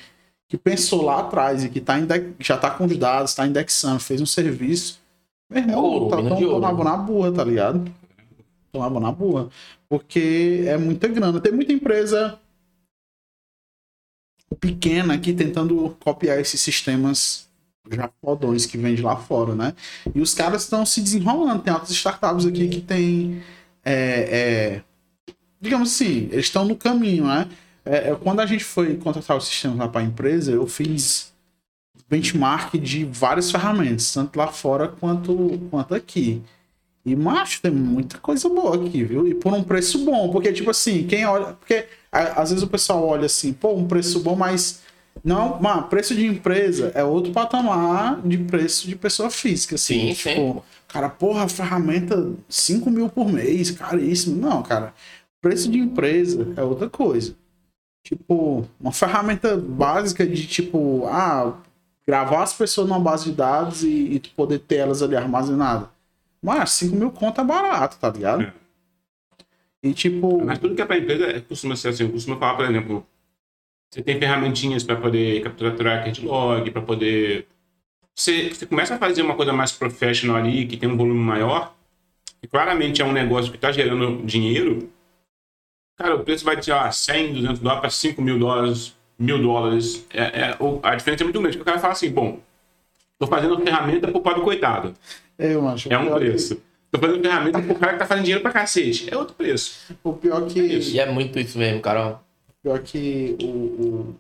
Speaker 3: que pensou lá atrás e que tá inde- já tá com os dados, tá indexando, fez um serviço, meu irmão,
Speaker 1: ouro,
Speaker 3: tá, tão tomava na burra, tá ligado? Tomava na burra. Porque é muita grana. Tem muita empresa pequena aqui tentando copiar esses sistemas já fodões que vende lá fora, né? E os caras estão se desenrolando. Tem outras startups aqui que tem. é, é, digamos assim, eles estão no caminho, né? É, é, quando a gente foi contratar o sistema lá para a empresa, eu fiz benchmark de várias ferramentas, tanto lá fora quanto, quanto aqui. E, macho, tem muita coisa boa aqui, viu? E por um preço bom. Porque, tipo assim, quem olha. Porque às vezes o pessoal olha assim, pô, um preço bom, mas. Não, mano, preço de empresa é outro patamar de preço de pessoa física, assim.
Speaker 1: Sim,
Speaker 3: tipo,
Speaker 1: sim.
Speaker 3: cara, porra, ferramenta 5 mil por mês, caríssimo. Não, cara. Preço de empresa é outra coisa. Tipo, uma ferramenta básica de tipo, ah, gravar as pessoas numa base de dados e, e tu poder ter elas ali armazenadas. Mas 5 mil conto é barato, tá ligado?
Speaker 4: É.
Speaker 3: E tipo.
Speaker 4: Mas tudo que é para empresa é- costuma ser assim. Eu costumo falar, por exemplo, você tem ferramentinhas para poder capturar cat log, para poder. Você, você começa a fazer uma coisa mais professional ali, que tem um volume maior, e claramente é um negócio que está gerando dinheiro. Cara, o preço vai de sei lá, 100, 200 dólares para 5 mil dólares, mil dólares. É, é- o- a diferença é muito grande. Porque o cara fala assim: bom, tô fazendo ferramenta pro pobre coitado.
Speaker 3: Eu acho.
Speaker 4: É um
Speaker 3: o pior que-
Speaker 4: preço. Tô fazendo ferramenta pro cara que tá fazendo dinheiro pra cacete. É outro preço.
Speaker 3: O pior que.
Speaker 1: E é muito isso mesmo, cara.
Speaker 3: Pior que o, o-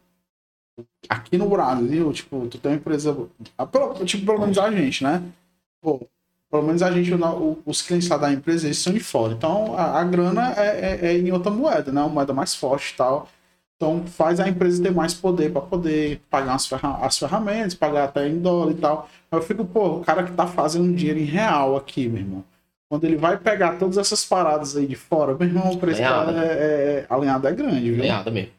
Speaker 3: aqui no Brasil, tipo, tu tem uma empresa. ah, tipo, pelo menos a gente, né? Pô, pelo menos a gente, os clientes lá da empresa, eles são de fora. Então a, a grana é, é- é em outra moeda, né? Uma moeda mais forte e tal. Então faz a empresa ter mais poder para poder pagar as, ferra as ferramentas, pagar até em dólar e tal. Aí Eu fico, pô, o cara que tá fazendo dinheiro em real aqui, meu irmão. Quando ele vai pegar todas essas paradas aí de fora, meu irmão, o preço
Speaker 1: Alinhado.
Speaker 3: é, é, alinhado é grande, viu?
Speaker 1: Ganhada mesmo.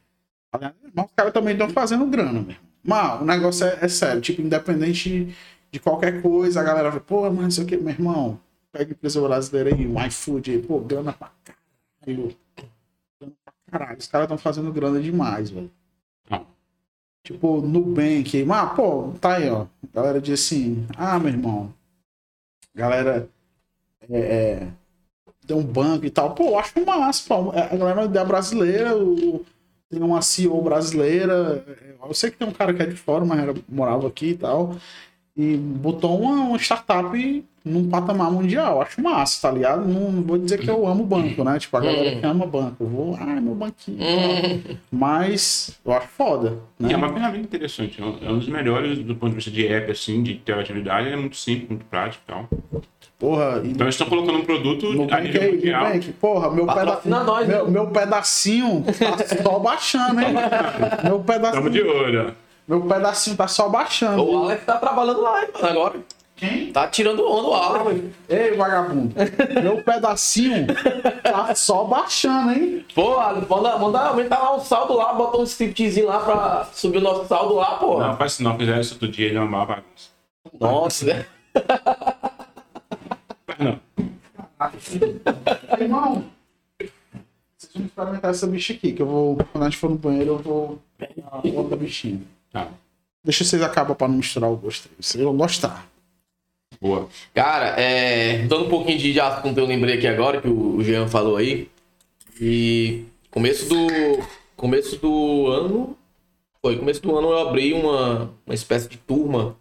Speaker 3: Mas os caras também estão fazendo grana, mesmo. Mas o negócio é, é sério, tipo, independente de qualquer coisa, a galera vai, pô, mas não sei o que, meu irmão, pega empresa brasileira aí, um iFood aí, pô, grana pra caralho. Grana pra caralho. Os caras estão fazendo grana demais, velho. Tipo, Nubank, mas, pô, tá aí, ó. A galera diz assim, ah, meu irmão, galera é, é, tem um banco e tal. Pô, eu acho massa, pô. A galera é uma ideia brasileira, o- tem uma CEO brasileira. Eu sei que tem um cara que é de fora, mas era, morava aqui e tal. E botou uma, uma startup num patamar mundial. Acho massa, tá ligado? Não, não vou dizer que eu amo banco, né? Tipo, a galera que ama banco. Eu vou, ah, meu banquinho. e tal.
Speaker 1: Hum,
Speaker 3: Mas eu acho foda. Né?
Speaker 4: E é uma ferramenta interessante. É um é dos melhores do ponto de vista de app, assim, de interatividade. Ele é muito simples, muito prático e tal.
Speaker 3: Porra, e
Speaker 4: Então eles estão colocando um produto a
Speaker 3: Nubank
Speaker 4: nível
Speaker 3: aí,
Speaker 4: mundial.
Speaker 3: Nubank, porra, meu, peda...
Speaker 1: Nós,
Speaker 3: meu, meu pedacinho tá só baixando, hein? Meu
Speaker 4: Estamos de
Speaker 3: pedacinho,
Speaker 4: olho.
Speaker 3: Meu pedacinho tá só baixando.
Speaker 1: O Alex tá trabalhando lá, hein, mano, agora.
Speaker 3: Quem?
Speaker 1: Tá tirando onda o Alex.
Speaker 3: Ei, vagabundo. Meu pedacinho tá só baixando, hein?
Speaker 1: Pô, Alex, manda, manda aumentar lá um saldo lá, bota um scriptzinho lá pra subir o nosso saldo lá, pô.
Speaker 4: Não, faz isso não. Fizer isso outro dia, ele é uma bagunça.
Speaker 1: Nossa, né?
Speaker 4: Não.
Speaker 3: Irmão, vocês vão experimentar essa bicha aqui, que eu vou, quando a gente for no banheiro, eu vou pegar outra bichinha.
Speaker 4: Tá.
Speaker 3: Deixa vocês acabar pra não misturar o gosto. Vocês vão gostar.
Speaker 4: Boa.
Speaker 1: Cara, é, dando um pouquinho de assunto, eu lembrei aqui agora que o Jean falou aí. E começo do começo do ano. Foi, começo do ano eu abri uma, uma espécie de turma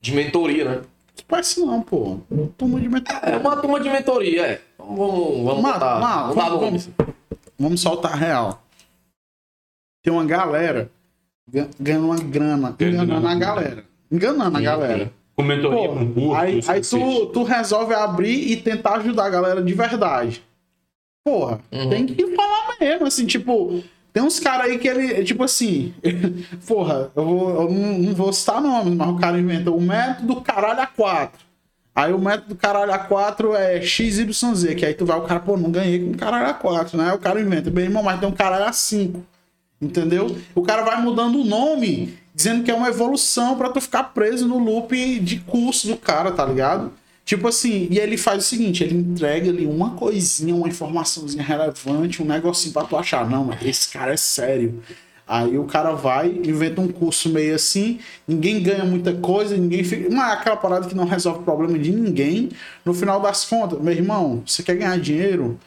Speaker 1: de mentoria, né?
Speaker 3: Parece não, pô. Turma de metal.
Speaker 1: É uma turma de mentoria, é. Então, Vamos, vamos,
Speaker 3: Mas-
Speaker 1: botar,
Speaker 3: mas-
Speaker 1: vamos
Speaker 3: vamos-. Vamos soltar a real. Tem uma galera ganhando uma grana, enganando a galera. Enganando a galera.
Speaker 4: Com mentoria,
Speaker 3: Pô,
Speaker 4: com curso.
Speaker 3: aí aí tu, tu resolve abrir e tentar ajudar a galera de verdade. Porra,
Speaker 1: Uhum.
Speaker 3: tem que falar mesmo, assim, tipo, tem uns caras aí que ele, tipo assim, porra, eu, vou, eu não, não vou citar nomes, mas o cara inventa o método caralho a 4. Aí o método caralho a 4 é XYZ, que aí tu vai, o cara, pô, não ganhei com caralho a 4, né? Aí o cara inventa, bem, irmão, mas tem um caralho a 5. Entendeu? O cara vai mudando o nome, dizendo que é uma evolução pra tu ficar preso no loop de curso do cara, tá ligado? Tipo assim, e ele faz o seguinte, ele entrega ali uma coisinha, uma informaçãozinha relevante, um negocinho pra tu achar, não, esse cara é sério. Aí o cara vai, inventa um curso meio assim, ninguém ganha muita coisa, ninguém fica. Mas é aquela parada que não resolve o problema de ninguém. No final das contas, meu irmão, você quer ganhar dinheiro?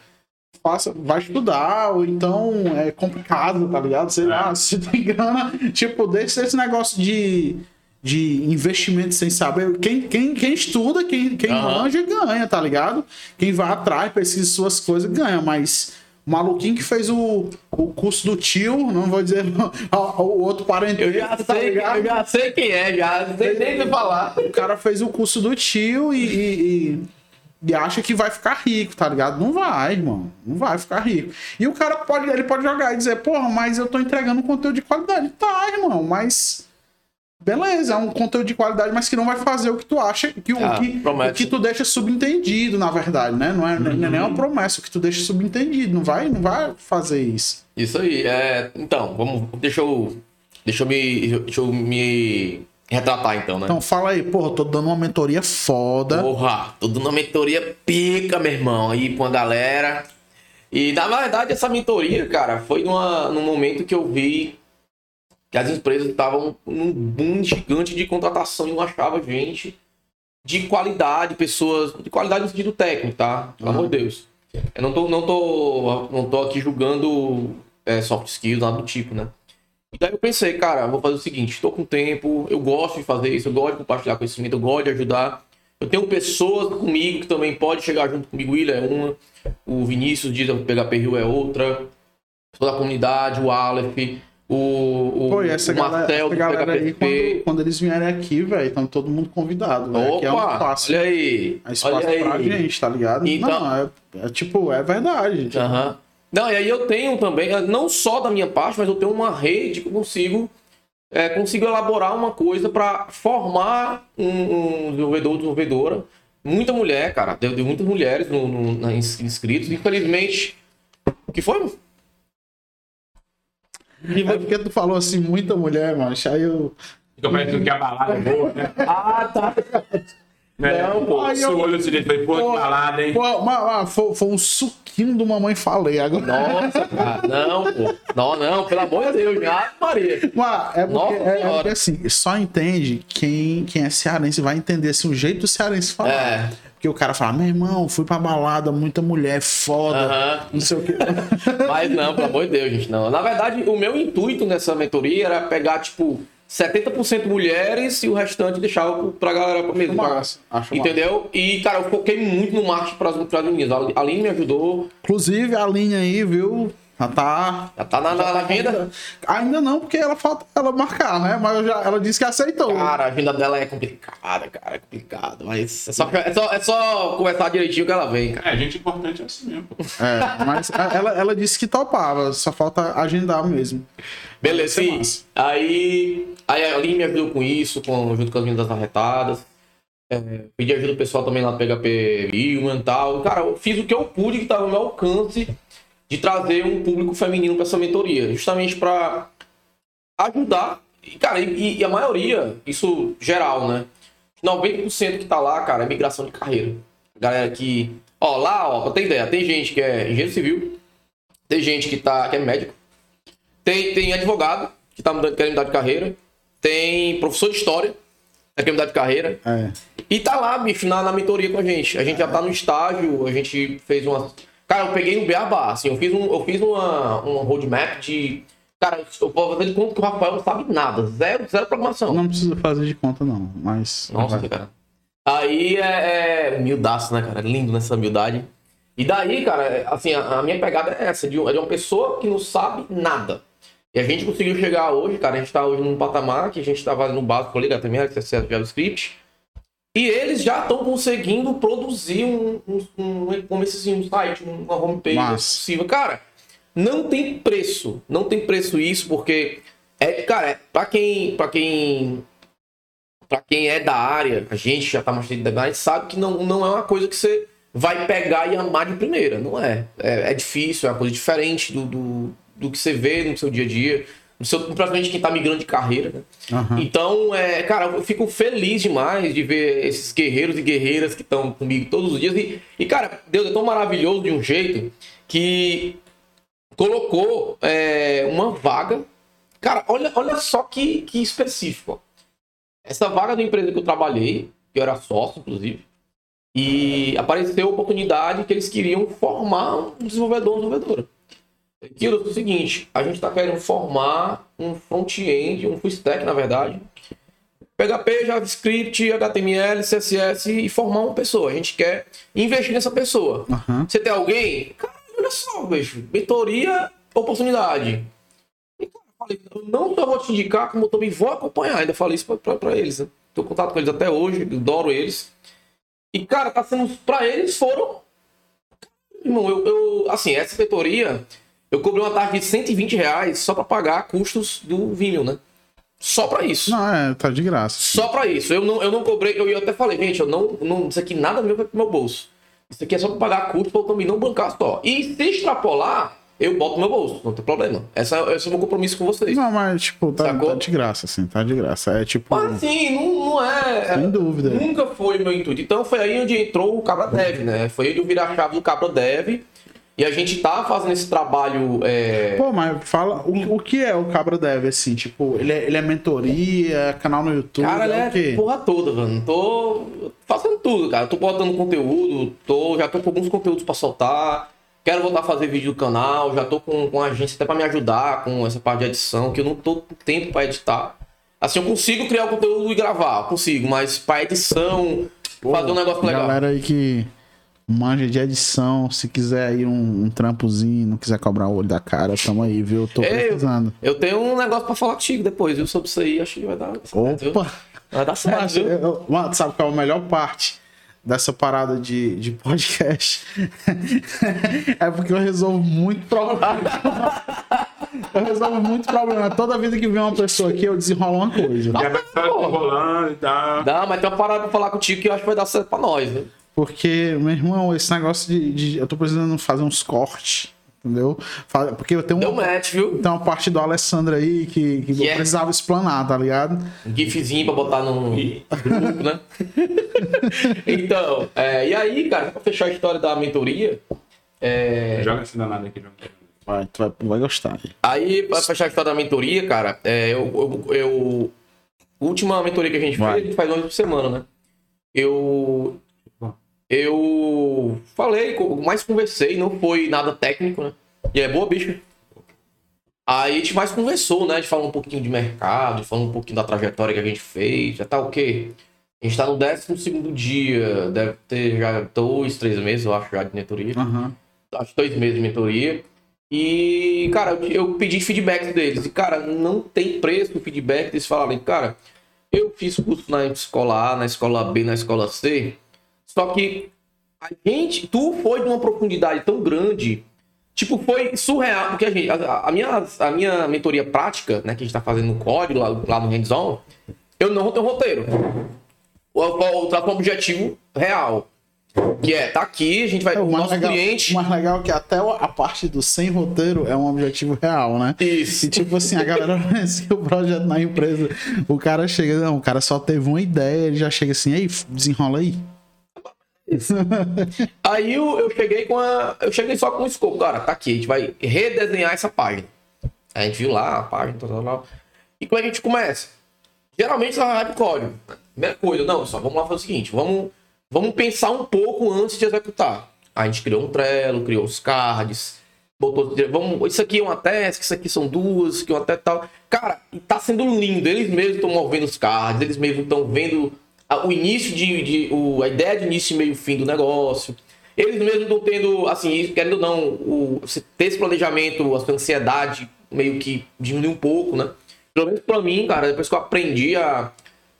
Speaker 3: Faça, vai estudar, ou então é complicado, tá ligado? Sei lá, se tem grana, tipo, deixa esse negócio de, de investimento sem saber. Quem, quem, quem estuda, quem, quem
Speaker 1: Aham.
Speaker 3: manja, ganha, tá ligado? Quem vai atrás, pesquisa suas coisas, ganha, mas. O maluquinho que fez o, o curso do tio, não vou dizer o, o outro parente
Speaker 1: Eu já,
Speaker 3: tá
Speaker 1: sei,
Speaker 3: ligado?
Speaker 1: eu já sei quem é, já. Não sei nem o que falar.
Speaker 3: O cara fez o curso do tio e, e- e- e acha que vai ficar rico, tá ligado? Não vai, irmão. Não vai ficar rico. E o cara pode, ele pode jogar e dizer, porra, mas eu tô entregando conteúdo de qualidade. Tá, irmão, mas. Beleza, é um conteúdo de qualidade, mas que não vai fazer o que tu acha, que, o,
Speaker 1: Ah,
Speaker 3: que,
Speaker 1: promete.
Speaker 3: o que tu deixa subentendido, na verdade, né? Não é, não é nem uma promessa, o que tu deixa subentendido. Não vai, não vai fazer isso.
Speaker 1: Isso aí, é. Então, vamos. Deixa eu. Deixa eu me. Deixa eu me retratar então, né?
Speaker 3: Então fala aí, porra, eu tô dando uma mentoria foda.
Speaker 1: Porra, tudo na mentoria pica, meu irmão, aí com a galera. E na verdade, essa mentoria, cara, foi numa, num momento que eu vi que as empresas estavam num boom gigante de contratação e não achava gente de qualidade, pessoas de qualidade no sentido técnico, tá? Pelo amor de Deus. Eu não tô, não tô, não tô aqui julgando é, soft skills, nada do tipo, né? E daí eu pensei, cara, vou fazer o seguinte, estou com tempo, eu gosto de fazer isso, eu gosto de compartilhar conhecimento, eu gosto de ajudar. Eu tenho pessoas comigo que também podem chegar junto comigo, o William é uma, o Vinícius diz o PHP Rio é outra, toda a comunidade, o Aleph, o, o,
Speaker 3: Pô, e essa
Speaker 1: o
Speaker 3: galera,
Speaker 1: Marcel
Speaker 3: essa
Speaker 1: do
Speaker 3: galera aí,
Speaker 1: PHP.
Speaker 3: quando, quando eles vierem aqui, velho, estão todo mundo convidado, velho. Aqui é um
Speaker 1: Opa,
Speaker 3: espaço,
Speaker 1: olha aí,
Speaker 3: é espaço
Speaker 1: olha aí.
Speaker 3: pra gente, tá ligado?
Speaker 1: Então-
Speaker 3: Não, é, é tipo, é verdade. Tipo,
Speaker 1: Aham. Não, e aí eu tenho também, eh, não só da minha parte, mas eu tenho uma rede que eu consigo, eh, consigo elaborar uma coisa para formar um, um desenvolvedor, desenvolvedora. Muita mulher, cara, deu, deu muitas mulheres no, no, inscritos. Infelizmente, o que foi?
Speaker 3: É porque tu falou assim, muita mulher, mano. Aí eu.
Speaker 4: Fica parecendo que a balada é boa, né?
Speaker 1: Ah, tá.
Speaker 4: Né?
Speaker 1: Não, pô,
Speaker 3: Aí
Speaker 4: Seu
Speaker 3: eu-
Speaker 4: olho se foi, pô, que
Speaker 3: Pô,
Speaker 4: balada, hein?
Speaker 3: Pô, mas, mas foi, foi um suquinho do mamãe falei agora.
Speaker 1: Nossa, cara, não, pô. Não, não, pelo amor de Deus, já, Maria.
Speaker 3: Mas é porque,
Speaker 1: Nossa
Speaker 3: é, é porque, assim, só entende quem, quem é cearense, vai entender assim, o jeito do cearense falar.
Speaker 1: É.
Speaker 3: Porque o cara fala, meu irmão, fui pra balada, muita mulher, foda,
Speaker 1: Aham.
Speaker 3: não sei o que.
Speaker 1: Mas não, pelo amor de Deus, gente, não. Na verdade, o meu intuito nessa mentoria era pegar, tipo, 70% mulheres e o restante deixar pra galera pra mesmo.
Speaker 3: Massa, acho
Speaker 1: Entendeu? E, cara, eu foquei muito no marketing pras, pras meninas. A Aline me ajudou.
Speaker 3: Inclusive, a linha aí, viu? Já tá.
Speaker 1: Já tá na, na, na agenda.
Speaker 3: Ainda não, porque ela falta ela marcar, né? Mas já, ela disse que aceitou.
Speaker 1: Cara, a agenda dela é complicada, cara. É complicado. Mas é só, é só, é só conversar direitinho que ela vem, cara.
Speaker 4: É, gente importante é assim mesmo.
Speaker 3: É, mas ela, ela disse que topava, só falta agendar mesmo.
Speaker 1: Beleza, sim. Aí, aí a Aline me ajudou com isso, com, junto com as meninas das arretadas. É, pedi ajuda pro pessoal também lá no PHP Human e tal. Cara, eu fiz o que eu pude que tava no meu alcance de trazer um público feminino para essa mentoria. Justamente para ajudar. E, cara, e, e a maioria, isso geral, né? 90% que tá lá, cara, é migração de carreira. Galera que. Ó, lá, ó, pra ter ideia, tem gente que é engenheiro civil, tem gente que, tá, que é médico, tem, tem advogado que tá mudando, querendo mudar de carreira, tem professor de história que quer mudar de carreira,
Speaker 3: É.
Speaker 1: e tá lá, bicho, na, na mentoria com a gente. A gente já tá no estágio, a gente fez uma. Cara, eu peguei um beabá, assim, eu fiz, um, eu fiz uma, uma roadmap de. Cara, eu vou fazer de conta que o Rafael não sabe nada. Zero, zero programação.
Speaker 3: Não precisa fazer de conta, não. Mas.
Speaker 1: Nossa,
Speaker 3: vai.
Speaker 1: cara. Aí é, é humildaço, né, cara? Lindo nessa humildade. E daí, cara, é, assim, a, a minha pegada é essa, de, é de uma pessoa que não sabe nada. E a gente conseguiu chegar hoje, cara, a gente tá hoje num patamar que a gente tá fazendo o básico ali, HTML, CSS, JavaScript. E eles já estão conseguindo produzir um, um, um e-commerce, um site, uma homepage
Speaker 3: Massa.
Speaker 1: possível. Cara, não tem preço. Não tem preço isso, porque é, cara, é, pra quem, pra quem Pra quem é da área, a gente já tá mais dentro da área, sabe que não, não é uma coisa que você vai pegar e amar de primeira. Não é. É, é difícil, é uma coisa diferente do, do, do que você vê no seu dia a dia. No seu, principalmente quem tá migrando de carreira, né?
Speaker 3: Aham.
Speaker 1: Então, é, cara, eu fico feliz demais de ver esses guerreiros e guerreiras que estão comigo todos os dias. E, e, cara, Deus é tão maravilhoso de um jeito que colocou é, uma vaga. Cara, olha, olha só que, que específico. Essa vaga da empresa que eu trabalhei, que eu era sócio, inclusive, e apareceu a oportunidade que eles queriam formar um desenvolvedor, uma desenvolvedora. Aquilo é o seguinte, a gente está querendo formar um front-end, um full stack, na verdade, PHP, JavaScript, HTML, CSS e formar uma pessoa. A gente quer investir nessa pessoa.
Speaker 3: Aham.
Speaker 1: Você tem alguém? Cara, olha só, bicho. Mentoria, oportunidade. E, cara, eu falei, eu não só vou te indicar, como eu também vou acompanhar. Ainda falei isso pra eles. Né? Tô em contato com eles até hoje, adoro eles. E, cara, tá sendo. Pra eles foram. Irmão, eu, eu. Assim, essa mentoria, eu cobrei uma taxa de 120 reais só pra pagar custos do Vimeo, né? Só pra isso.
Speaker 3: Não, é, tá de graça.
Speaker 1: Só pra isso. Eu não, eu não cobrei, eu, até falei, gente, eu não, não. Isso aqui nada meu vai pro meu bolso. Isso aqui é só pra pagar custo pra eu também não bancar só. E se extrapolar, eu boto no meu bolso, não tem problema. Essa, esse é o meu compromisso com vocês.
Speaker 3: Não, mas, tipo, tá, tá de graça, assim, tá de graça. É tipo.
Speaker 1: Mas assim, não, não é.
Speaker 3: Sem dúvida.
Speaker 1: Nunca foi meu intuito. Então foi aí onde entrou o Cabra Dev, né? Foi aí onde eu virei a chave do Cabra Dev. E a gente tá fazendo esse trabalho. é,
Speaker 3: Pô, mas fala, o, o que é o Cabra Dev, assim? Tipo, ele é, ele é mentoria, canal no YouTube,
Speaker 1: Cara, ele
Speaker 3: é
Speaker 1: é porra toda, mano. Tô fazendo tudo, cara. Tô botando conteúdo, tô, já tô com alguns conteúdos pra soltar. Quero voltar a fazer vídeo do canal, já tô com, com a agência até pra me ajudar com essa parte de edição, que eu não tô com tempo pra editar. Assim, eu consigo criar o conteúdo e gravar, consigo, mas pra edição, fazer um negócio legal.
Speaker 3: Galera aí que manja de edição, se quiser aí um, um trampozinho, não quiser cobrar o olho da cara, tamo aí, viu? Tô
Speaker 1: É, eu-
Speaker 3: precisando.
Speaker 1: Eu tenho um negócio pra falar contigo depois, viu? Sobre isso aí, acho que vai dar certo, viu?
Speaker 3: Opa!
Speaker 1: Vai dar certo,
Speaker 3: Mas,
Speaker 1: viu?
Speaker 3: eu- mano, sabe qual é a melhor parte dessa parada de, de podcast? é porque eu resolvo muito problema. eu resolvo muito problema. Toda vida que vem uma pessoa aqui, eu desenrolo uma coisa.
Speaker 4: Estar enrolando e tá.
Speaker 1: Dá, mas tem uma parada pra falar contigo que eu acho que vai dar certo pra nós, né?
Speaker 3: Porque, meu irmão, esse negócio de, de- Eu tô precisando fazer uns cortes, entendeu? Porque eu tenho
Speaker 1: Deu
Speaker 3: uma,
Speaker 1: match, viu?
Speaker 3: tem uma parte do Alessandro aí que, que eu
Speaker 1: Yeah.
Speaker 3: precisava explanar, tá ligado?
Speaker 1: Um gifzinho pra botar no grupo, né? então, é, e aí, cara, pra fechar a história da mentoria, é,
Speaker 4: Joga esse danado aqui, joga.
Speaker 3: Vai, tu vai, vai gostar.
Speaker 1: aí, pra fechar a história da mentoria, cara, é, eu, eu, eu- a última mentoria que a gente
Speaker 3: Vai.
Speaker 1: fez, a gente faz uma vez por semana, né? Eu, eu falei, mais conversei, não foi nada técnico, né? E é boa, bicho. Aí a gente mais conversou, né? A gente falou um pouquinho de mercado, falou um pouquinho da trajetória que a gente fez, já tá o quê? A gente tá no 12 dia, deve ter já dois, três meses, eu acho, já de mentoria.
Speaker 3: Aham.
Speaker 1: Acho dois meses de mentoria. E, cara, eu, eu pedi feedback deles. E, cara, não tem preço o feedback. Eles falaram, cara, eu fiz curso na escola A, na escola B, na escola C. Só que a gente, tu foi de uma profundidade tão grande. Tipo, foi surreal. Porque a, gente, a, a minha, a minha mentoria prática, né, que a gente tá fazendo no código, lá, lá no hands-on, eu não tenho roteiro. O, o, o, trato um objetivo real. Que é, tá aqui, a gente vai.
Speaker 3: É,
Speaker 1: o
Speaker 3: mais
Speaker 1: nosso
Speaker 3: legal,
Speaker 1: cliente.
Speaker 3: o mais legal é que até a parte do sem roteiro é um objetivo real, né?
Speaker 1: Isso.
Speaker 3: E tipo assim, a galera o projeto na empresa, o cara chega, não, o cara só teve uma ideia, ele já chega assim, ei, desenrola aí.
Speaker 1: Aí eu, eu cheguei com a. Eu cheguei só com o escopo, cara, tá aqui, a gente vai redesenhar essa página. A gente viu lá a página, tal, tal, tal. E como é que a gente começa? Geralmente ela vai pro código. Primeira coisa, não, só vamos lá fazer o seguinte, vamos, vamos pensar um pouco antes de executar. A gente criou um Trello, criou os cards, botou, vamos, isso aqui é uma task, isso aqui são duas, isso aqui é uma task tal. Cara, tá sendo lindo. Eles mesmos estão movendo os cards, eles mesmos estão vendo o início de, de- o, a ideia de início, meio e fim do negócio. Eles mesmos estão tendo, assim, isso, querendo ou não, o, ter esse planejamento, a sua ansiedade meio que diminui um pouco, né? Pelo menos pra mim, cara, depois que eu aprendi a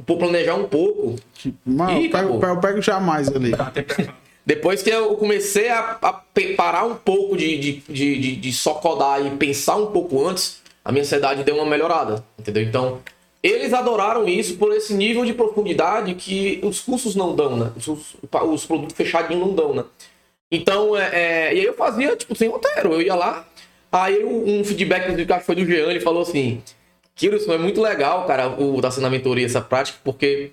Speaker 1: planejar um pouco,
Speaker 3: Mano, eu pego, eu pego jamais ali.
Speaker 1: depois que eu comecei a, a parar um pouco de, de, de, de, de só codar e pensar um pouco antes, a minha ansiedade deu uma melhorada, entendeu? Então, eles adoraram isso por esse nível de profundidade que os cursos não dão, né? Os, os, os produtos fechadinhos não dão, né? Então, é, é, e aí eu fazia, tipo, sem roteiro. Eu ia lá, aí um feedback acho que foi do Jean, ele falou assim, Kilson, é muito legal, cara, o da a mentoria, essa prática, porque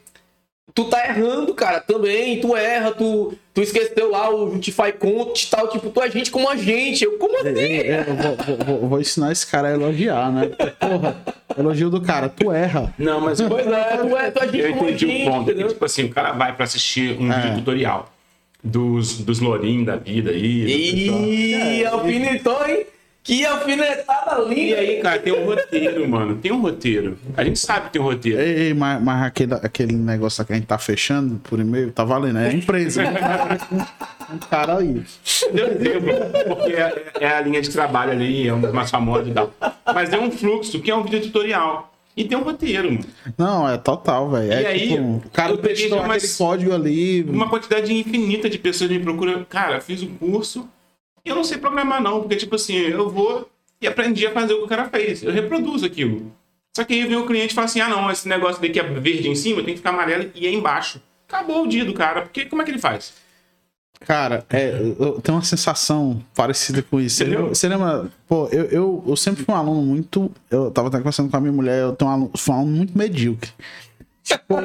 Speaker 1: tu tá errando, cara, também, tu erra, tu, tu esqueceu lá o Justify Content e tal, tipo, tu é gente como a gente. Eu, como assim?
Speaker 3: É, é, eu vou, vou- vou- ensinar esse cara a elogiar, né? Porra, elogio do cara, tu erra.
Speaker 4: Não, mas
Speaker 1: Pois é, tu é, tu é gente
Speaker 4: eu
Speaker 1: como a
Speaker 4: entendi
Speaker 1: gente,
Speaker 4: o ponto. Que, tipo assim, o cara vai pra assistir um
Speaker 3: É.
Speaker 4: vídeo tutorial dos, dos Lorim da vida aí.
Speaker 1: Ih, alfinetou, hein? Que alfinetada linda.
Speaker 4: E aí, cara, tem um roteiro, mano. Tem um roteiro. A gente sabe que tem um roteiro.
Speaker 3: Ei, ei, mas, mas aquele, aquele negócio que a gente tá fechando por e-mail, tá valendo, é empresa. um cara aí.
Speaker 4: Deu exemplo, porque é, é a linha de trabalho ali, é um dos mais famosos e tal. Mas é um fluxo que é um vídeo tutorial. E tem um roteiro, mano.
Speaker 3: Não, é total, velho. É
Speaker 4: E aí,
Speaker 3: tipo, o cara
Speaker 4: eu peguei
Speaker 3: testou aquele código ali.
Speaker 4: Uma quantidade infinita de pessoas me procuram. Cara, fiz o curso e eu não sei programar, não. Porque, tipo assim, eu vou e aprendi a fazer o que o cara fez. Eu reproduzo aquilo. Só que aí vem o cliente e fala assim: ah, não, esse negócio daqui é verde em cima, tem que ficar amarelo e é embaixo. Acabou o dia do cara. Porque como é que ele faz?
Speaker 3: Cara, é, eu tenho uma sensação parecida com isso. Você
Speaker 4: Entendeu?
Speaker 3: lembra, você lembra- pô, eu, eu, eu sempre fui um aluno muito. Eu tava até conversando com a minha mulher, eu tenho um aluno, fui um aluno muito medíocre. Tipo,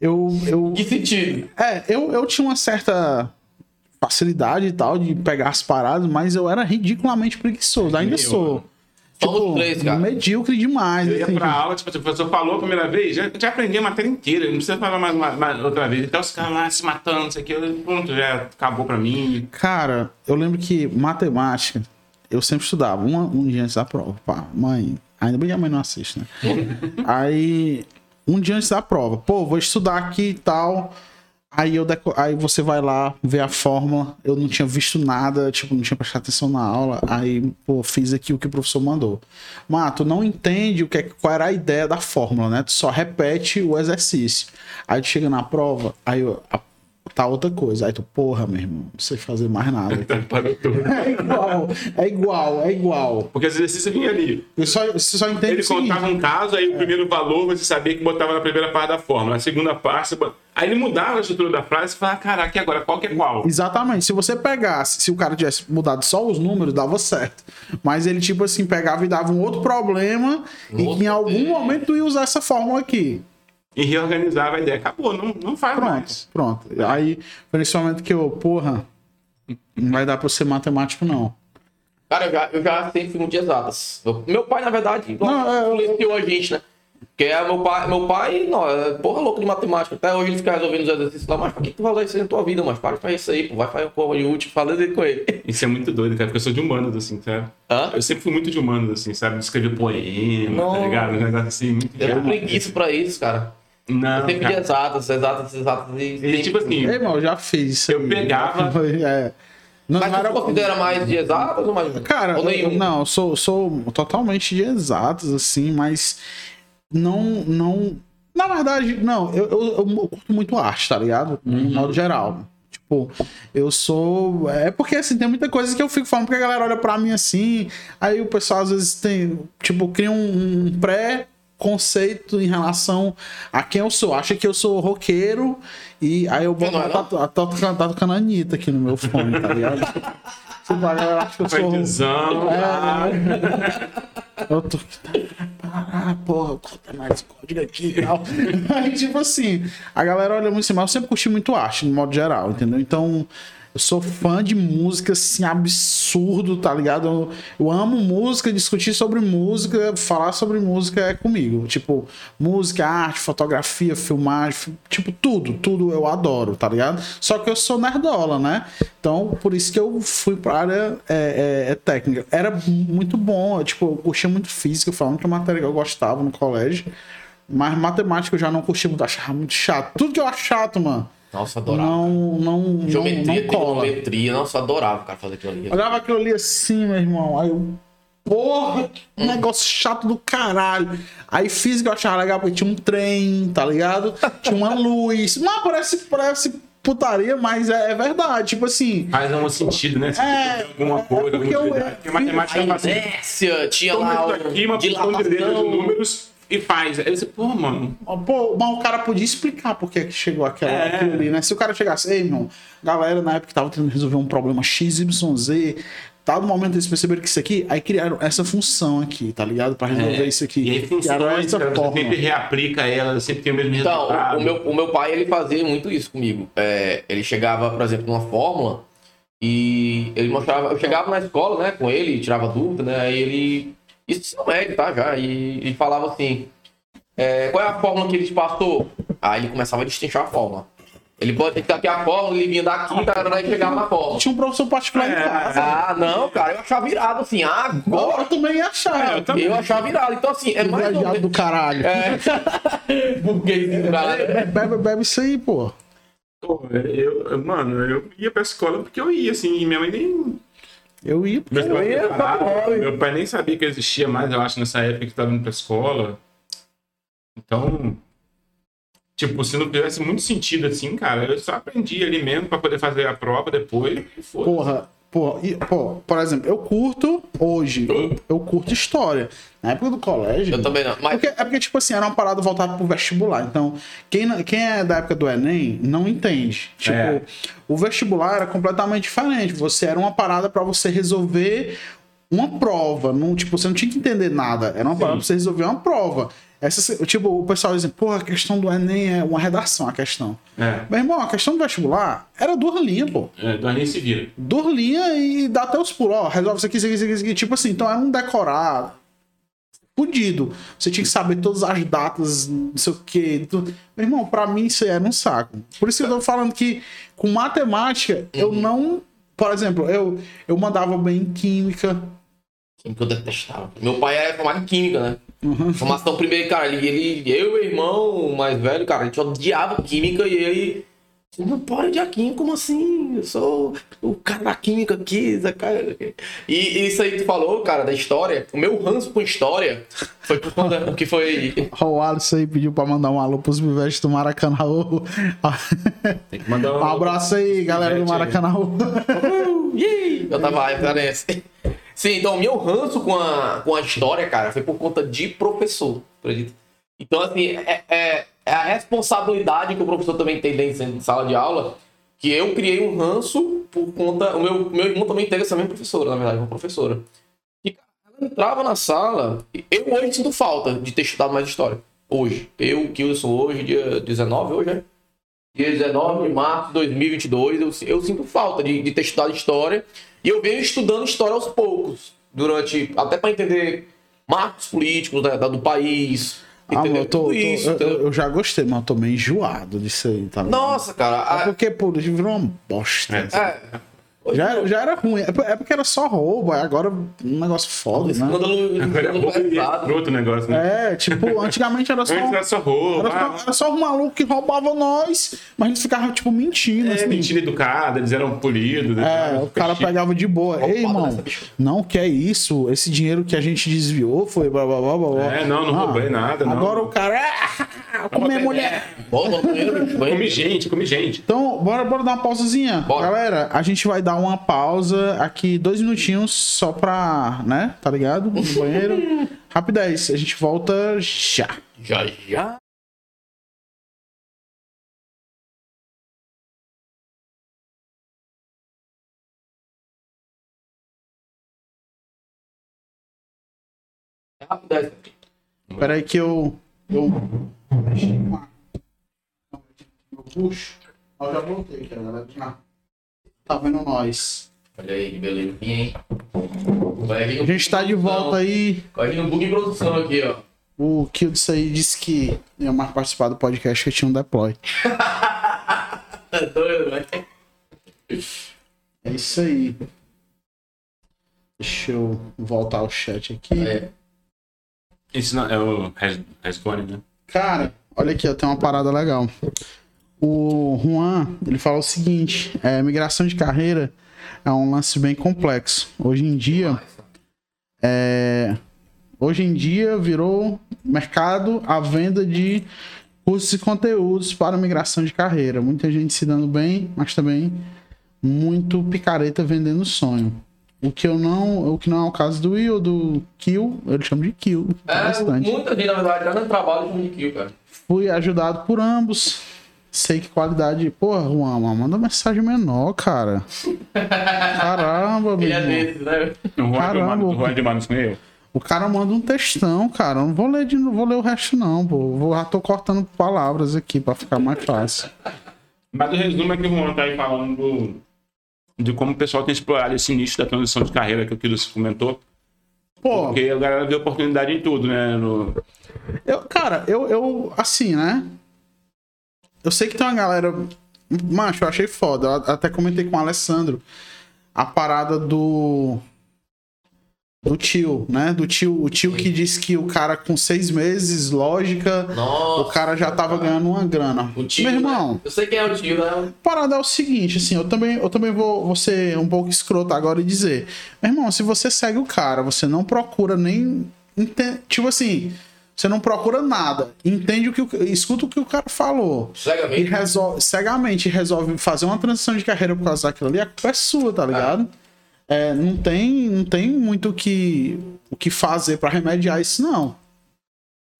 Speaker 3: eu. eu
Speaker 1: Que sentido?
Speaker 3: é, eu, eu tinha uma certa facilidade e tal de pegar as paradas, mas eu era ridiculamente preguiçoso. Ainda
Speaker 4: Meu,
Speaker 3: sou. Tipo,
Speaker 1: Somos três, cara.
Speaker 3: medíocre demais.
Speaker 4: Eu ia
Speaker 3: assim.
Speaker 4: pra aula, tipo, o professor falou a primeira vez, já, já aprendi a matéria inteira, não precisa falar mais, uma- mais outra vez. Então os caras lá se matando, não sei o que, eu, pronto, já acabou pra mim.
Speaker 3: Cara, eu lembro que matemática, eu sempre estudava um, um dia antes da prova. Pá, mãe, ainda bem que a mãe não assiste, né? Aí, um dia antes da prova, pô, vou estudar aqui e tal. Aí, eu deco- aí você vai lá ver a fórmula. Eu não tinha visto nada, tipo, não tinha prestado atenção na aula. Aí, pô, fiz aqui o que o professor mandou. Mas tu não entende o que é, qual era a ideia da fórmula, né? Tu só repete o exercício. Aí tu chega na prova, aí eu- a- tá outra coisa. Aí tu, porra, meu irmão, não sei fazer mais nada.
Speaker 4: Parou tudo.
Speaker 3: É igual, é igual, é igual.
Speaker 4: Porque os exercícios vinham ali.
Speaker 3: Eu só, você só entende
Speaker 4: Ele contava um caso, aí o primeiro valor você sabia que botava na primeira parte da fórmula, na segunda parte, você aí ele mudava a estrutura da frase e falava, caraca, e agora qual que é qual?
Speaker 3: Exatamente. Se você pegasse, se o cara tivesse mudado só os números, dava certo. Mas ele, tipo assim, pegava e dava um outro problema e que em algum momento tu ia usar essa fórmula aqui.
Speaker 4: E reorganizava a ideia. Acabou, não, não faz
Speaker 3: Pronto,
Speaker 4: mais.
Speaker 3: pronto. Aí, foi nesse momento que eu, porra, não vai dar pra eu ser matemático, não.
Speaker 1: Cara, eu já, eu já sempre fui muito de exatas. Eu- meu pai, na verdade,
Speaker 3: Não, é, eu-
Speaker 1: influenciou a gente, né? Porque é meu pai, meu pai, não, é porra louca de matemática. Até hoje ele fica resolvendo os exercícios lá, mas pra que tu vai usar isso aí na tua vida, mas para de fazer isso aí, pô, vai fazer uma porra de útil, fala dele com ele.
Speaker 4: Isso é muito doido, cara, porque eu sou de humanos, assim, sabe?
Speaker 1: Hã?
Speaker 4: Eu sempre fui muito de humanos, assim, sabe? Escrever poema,
Speaker 1: Não.
Speaker 4: tá ligado? Um negócio assim, muito
Speaker 1: Eu tenho preguiça pra isso, cara. Eu
Speaker 4: Não,
Speaker 1: sempre de
Speaker 4: cara.
Speaker 1: exatas, exatas, exatas. E,
Speaker 4: E, tipo assim,
Speaker 3: Ei, irmão, eu já fiz isso
Speaker 4: Eu
Speaker 3: aí.
Speaker 4: pegava-
Speaker 3: É. Não,
Speaker 1: Mas
Speaker 3: não era-
Speaker 1: considera mais de exatas ou mais
Speaker 3: Cara,
Speaker 1: ou
Speaker 3: eu- não, eu sou, sou totalmente de exatos, assim, mas não. não na verdade, não, eu, eu, eu curto muito arte, tá ligado? No modo geral. Tipo, eu sou. É porque assim, tem muita coisa que eu fico falando, porque a galera olha pra mim assim, aí o pessoal às vezes tem. Tipo, cria um, um pré-conceito em relação a quem eu sou. Acha que eu sou roqueiro e aí eu boto.
Speaker 1: não é, não?
Speaker 3: tá, tá tocando- a Anitta aqui no meu fone, tá ligado? Tipo, a galera acha que eu sou.
Speaker 4: Partizão,
Speaker 3: É. Eu tô. Ah, porra, conta mais código aqui e tal. Aí, tipo assim, a galera olha muito assim, mas eu sempre curti muito arte, no modo geral, entendeu? Então, Eu sou fã de música, assim, absurdo, tá ligado? Eu, eu amo música, discutir sobre música, falar sobre música é comigo. Tipo, música, arte, fotografia, filmagem, fi- tipo, tudo, tudo eu adoro, tá ligado? Só que eu sou nerdola, né? Então, por isso que eu fui pra área é, é, é técnica. Era muito bom, eu, tipo, eu curtia muito física, falando que matéria que eu gostava no colégio. Mas matemática eu já não curtia muito, achava muito chato. Tudo que eu acho chato, mano.
Speaker 1: Nossa, adorava.
Speaker 3: Não, não, não,
Speaker 1: Geometria,
Speaker 3: não cola.
Speaker 1: trigonometria, nossa, eu adorava, cara, fazer aquilo ali.
Speaker 3: Olhava aquilo ali assim, meu irmão. Aí eu. Porra, que negócio chato do caralho. Aí física eu achava legal porque tinha um trem, tá ligado? Tinha uma luz. Mas parece, parece putaria, mas é, é verdade. Tipo assim.
Speaker 4: Faz um sentido, né? Se
Speaker 3: É,
Speaker 4: alguma
Speaker 3: é
Speaker 4: coisa,
Speaker 3: porque
Speaker 4: alguma
Speaker 3: eu-
Speaker 4: utilidade. Porque matemática
Speaker 1: A
Speaker 4: é
Speaker 1: inércia, tinha lá
Speaker 4: isso aqui, uma
Speaker 1: o
Speaker 4: de e
Speaker 1: dilatação.
Speaker 4: números e faz. Aí você, pô, mano.
Speaker 3: Pô, mas o cara podia explicar por que que chegou aquela,
Speaker 4: É.
Speaker 3: aquilo ali, né? Se o cara chegasse, ei, irmão, galera na época tava tentando resolver um problema XYZ, tá no momento eles perceberam que isso aqui, aí criaram essa função aqui, tá ligado? Pra resolver isso aqui.
Speaker 4: É. E aí funciona,
Speaker 3: essa
Speaker 4: cara, você
Speaker 3: forma.
Speaker 4: sempre reaplica ela, sempre tem o mesmo
Speaker 1: Então,
Speaker 4: resultado.
Speaker 1: o, o meu, o meu pai, ele fazia muito isso comigo. É, ele chegava, por exemplo, numa fórmula e ele mostrava... Eu chegava na escola, né, com ele, tirava dúvida, né, aí ele... Isso ensino médio, tá, já. E ele falava assim, é, qual é a fórmula que ele te passou? Aí ele começava a destrinchar a fórmula. Ele pode ter que aqui a fórmula, ele vinha daqui, cara, e chegava na fórmula.
Speaker 3: Tinha um professor particular em
Speaker 4: É.
Speaker 3: casa.
Speaker 1: Ah, não, cara, eu achava virado assim, agora
Speaker 3: Eu também ia achar.
Speaker 4: eu também.
Speaker 1: eu achava virado. Então, assim, é mais
Speaker 3: Viajado do caralho.
Speaker 1: É. Burguês virado.
Speaker 3: Bebe, bebe, bebe isso aí, pô.
Speaker 4: Pô, eu, eu- mano, eu ia pra escola porque eu ia, assim, e minha mãe nem.
Speaker 3: Eu ia.
Speaker 4: Meu pai,
Speaker 1: ia hobby.
Speaker 4: meu pai nem sabia que existia mais, eu acho, nessa época que tava indo pra escola. Então. Tipo, se não tivesse muito sentido assim, cara, eu só aprendi ali mesmo pra poder fazer a prova depois. E foda.
Speaker 3: Porra, porra, e, pô, por exemplo, eu curto hoje, eu, curto história. Na época do colégio.
Speaker 1: Eu também não. Mas
Speaker 3: Porque, é porque, tipo assim, era uma parada voltada pro vestibular. Então, quem, quem é da época do Enem não entende. Tipo,
Speaker 4: É.
Speaker 3: o vestibular era completamente diferente. Você era uma parada pra você resolver uma prova. Não, tipo, você não tinha que entender nada. Era uma parada pra você resolver uma prova. Essa, tipo, o pessoal dizia, porra, a questão do Enem é uma redação, a questão.
Speaker 4: É,
Speaker 3: Meu irmão, a questão do vestibular era duas linhas, pô.
Speaker 4: é, do Aninha se vira.
Speaker 3: Duas linhas e dá até os pulos. Ó, resolve isso aqui, isso aqui, isso aqui, isso aqui. Tipo assim, então era um decorado. Fudido. Você tinha que saber todas as datas, não sei o quê. tudo. Meu irmão, pra mim isso era um saco. Por isso que eu tô falando que com matemática, eu não. Por exemplo, eu, eu mandava bem em química.
Speaker 1: Química eu detestava. Meu pai era formado em química, né?
Speaker 3: Uhum.
Speaker 1: Formação primeiro, cara, ele, ele, eu e meu irmão, o mais velho, cara, a gente odiava química e ele. Não pode odiar química, como assim? Eu sou o cara da química aqui, cara. E, e isso aí que tu falou, cara, da história. O meu ranço com história foi por conta porque foi.
Speaker 3: O Alisson aí pediu pra mandar um alô pros vivetes do Maracanã.
Speaker 4: Tem que mandar
Speaker 3: Um abraço aí, galera do
Speaker 4: aí.
Speaker 3: Maracanã.
Speaker 1: Eu tava referência. Sim, então meu ranço com a, com a história, cara, foi por conta de professor, acredita? Então, assim, é, é- é a responsabilidade que o professor também tem dentro de sala de aula, que eu criei um ranço por conta. O meu, meu irmão também teve essa mesma professora, na verdade, uma professora. E ela entrava na sala, eu hoje sinto falta de ter estudado mais história. Hoje. Eu, que eu sou hoje, dia 19, hoje é? Dia 19 de março de 2022, eu, eu sinto falta de, de ter estudado história. E eu venho estudando história aos poucos, durante. até para entender marcos políticos né, da- do país.
Speaker 3: Ah,
Speaker 1: Entendeu?
Speaker 3: eu, tô,
Speaker 1: Tudo
Speaker 3: tô-
Speaker 1: isso.
Speaker 3: eu- eu já gostei, mas eu tô meio enjoado disso aí, tá?
Speaker 1: Nossa, cara.
Speaker 3: É
Speaker 1: a-
Speaker 3: porque, pô, virou uma bosta.
Speaker 4: É.
Speaker 1: é,
Speaker 3: Já, era- já era ruim. É por- é porque era só roubo, aí agora um negócio foda, né?
Speaker 1: escândalo,
Speaker 4: Agora é roubo e negócio, né?
Speaker 3: É, tipo, antigamente era só.
Speaker 4: Antes era só roubo.
Speaker 3: Era
Speaker 4: ah,
Speaker 3: só, era só um maluco que roubava nós, mas eles ficavam, tipo, mentindo.
Speaker 4: É,
Speaker 3: assim.
Speaker 4: mentira educada, eles eram polidos.
Speaker 3: É, o cara pegava de boa.
Speaker 1: Roubada
Speaker 3: Ei, irmão,
Speaker 1: bicha.
Speaker 3: não, que é isso? Esse dinheiro que a gente desviou foi blá blá blá blá. blá.
Speaker 4: É, não, não roubei nada, não.
Speaker 3: Agora o cara. Ah, comer mulher.
Speaker 1: Bola bicho, banheiro.
Speaker 4: Comi gente, comi gente.
Speaker 3: Então, bora, bora dar uma pausazinha.
Speaker 1: Bora.
Speaker 3: Galera, a gente vai dar uma pausa aqui, dois minutinhos, só pra, né? Tá ligado? No banheiro. Rapidez, a gente volta já.
Speaker 1: Já, já.
Speaker 3: Espera aí que eu. Eu. Mexi com a- Eu puxo. Eu já voltei, cara, galera. Tá vendo nós.
Speaker 1: Olha aí, que beleza, hein?
Speaker 3: A gente tá de volta aí.
Speaker 1: Vir no bug em produção aqui, ó.
Speaker 3: O Kildes aí disse que ia mais participar do podcast que tinha um deploy.
Speaker 1: Tá doido, velho.
Speaker 3: É isso aí. Deixa eu voltar ao chat aqui.
Speaker 1: É.
Speaker 4: Esse não, é o Res- Resgone, né?
Speaker 3: Cara, olha aqui, ó, tem uma parada legal. O Juan, ele fala o seguinte: é, migração de carreira é um lance bem complexo. Hoje em dia, é, hoje em dia virou mercado a venda de cursos e conteúdos para migração de carreira. Muita gente se dando bem, mas também muito picareta vendendo sonho. O que eu não, o que não é o caso do Will, do Kill, eu chamo de Kill.
Speaker 1: É,
Speaker 3: bastante.
Speaker 1: muita gente, na verdade, tá dando trabalho com de kill, cara.
Speaker 3: Fui ajudado por ambos. Sei que qualidade. Porra, Juan, mas manda mensagem menor, cara. Caramba, meu
Speaker 1: Ele é
Speaker 3: irmão.
Speaker 1: desse, né?
Speaker 4: O Juan
Speaker 3: Caramba.
Speaker 4: de- o Juan de Manos com eu.
Speaker 3: O cara manda um textão, cara. Eu não vou ler, de, não vou ler o resto, não, pô. Vou, já tô cortando palavras aqui pra ficar mais fácil.
Speaker 4: Mas o resumo é que o Juan tá aí falando do- de como o pessoal tem explorado esse nicho da transição de carreira que o Kilo comentou.
Speaker 3: Pô,
Speaker 4: Porque a galera vê oportunidade em tudo, né? No...
Speaker 3: eu, cara, eu, eu. Assim, né? Eu sei que tem uma galera. Macho, eu achei foda. Eu até comentei com o Alessandro a parada do. Do tio, né? Do tio, o tio que disse que o cara com seis meses, lógica,
Speaker 1: Nossa.
Speaker 3: o cara já tava ganhando uma grana.
Speaker 1: O tio,
Speaker 3: Meu irmão,
Speaker 1: né? Eu sei quem é o tio, né?
Speaker 3: a parada é o seguinte, assim, eu também, eu também vou, vou ser um pouco escroto agora e dizer, meu irmão, se você segue o cara, você não procura nem. Tipo assim, você não procura nada, entende o que o, escuta o que o cara falou. E
Speaker 1: Cegamente.
Speaker 3: resolve, cegamente resolve fazer uma transição de carreira por causa daquilo ali, a culpa é sua, tá ligado? É, não, tem, não tem muito o que, o que fazer pra remediar isso, não.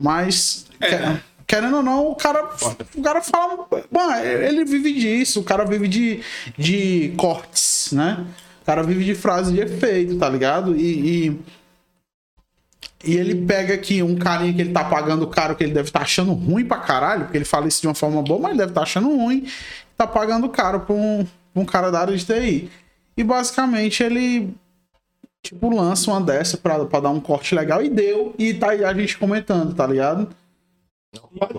Speaker 3: Mas, que- querendo ou não, o cara, o cara fala. Bom, ele vive disso, o cara vive de, de cortes, né? O cara vive de frase de efeito, tá ligado? E. e e ele pega aqui um carinha que ele tá pagando caro, que ele deve estar achando ruim pra caralho, porque ele fala isso de uma forma boa, mas ele deve estar achando ruim. Tá pagando caro pra um, pra um cara da área de TI. E basicamente ele, tipo, lança uma dessa pra, pra dar um corte legal e deu. E tá aí a gente comentando, tá ligado?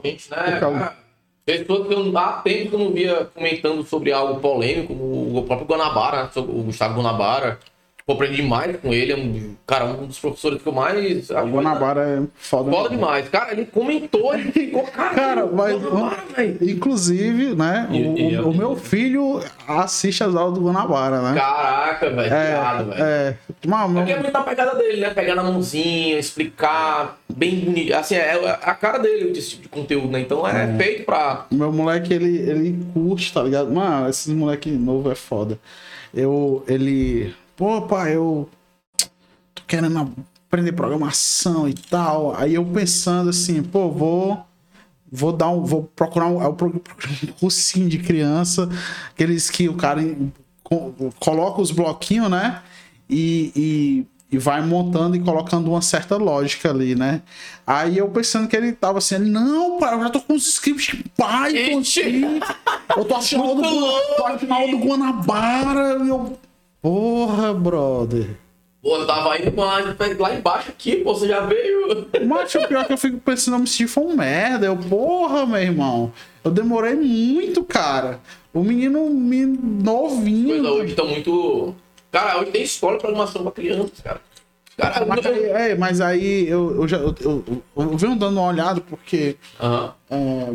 Speaker 1: Gente, né? Cara? Pessoas que eu, há tempo que eu não via comentando sobre algo polêmico, o próprio Guanabara, o Gustavo Guanabara. Pô, aprendi demais com ele, é um, cara, um dos professores que eu mais.
Speaker 3: O Guanabara é foda.
Speaker 1: Foda demais. Cara, ele comentou, ele ficou, cara.
Speaker 3: Cara, mas-. Inclusive, né? o,
Speaker 4: E- e-
Speaker 3: o- o meu filho assiste as aulas do Guanabara, né?
Speaker 1: Caraca, velho. Obrigado, velho.
Speaker 3: É, é.
Speaker 1: Porque é muito a pegada dele, né? Pegar na mãozinha, explicar bem bonito. Assim, é a cara dele esse tipo de conteúdo, né? Então é, feito pra.
Speaker 3: O meu moleque, ele, ele curte, tá ligado? Mano, esses moleque novo é foda. Eu, ele... Pô, pai, eu tô querendo aprender programação e tal. Aí eu pensando assim, pô, vou... Vou dar um... Vou procurar um, procuro um cursinho de criança. Aqueles que o cara co- coloca os bloquinhos, né? E... e e vai montando e colocando uma certa lógica ali, né? Aí eu pensando que ele tava assim, não, pai, eu já tô com os scripts, contigo. Eu tô achando do,
Speaker 1: louco,
Speaker 3: tô achando do Guanabara. E eu, porra, brother.
Speaker 1: Pô, tava indo lá, lá embaixo aqui, pô, você já veio.
Speaker 3: Mas o pior é que eu fico pensando, me senti foi um merda. Eu, porra, meu irmão. Eu demorei muito, cara. O menino, menino novinho.
Speaker 1: Coisa hoje estão muito. Cara, hoje tem escola de programação pra crianças, cara. Cara,
Speaker 3: Mas aí, é, mas aí eu, eu já eu, eu, eu, eu venho dando uma olhada porque.
Speaker 1: Aham.
Speaker 3: é,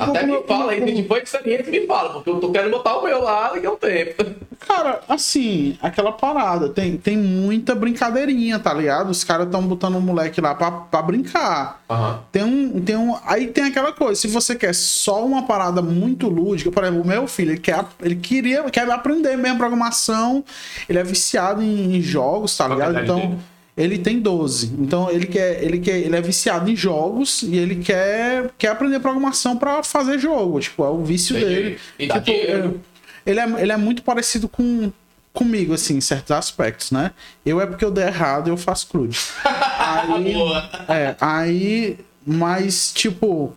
Speaker 1: Até
Speaker 3: como-
Speaker 1: me fala aí, se for experiente, me fala, porque eu tô querendo botar o meu lá daqui a um tempo.
Speaker 3: Cara, assim, aquela parada, tem, tem muita brincadeirinha, tá ligado? Os caras estão botando o moleque lá pra, pra brincar.
Speaker 1: Aham.
Speaker 3: Tem um, tem um. Aí tem aquela coisa, se você quer só uma parada muito lúdica, por exemplo, o meu filho, ele quer, ele queria, quer aprender mesmo programação, ele é viciado em, em jogos, tá ligado? Então? Ele tem 12. Então ele quer, ele quer, ele é viciado em jogos e ele quer, quer aprender programação pra fazer jogo, tipo, é o vício
Speaker 1: Entendi.
Speaker 3: dele.
Speaker 1: E dá
Speaker 3: Tipo,
Speaker 1: dinheiro.
Speaker 3: é- ele é, ele é muito parecido com comigo, assim, em certos aspectos, né? Eu é porque eu dei errado e eu faço crude. Aí, é, aí, mas, tipo,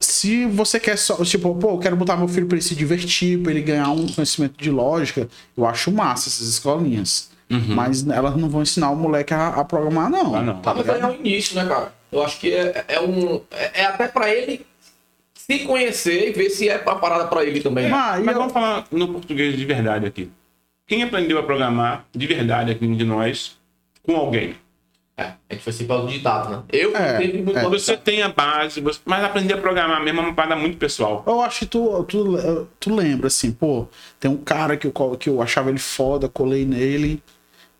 Speaker 3: se você quer só, tipo, pô, eu quero botar meu filho pra ele se divertir, pra ele ganhar um conhecimento de lógica, eu acho massa essas escolinhas. Mas elas não vão ensinar o moleque a, a programar, não.
Speaker 4: Ah, não.
Speaker 1: Tá, mas aí é o início, né, cara? Eu acho que é, é um. É, é até pra ele se conhecer e ver se é uma parada pra ele também.
Speaker 3: Ah,
Speaker 4: Mas
Speaker 3: eu-
Speaker 4: vamos falar no português de verdade aqui. Quem aprendeu a programar de verdade aqui de nós com alguém?
Speaker 1: É, a gente foi sempre ditado, né? Eu
Speaker 3: É,
Speaker 1: sempre muito
Speaker 3: é.
Speaker 4: Você tem a base, mas aprender a programar mesmo é uma parada muito pessoal.
Speaker 3: Eu acho que tu, tu, tu lembra, assim, pô, tem um cara que eu, que eu achava ele foda, colei nele.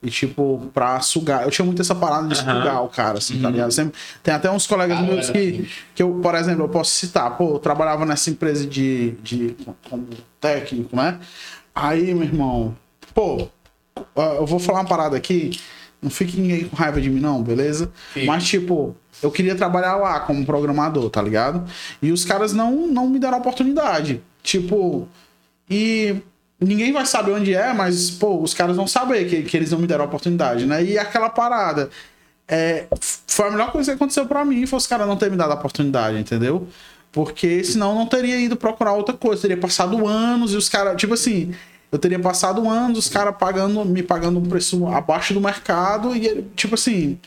Speaker 3: E, tipo, pra sugar. Eu tinha muito essa parada de
Speaker 4: Aham.
Speaker 3: sugar o cara, assim, tá ligado? Sempre, tem até uns colegas
Speaker 1: Ah,
Speaker 3: meus
Speaker 1: era
Speaker 3: que, que eu, por exemplo, eu posso citar. Pô, eu trabalhava nessa empresa de, de como técnico, né? Aí, meu irmão, pô, eu vou falar uma parada aqui. Não fique ninguém com raiva de mim, não, beleza?
Speaker 1: Fique.
Speaker 3: Mas, tipo, eu queria trabalhar lá como programador, tá ligado? E os caras não, não me deram a oportunidade. Tipo, e ninguém vai saber onde é, mas, pô, os caras vão saber que, que eles não me deram a oportunidade, né? E aquela parada. É, foi a melhor coisa que aconteceu pra mim, foi os caras não terem me dado a oportunidade, entendeu? Porque senão eu não teria ido procurar outra coisa, teria passado anos e os caras, tipo assim, eu teria passado anos, os caras pagando, me pagando um preço abaixo do mercado e, tipo assim,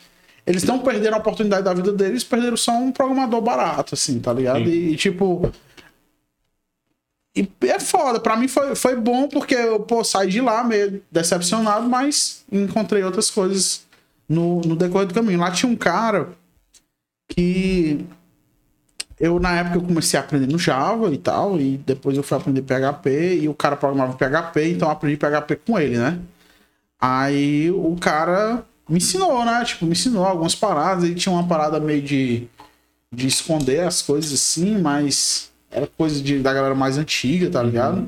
Speaker 3: eles não perderam a oportunidade da vida deles, perderam só um programador barato, assim, tá ligado? E, e, tipo. E é foda, pra mim foi, foi bom porque eu pô, saí de lá meio decepcionado, mas encontrei outras coisas no, no decorrer do caminho. Lá tinha um cara que eu, na época, eu comecei a aprender no Java e tal, e depois eu fui aprender PHP, e o cara programava PHP, então eu aprendi PHP com ele, né? Aí o cara me ensinou, né? Tipo, me ensinou algumas paradas, ele tinha uma parada meio de, de esconder as coisas assim, mas era coisa de, da galera mais antiga, tá ligado?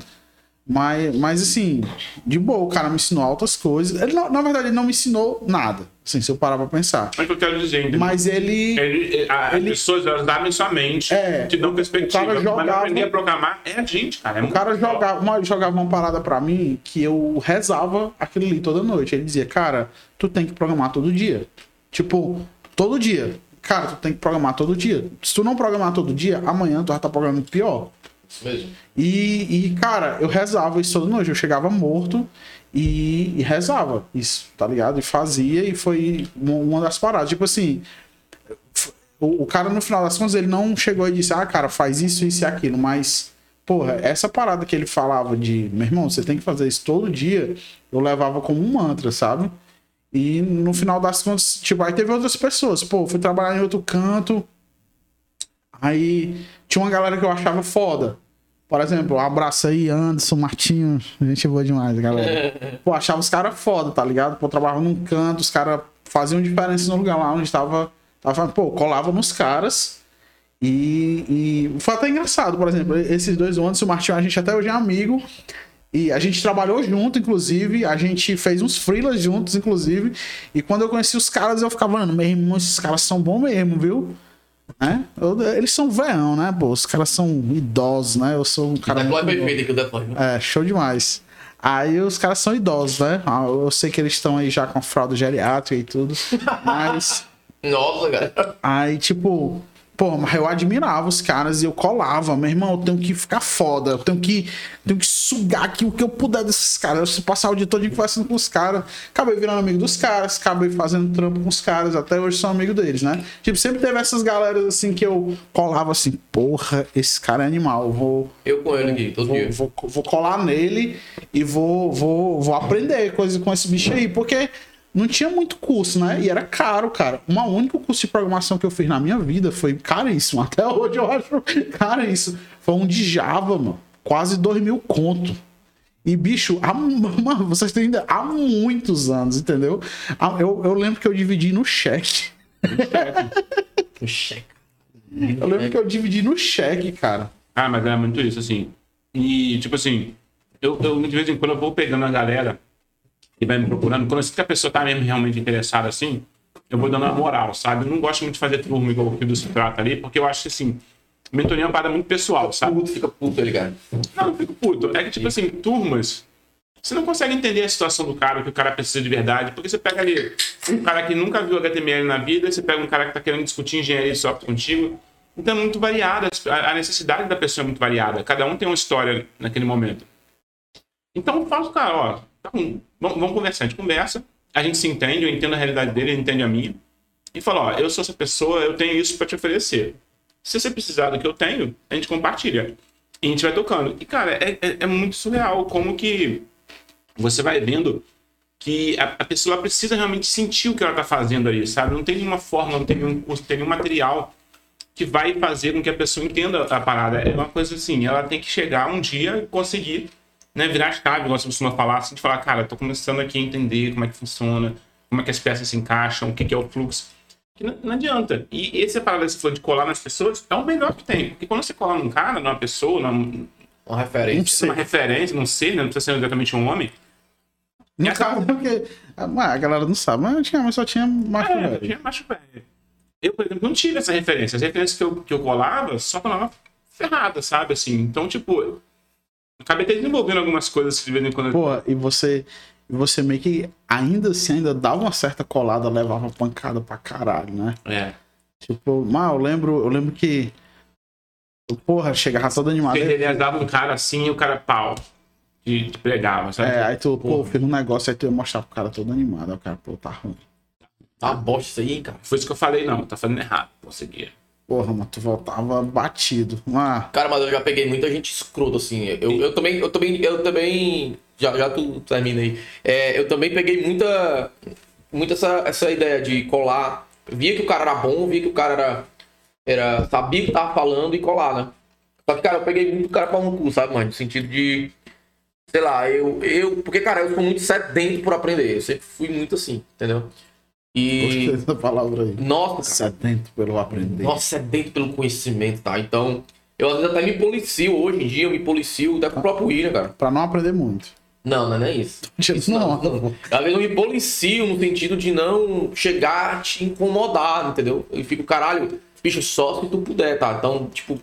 Speaker 3: Mas, mas assim, de boa, o cara me ensinou altas coisas. Ele, na verdade, ele não me ensinou nada, assim, se eu parar pra pensar.
Speaker 4: É o que eu quero dizer, entendeu?
Speaker 3: Mas ele.
Speaker 4: Ele, a- as
Speaker 3: ele-
Speaker 4: pessoas elas abrem sua mente,
Speaker 3: É,
Speaker 4: te dão perspectiva.
Speaker 3: o cara
Speaker 4: Mas
Speaker 3: jogava-
Speaker 4: aprender a programar é a gente, cara. É
Speaker 3: O cara jogava uma, jogava uma parada pra mim que eu rezava aquilo ali toda noite. Ele dizia, cara, tu tem que programar todo dia. Tipo, todo dia. Cara, tu tem que programar todo dia. Se tu não programar todo dia, amanhã tu vai estar programando pior.
Speaker 1: Isso mesmo.
Speaker 3: E, e, cara, eu rezava isso toda noite. Eu chegava morto e, e rezava isso, tá ligado? E fazia, e foi uma, das paradas. Tipo assim, o, o cara, no final das contas, ele não chegou e disse, ah, cara, faz isso, isso e aquilo, mas. Porra, essa parada que ele falava de, meu irmão, você tem que fazer isso todo dia, eu levava como um mantra, sabe? E no final das contas, tipo, aí teve outras pessoas. Pô, fui trabalhar em outro canto, Aí tinha uma galera que eu achava foda. Por exemplo, um abraço aí, Anderson, Martinho. Gente boa demais, galera. Pô, achava os caras foda, tá ligado? Pô, trabalhava num canto, os caras faziam diferença no lugar lá onde tava. tava pô, colava nos caras. E, e foi até engraçado, por exemplo, esses dois, o Anderson e o Martinho, a gente até hoje é amigo. E a gente trabalhou junto, inclusive. A gente fez uns freelas juntos, inclusive. E quando eu conheci os caras, eu ficava, mano, meu irmão, esses caras são bons mesmo, viu? Né? Eu- eles são veão, né, pô? Os caras são idosos, né? Eu sou um cara.
Speaker 1: O deploy é perfeito aqui, o deploy.
Speaker 3: É, show demais. Aí os caras são idosos, né? Ah, Eu sei que eles estão aí já com fralda geriátrica e tudo. Mas.
Speaker 1: Nossa, cara.
Speaker 3: Aí, tipo, pô, mas eu admirava os caras e eu colava. Meu irmão, eu tenho que ficar foda. Eu tenho que, tenho que sugar aqui o que eu puder desses caras. Eu passar o dia todo conversando com os caras. Acabei virando amigo dos caras, acabei fazendo trampo com os caras. Até hoje sou amigo deles, né? Tipo, sempre teve essas galeras assim que eu colava assim, porra, esse cara é animal. eu Vou,
Speaker 1: Eu com ele aqui, todo
Speaker 3: vou,
Speaker 1: dia.
Speaker 3: vou, vou colar nele e vou, vou, vou aprender coisas com esse bicho aí, porque não tinha muito curso, né? E era caro, cara. Uma única curso de programação que eu fiz na minha vida foi caríssimo. Até hoje eu acho caríssimo. Foi um de Java, mano. Quase dois mil conto. E, bicho, há, mano, vocês têm ainda há muitos anos, entendeu? Eu, eu lembro que eu dividi no cheque.
Speaker 1: Um cheque.
Speaker 3: Eu lembro que eu dividi no cheque, cara.
Speaker 4: Ah, mas é muito isso, assim. E, tipo assim, eu, eu de vez em quando eu vou pegando a galera e vai me procurando. Quando eu sinto que a pessoa tá mesmo realmente interessada, assim, eu vou dando uma moral, sabe? Eu não gosto muito de fazer turma igual o que se trata ali, porque eu acho que, assim, mentoria é uma parada muito pessoal, sabe?
Speaker 1: Puto, fica puto ele, cara.
Speaker 4: Não, eu fico puto. É que, tipo assim, turmas, você não consegue entender a situação do cara, o que o cara precisa de verdade, porque você pega ali um cara que nunca viu HTML na vida, você pega um cara que tá querendo discutir engenharia de software contigo, Então é muito variada, a a necessidade da pessoa é muito variada. Cada um tem uma história naquele momento. Então eu falo, cara, ó, tá vamos, vamos conversar. A gente conversa, a gente se entende, eu entendo a realidade dele, ele entende a minha. E fala, ó, eu sou essa pessoa, eu tenho isso para te oferecer. Se você precisar do que eu tenho, a gente compartilha. E a gente vai tocando. E, cara, é, é, é muito surreal como que você vai vendo que a, a pessoa precisa realmente sentir o que ela tá fazendo ali, sabe? Não tem nenhuma forma, não tem nenhum curso, não tem nenhum material que vai fazer com que a pessoa entenda a parada. É uma coisa assim, ela tem que chegar um dia e conseguir né, virar a chave, igual você costuma falar, assim, de falar, cara, tô começando aqui a entender como é que funciona, como é que as peças se encaixam, o que, que é o fluxo. Que não, não adianta. E esse parada que você falou de colar nas pessoas é o melhor que tem. Porque quando você cola num cara, numa pessoa, numa,
Speaker 1: Uma referência.
Speaker 4: numa referência, não sei, né, não precisa ser exatamente um homem,
Speaker 3: caso, é porque. ah, A galera não sabe, mas antigamente só tinha macho
Speaker 4: É,
Speaker 3: velho.
Speaker 4: tinha macho velho. Eu, por exemplo, não tive essa referência. As referências que eu, que eu colava só colava ferrada, sabe? Assim, então, tipo, acabei até desenvolvendo algumas coisas de vez em quando.
Speaker 3: Pô, e você. E você meio que ainda assim ainda dava uma certa colada, levava pancada pra caralho, né?
Speaker 4: É.
Speaker 3: Tipo, mas eu lembro, eu lembro que. Porra, chegava todo animado.
Speaker 4: Ele dava um cara assim e o cara pau. E te pregava, sabe?
Speaker 3: É, aí tu, pô,
Speaker 4: Porra.
Speaker 3: fiz um negócio, aí tu ia mostrar pro cara todo animado. Aí o cara, pô, tá ruim.
Speaker 1: Tá bosta isso aí, cara.
Speaker 4: Foi isso que eu falei, não, tá fazendo errado. Conseguia.
Speaker 3: Porra, mas tu voltava batido. Ah,
Speaker 1: Cara, mas eu já peguei muita gente escrota, assim. Eu, eu também, eu também, eu também. Já, já tu termina aí. É, eu também peguei muita. Muita essa, essa ideia de colar. Via que o cara era bom, via que o cara era. era sabia o que tava falando e colar, né? Só que, cara, eu peguei muito cara pra um cu, sabe, mano? No sentido de. Sei lá, eu. eu porque, cara, eu sou muito sedento por aprender. Eu sempre fui muito assim, entendeu? E.
Speaker 3: gostei dessa palavra aí.
Speaker 1: Nossa.
Speaker 3: Sedento pelo aprender.
Speaker 1: Nossa, é dentro pelo conhecimento, tá? Então, eu às vezes até me policio hoje em dia, eu me policio até com o próprio William, cara.
Speaker 3: Pra não aprender muito.
Speaker 1: Não, não é isso. Isso
Speaker 3: Não.
Speaker 1: Às vezes eu me policio no sentido de não chegar a te incomodar, entendeu? Eu fico, caralho, bicho, só se tu puder, tá? Então, tipo,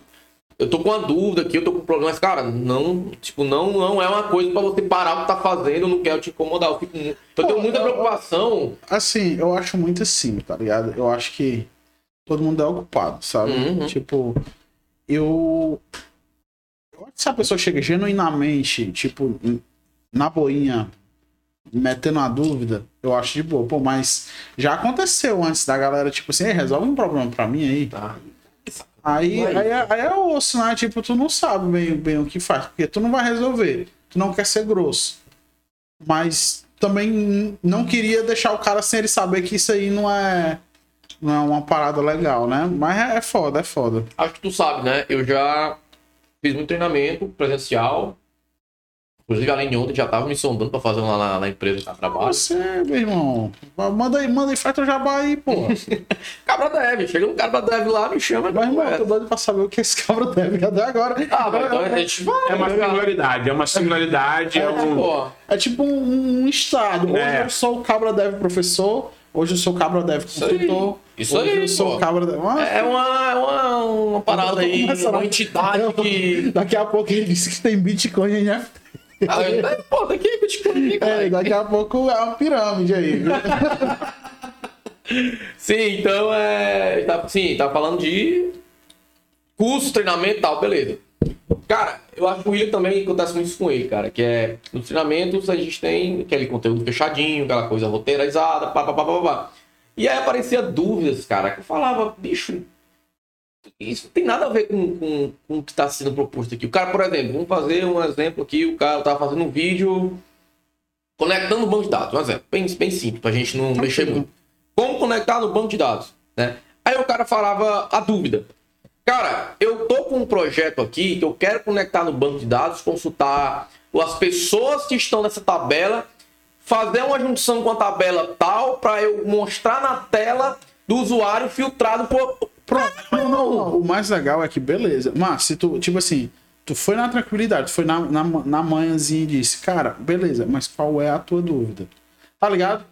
Speaker 1: eu tô com uma dúvida aqui, eu tô com um problema, mas, cara, não, tipo, não, não é uma coisa pra você parar o que tá fazendo, não quero te incomodar. Eu, fico, mu- eu tenho
Speaker 3: Pô,
Speaker 1: muita
Speaker 3: eu-
Speaker 1: preocupação.
Speaker 3: Assim, eu acho muito assim, tá ligado? Eu acho que todo mundo é ocupado, sabe?
Speaker 1: Uhum.
Speaker 3: Tipo, eu. Se a pessoa chega genuinamente, tipo, na boinha, metendo a dúvida, eu acho de boa. Pô, mas já aconteceu antes da galera, tipo assim, "Ei, resolve um problema pra mim aí.
Speaker 1: Tá.
Speaker 3: Aí, aí, é- aí é osso, né? Tipo, tu não sabe bem, bem o que faz, porque tu não vai resolver. Tu não quer ser grosso. Mas também não queria deixar o cara sem ele saber que isso aí não é, não é uma parada legal, né? Mas é, é foda, é foda.
Speaker 1: Acho que tu sabe, né? Eu já fiz muito treinamento presencial. Inclusive, além de ontem, já tava me sondando pra fazer um lá na, na empresa que eu trabalho.
Speaker 3: Você, meu irmão, manda aí, manda aí, faz teu jabá aí, pô.
Speaker 1: Cabra deve, chega um cara da deve lá, me chama.
Speaker 3: Mas, irmão, eu tô doido pra saber o que esse cabra deve até agora.
Speaker 1: Ah, mas então a gente vai.
Speaker 4: É uma
Speaker 1: né,
Speaker 4: singularidade, é uma singularidade, é,
Speaker 1: É,
Speaker 4: um.
Speaker 1: pô.
Speaker 3: É tipo um, um estado. Hoje
Speaker 4: É.
Speaker 3: eu sou o cabra deve professor, hoje eu sou o cabra deve
Speaker 1: Isso aí.
Speaker 3: consultor.
Speaker 1: Isso
Speaker 3: hoje
Speaker 1: aí,
Speaker 3: eu sou
Speaker 1: pô.
Speaker 3: o cabra deve... Ah,
Speaker 1: É uma, é uma, uma parada aí, uma entidade que.
Speaker 3: Daqui a pouco ele disse que tem Bitcoin e NFT.
Speaker 1: É, pô, daqui é Bitcoin,
Speaker 3: É,
Speaker 1: cara.
Speaker 3: daqui a pouco é uma pirâmide aí.
Speaker 1: Sim, então é. Tá, sim, tá falando de curso, treinamento e tal, beleza. Cara, eu acho que o William também acontece muito isso com ele, cara. Que é nos treinamentos a gente tem aquele conteúdo fechadinho, aquela coisa roteirizada, pá, pá, pá, pá, pá. E aí aparecia dúvidas, cara, que eu falava, bicho, isso não tem nada a ver com, com, com o que está sendo proposto aqui. O cara, por exemplo, vamos fazer um exemplo aqui, o cara tava fazendo um vídeo conectando o banco de dados, um exemplo, bem, bem simples, pra gente não mexer muito. Como conectar no banco de dados, né? Aí o cara falava a dúvida. Cara, eu tô com um projeto aqui que eu quero conectar no banco de dados, consultar as pessoas que estão nessa tabela, fazer uma junção com a tabela tal para eu mostrar na tela do usuário filtrado por
Speaker 3: Pronto. Não, não. O mais legal é que, beleza. Mas se tu, tipo assim, tu foi na tranquilidade, tu foi na, na, na manhãzinha e disse, cara, beleza, mas qual é a tua dúvida? Tá ligado?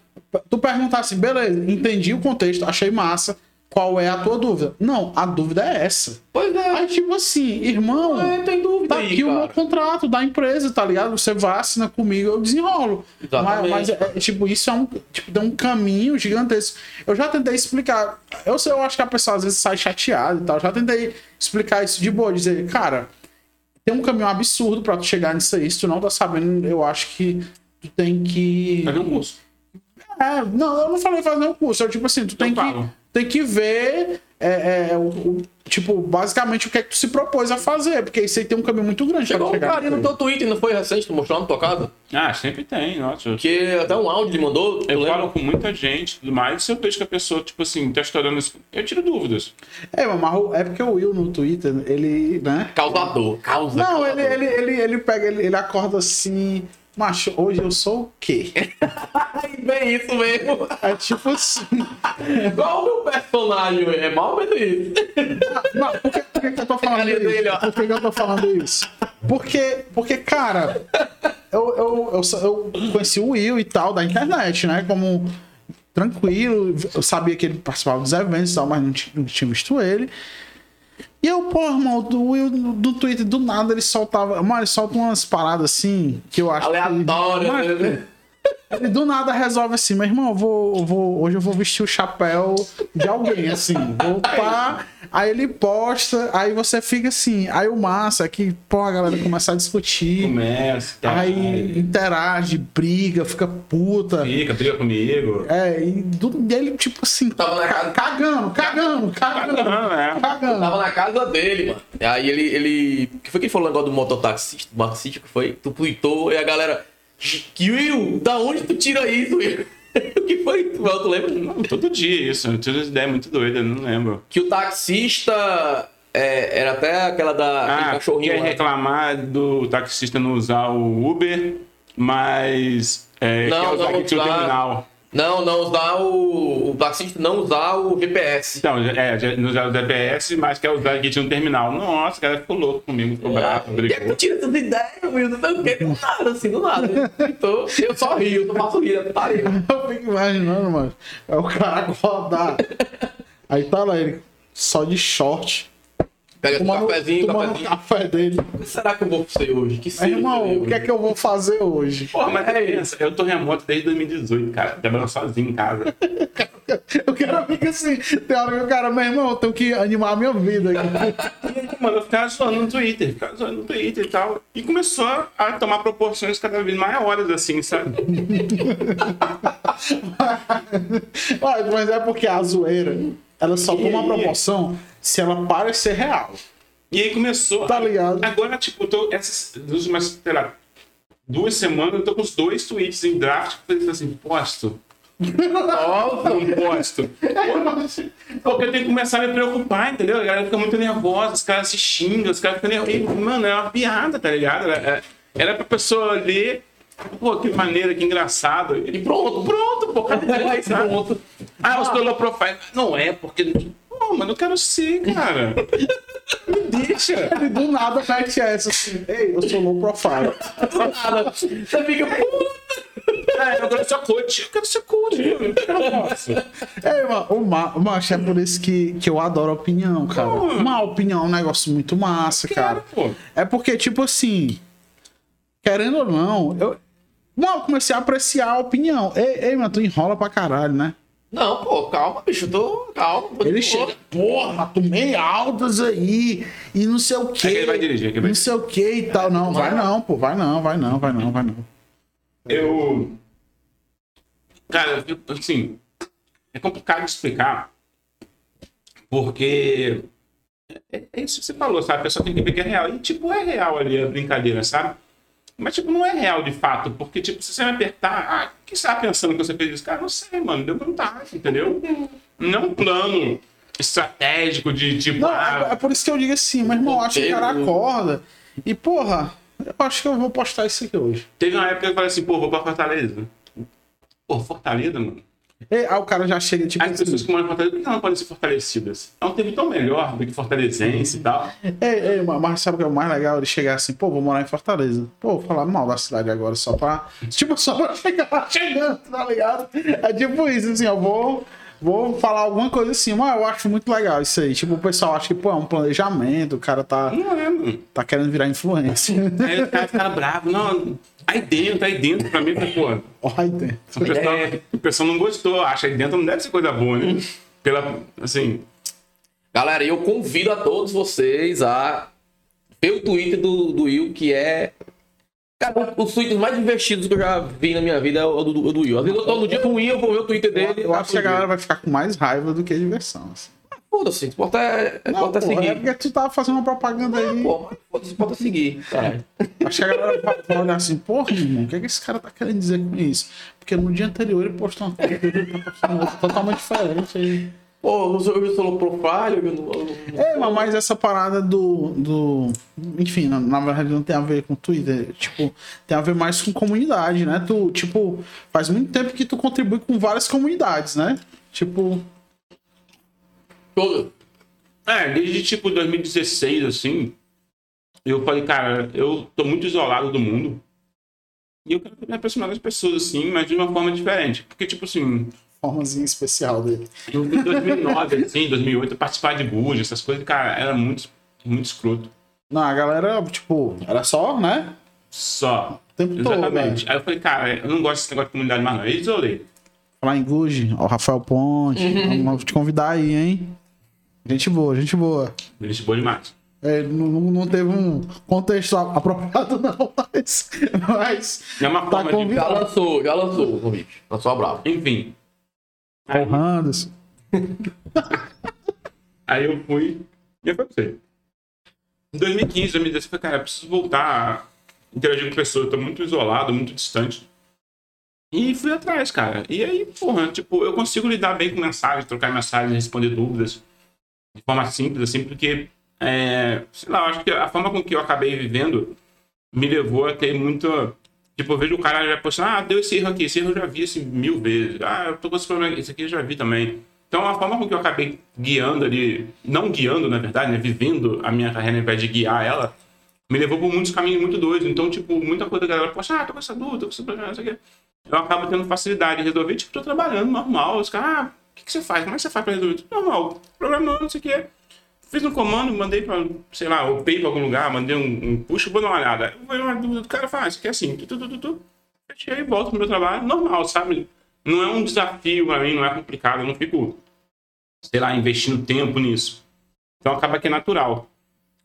Speaker 3: Tu perguntar assim, beleza, entendi o contexto, achei massa. Qual é a tua dúvida? Não, a dúvida é essa.
Speaker 1: Pois é.
Speaker 3: Aí, tipo assim, irmão,
Speaker 1: É, tem dúvida
Speaker 3: tá
Speaker 1: aí,
Speaker 3: aqui o meu
Speaker 1: cara.
Speaker 3: contrato da empresa, tá ligado? Você vai, assina comigo, eu desenrolo. Mas,
Speaker 1: Exatamente.
Speaker 3: mas é, é, tipo, isso é um, tipo, tem um caminho gigantesco. Eu já tentei explicar. Eu sei, eu acho que a pessoa às vezes sai chateada e tal. Já tentei explicar isso de boa, dizer, cara, tem um caminho absurdo pra tu chegar nisso aí. Se tu não tá sabendo, eu acho que tu tem que.
Speaker 4: Fazer um curso.
Speaker 3: É, não, eu não falei fazer um curso. Eu, tipo assim, tu tem
Speaker 4: Eu
Speaker 3: que,
Speaker 4: falo.
Speaker 3: Tem que ver, é, é, o, o- tipo, basicamente o que é que tu se propôs a fazer. Porque isso aí tem um caminho muito grande
Speaker 1: Chegou um carinha no teu Twitter, não foi recente, tu mostrou tua casa?
Speaker 4: Ah, sempre tem, nossa.
Speaker 1: Porque até um áudio ele mandou,
Speaker 4: Eu
Speaker 1: lembra?
Speaker 4: falo com muita gente e tudo mais, se eu vejo que a pessoa, tipo assim, tá estourando isso, eu tiro dúvidas.
Speaker 3: É, mas é porque o Will no Twitter, ele, né?
Speaker 1: Causador, causa.
Speaker 3: Não,
Speaker 1: causador.
Speaker 3: ele, ele, ele, ele pega, ele, ele acorda assim. Macho, hoje eu sou o quê?
Speaker 1: Bem isso mesmo.
Speaker 3: É tipo assim.
Speaker 1: Qual o meu personagem? É mal ou isso?
Speaker 3: Não, por que, por que que eu tô falando isso?
Speaker 1: dele.
Speaker 3: Por que, que eu tô falando isso? Porque, porque cara, eu, eu, eu, eu conheci o Will e tal da internet, né? Como tranquilo, eu sabia que ele participava dos eventos e tal, mas não, ti- não tinha visto ele. E eu, pô, irmão, do do Twitter, do nada ele soltava. Mano, ele solta umas paradas assim que eu acho que.
Speaker 1: Aleatório,
Speaker 3: Mas,
Speaker 1: né?
Speaker 3: Ele do nada resolve assim, meu irmão, eu vou, eu vou, hoje eu vou vestir o chapéu de alguém, assim. Vou pá, aí ele posta, aí você fica assim. Aí o massa é que, pô, a galera começa a discutir.
Speaker 4: Começa, tá.
Speaker 3: Aí interage, briga, fica puta.
Speaker 4: Fica, briga comigo.
Speaker 3: É, e do, e ele, tipo assim,
Speaker 1: Tava na
Speaker 3: ca-
Speaker 1: casa-
Speaker 3: cagando, cagando, cagando,
Speaker 4: Não, é.
Speaker 3: cagando.
Speaker 1: Tava na casa dele, mano. E aí ele. ele... O que foi que ele falou o negócio do mototaxista? Do taxista que foi? Tu tweetou e a galera. Que Will, da onde tu tira isso, Will? O que foi? Tu, tu lembra?
Speaker 4: Não, todo dia isso. Eu tive umas ideias muito doidas, não lembro.
Speaker 1: Que o taxista é, era até aquela da.
Speaker 4: Ah,
Speaker 1: cachorrinho.
Speaker 4: quer reclamar do taxista não usar o Uber, mas é,
Speaker 1: Não,
Speaker 4: quer usar
Speaker 1: não
Speaker 4: aqui
Speaker 1: usar.
Speaker 4: terminal.
Speaker 1: Não, não usar o. O taxista não usar o GPS.
Speaker 4: Então, é, não usar o DPS, mas quer usar aqui tinha um terminal. Nossa, o cara ficou louco comigo, ficou bravo,
Speaker 1: E aí tu
Speaker 4: brigou.
Speaker 1: tira essas ideias, Will, não sei o que, do nada, assim, do nada. Tweetou, eu só rio, eu faço rir, é putaria.
Speaker 3: Eu fico imaginando, mano. É o cara acordar. Aí tá lá ele, só de short.
Speaker 1: Pega um
Speaker 3: Tomando,
Speaker 1: cafezinho,
Speaker 3: tomando o
Speaker 1: cafezinho.
Speaker 3: café dele.
Speaker 1: O que será que eu vou ser hoje? Que cedo
Speaker 3: irmão,
Speaker 1: eu
Speaker 3: o que é que eu vou fazer hoje?
Speaker 4: Porra, mas é isso. Eu tô remoto desde 2018, cara. Trabalhando sozinho em casa.
Speaker 3: O cara fica assim, tem hora que o cara, meu irmão, eu tenho que animar a minha vida aqui.
Speaker 4: E aí, mano, eu ficava zoando no Twitter, ficava zoando no Twitter e tal. E começou a tomar proporções cada vez maiores, assim, sabe?
Speaker 3: Mas é porque a zoeira, ela só
Speaker 4: E
Speaker 3: toma uma
Speaker 4: aí?
Speaker 3: proporção se ela parecer real.
Speaker 4: E aí começou.
Speaker 3: Tá ligado?
Speaker 4: Agora, tipo, eu tô. Essas duas, mas, sei lá, duas semanas eu tô com os dois tweets em draft. Eu falei assim, posto.
Speaker 1: Nossa,
Speaker 4: Não posto. Porque eu tenho que começar a me preocupar, entendeu? A galera fica muito nervosa, os caras se xingam, os caras ficam nervosos. Mano, é uma piada, tá ligado? Era, era pra pessoa ler. Pô, que maneira, que engraçado.
Speaker 1: e pronto,
Speaker 4: pronto, pô,
Speaker 1: Aí,
Speaker 4: sabe?
Speaker 1: pronto.
Speaker 4: Ah, o seu low profile. Não é, porque. Pô, mano, eu quero ser, cara. Me deixa.
Speaker 3: Ele do nada mete essa assim, ei, eu sou low profile.
Speaker 1: Do nada. Você fica.
Speaker 4: É, eu sou coach. Eu quero ser coach, mano. O
Speaker 3: ma- macho, é por isso que, que eu adoro opinião, cara. Uma opinião é um negócio muito massa, cara.
Speaker 4: pô.
Speaker 3: É porque, tipo assim, querendo ou não, eu, não, eu comecei a apreciar a opinião. Ei, ei, mano, tu enrola pra caralho, né?
Speaker 1: Não, pô, calma, bicho, eu tô calma. tô
Speaker 3: Ele chega, porra, tomei altas aí, e não sei o que.
Speaker 4: É que ele vai dirigir, é que vai
Speaker 3: Não sei o que e tal. Não, vai não, pô, vai não, vai não, vai não, vai não.
Speaker 4: Eu. Cara, eu, assim. É complicado de explicar. Porque. É, é isso que você falou, sabe? A pessoa tem que ver que é real. E, tipo, é real ali a brincadeira, sabe? Mas, tipo, não é real de fato. Porque, tipo, se você me apertar. Ah, o que você tá pensando que você fez isso? Cara, não sei, mano. Deu vontade, entendeu? Não é um plano estratégico de, tipo.
Speaker 3: Não,
Speaker 4: ah,
Speaker 3: é, é por isso que eu digo assim, meu irmão, acho que o cara acorda e, porra, eu acho que eu vou postar isso aqui hoje.
Speaker 4: Teve uma época que eu falei assim, pô, vou pra Fortaleza. Pô, Fortaleza, mano.
Speaker 3: E aí o cara já chega, tipo
Speaker 4: As
Speaker 3: assim,
Speaker 4: pessoas que moram em Fortaleza, por que elas não podem ser fortalecidas? É um termo tão melhor do que fortalezense e tal.
Speaker 3: ei, ei, mas- sabe o que é o mais legal? Ele chegar assim, pô, vou morar em Fortaleza. Pô, vou falar mal da cidade agora, só pra. Tipo, só pra chegar lá chegando, tá ligado? É tipo isso, assim, eu vou. vou falar alguma coisa assim, mas eu acho muito legal isso aí. Tipo, o pessoal acha que, pô, é um planejamento, o cara tá,
Speaker 4: Não é, mano.
Speaker 3: tá querendo virar influência.
Speaker 4: Aí o cara fica bravo. Não, aí dentro, aí dentro, pra mim, pô,
Speaker 3: Olha aí dentro.
Speaker 4: o pessoal, o pessoal não gostou, acha aí dentro não deve ser coisa boa, né? Pela, assim,
Speaker 1: Galera, eu convido a todos vocês a ver o Twitter do, do Will, que é. Cara, um- os tweets mais divertidos que eu já vi na minha vida é o do, do, do Will. Às vezes eu tô no dia ruim, eu vou ver o Twitter dele.
Speaker 3: Eu acho que a galera vai ficar com mais raiva do que diversão. Assim.
Speaker 1: Foda-se, o importa é,
Speaker 3: Não,
Speaker 1: é
Speaker 3: pô, é
Speaker 1: seguir.
Speaker 3: porque tu tava fazendo uma propaganda aí.
Speaker 1: Pô, foda-se, importa seguir. Caralho.
Speaker 3: Acho que a galera vai- olhar assim, porra, irmão, o que, é que esse cara tá querendo dizer com isso? Porque no dia anterior ele postou uma coisa, tá totalmente diferente aí.
Speaker 1: Pô, sou low profile, não. não-
Speaker 3: É, mas essa parada do. do enfim, na, na verdade não tem a ver com Twitter. Tipo, tem a ver mais com comunidade, né? Tu, tipo, faz muito tempo que tu contribui com várias comunidades, né? Tipo,
Speaker 1: Todo.
Speaker 4: É, desde tipo 2016, assim, eu falei, cara, eu tô muito isolado do mundo. E eu quero me aproximar das pessoas, assim, mas de uma forma diferente. Porque, tipo assim,
Speaker 3: formazinha especial dele.
Speaker 4: em 2009, assim, 2008, eu participava de Buja, essas coisas, cara, era muito, muito escroto.
Speaker 3: Não, a galera, tipo, era só, né?
Speaker 4: Só.
Speaker 3: O tempo todo, né?
Speaker 4: Exatamente. Aí eu falei, cara, eu não gosto desse negócio de comunidade mais não. Aí isolei.
Speaker 3: Falar em Guji, o Rafael Ponte. Vamos te convidar aí, hein? Gente boa, gente boa.
Speaker 4: Gente boa demais.
Speaker 3: É, não, não- teve um contexto apropriado, não, mas. mas
Speaker 4: É uma
Speaker 3: Tá
Speaker 4: forma de...
Speaker 1: Já lançou, já lançou o convite. Lançou a brava.
Speaker 4: Enfim. Aí,
Speaker 3: Anderson.
Speaker 4: aí eu fui e eu falei pra você. Em 2015, 2016, eu falei, cara, eu preciso voltar a interagir com pessoas. Eu tô muito isolado, muito distante. E fui atrás, cara. E aí, porra, tipo, eu consigo lidar bem com mensagens, trocar mensagens, responder dúvidas de forma simples, assim, porque, é, sei lá, acho que a forma com que eu acabei vivendo me levou a ter muita. Tipo, eu vejo o cara já postando, ah, deu esse erro aqui, esse erro eu já vi assim, mil vezes. Ah, eu tô com esse problema, esse aqui eu já vi também. Então, a forma com que eu acabei guiando ali, não guiando, na verdade, né, vivendo a minha carreira ao invés de guiar ela, me levou por muitos caminhos muito doidos. Então, tipo, muita coisa da galera posta, ah, tô com essa dúvida, tô com esse problema. Eu acabo tendo facilidade em resolver, tipo, tô trabalhando normal. Os caras, ah, que, que você faz? Como é que você faz pra resolver? Normal, programando, não sei o quê. Fiz um comando, mandei pra, sei lá, upei pra algum lugar, mandei um, um push, vou dar uma olhada. Eu vou uma dúvida do cara, faz, aqui é assim, tu, tu, tu, tu, tu. Fechei e volto pro meu trabalho, normal, sabe? Não é um desafio pra mim, não é complicado, eu não fico, sei lá, investindo tempo nisso. Então acaba que é natural.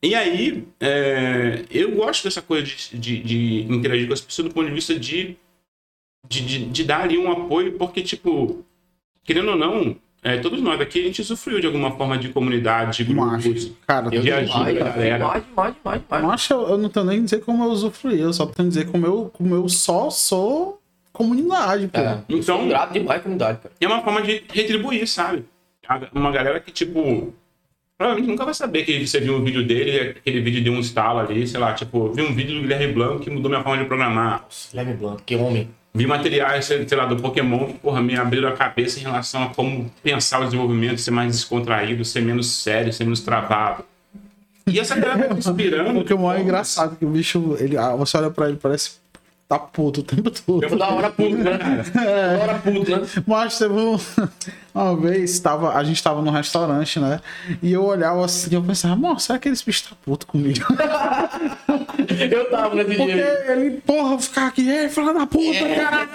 Speaker 4: E aí, é, eu gosto dessa coisa de, de, de interagir com as pessoas do ponto de vista de, de, de, de dar ali um apoio, porque, tipo, querendo ou não, é, todos nós aqui, a gente sofreu de alguma forma de comunidade, de
Speaker 3: Macho.
Speaker 4: grupos.
Speaker 3: Cara,
Speaker 1: Eu
Speaker 4: De
Speaker 3: eu,
Speaker 4: ajuda,
Speaker 1: demais,
Speaker 4: galera.
Speaker 1: demais, demais, demais, demais.
Speaker 3: Macho, eu, eu não tenho nem dizer como eu usufruí, eu só tenho dizer como eu, como eu só sou comunidade, pô.
Speaker 1: É, eu
Speaker 4: Então-
Speaker 1: sou grato demais comunidade, cara.
Speaker 4: E é uma forma de retribuir, sabe? Uma galera que, tipo, provavelmente nunca vai saber que você viu um vídeo dele aquele vídeo deu um estalo ali, sei lá, tipo, vi um vídeo do Guilherme Blanco que mudou minha forma de programar.
Speaker 1: Guilherme Blanco, que homem.
Speaker 4: Vi materiais, sei lá, do Pokémon que, porra, me abriram a cabeça em relação a como pensar o desenvolvimento, ser mais descontraído, ser menos sério, ser menos travado. E essa galera vai me inspirando.
Speaker 3: O Pokémon é engraçado, que o bicho, ele, você olha pra ele, parece tá puto o tempo todo.
Speaker 1: Eu vou dar hora puto, né, cara? Da hora puto, né?
Speaker 3: Mas teve um... uma vez, tava, a gente tava num restaurante, né? E eu olhava assim, eu pensava, moço, será que esse bicho tá puto comigo?
Speaker 1: Eu tava nesse
Speaker 3: Porque
Speaker 1: dia.
Speaker 3: ele, porra, ficar aqui, é, fala da puta, caralho.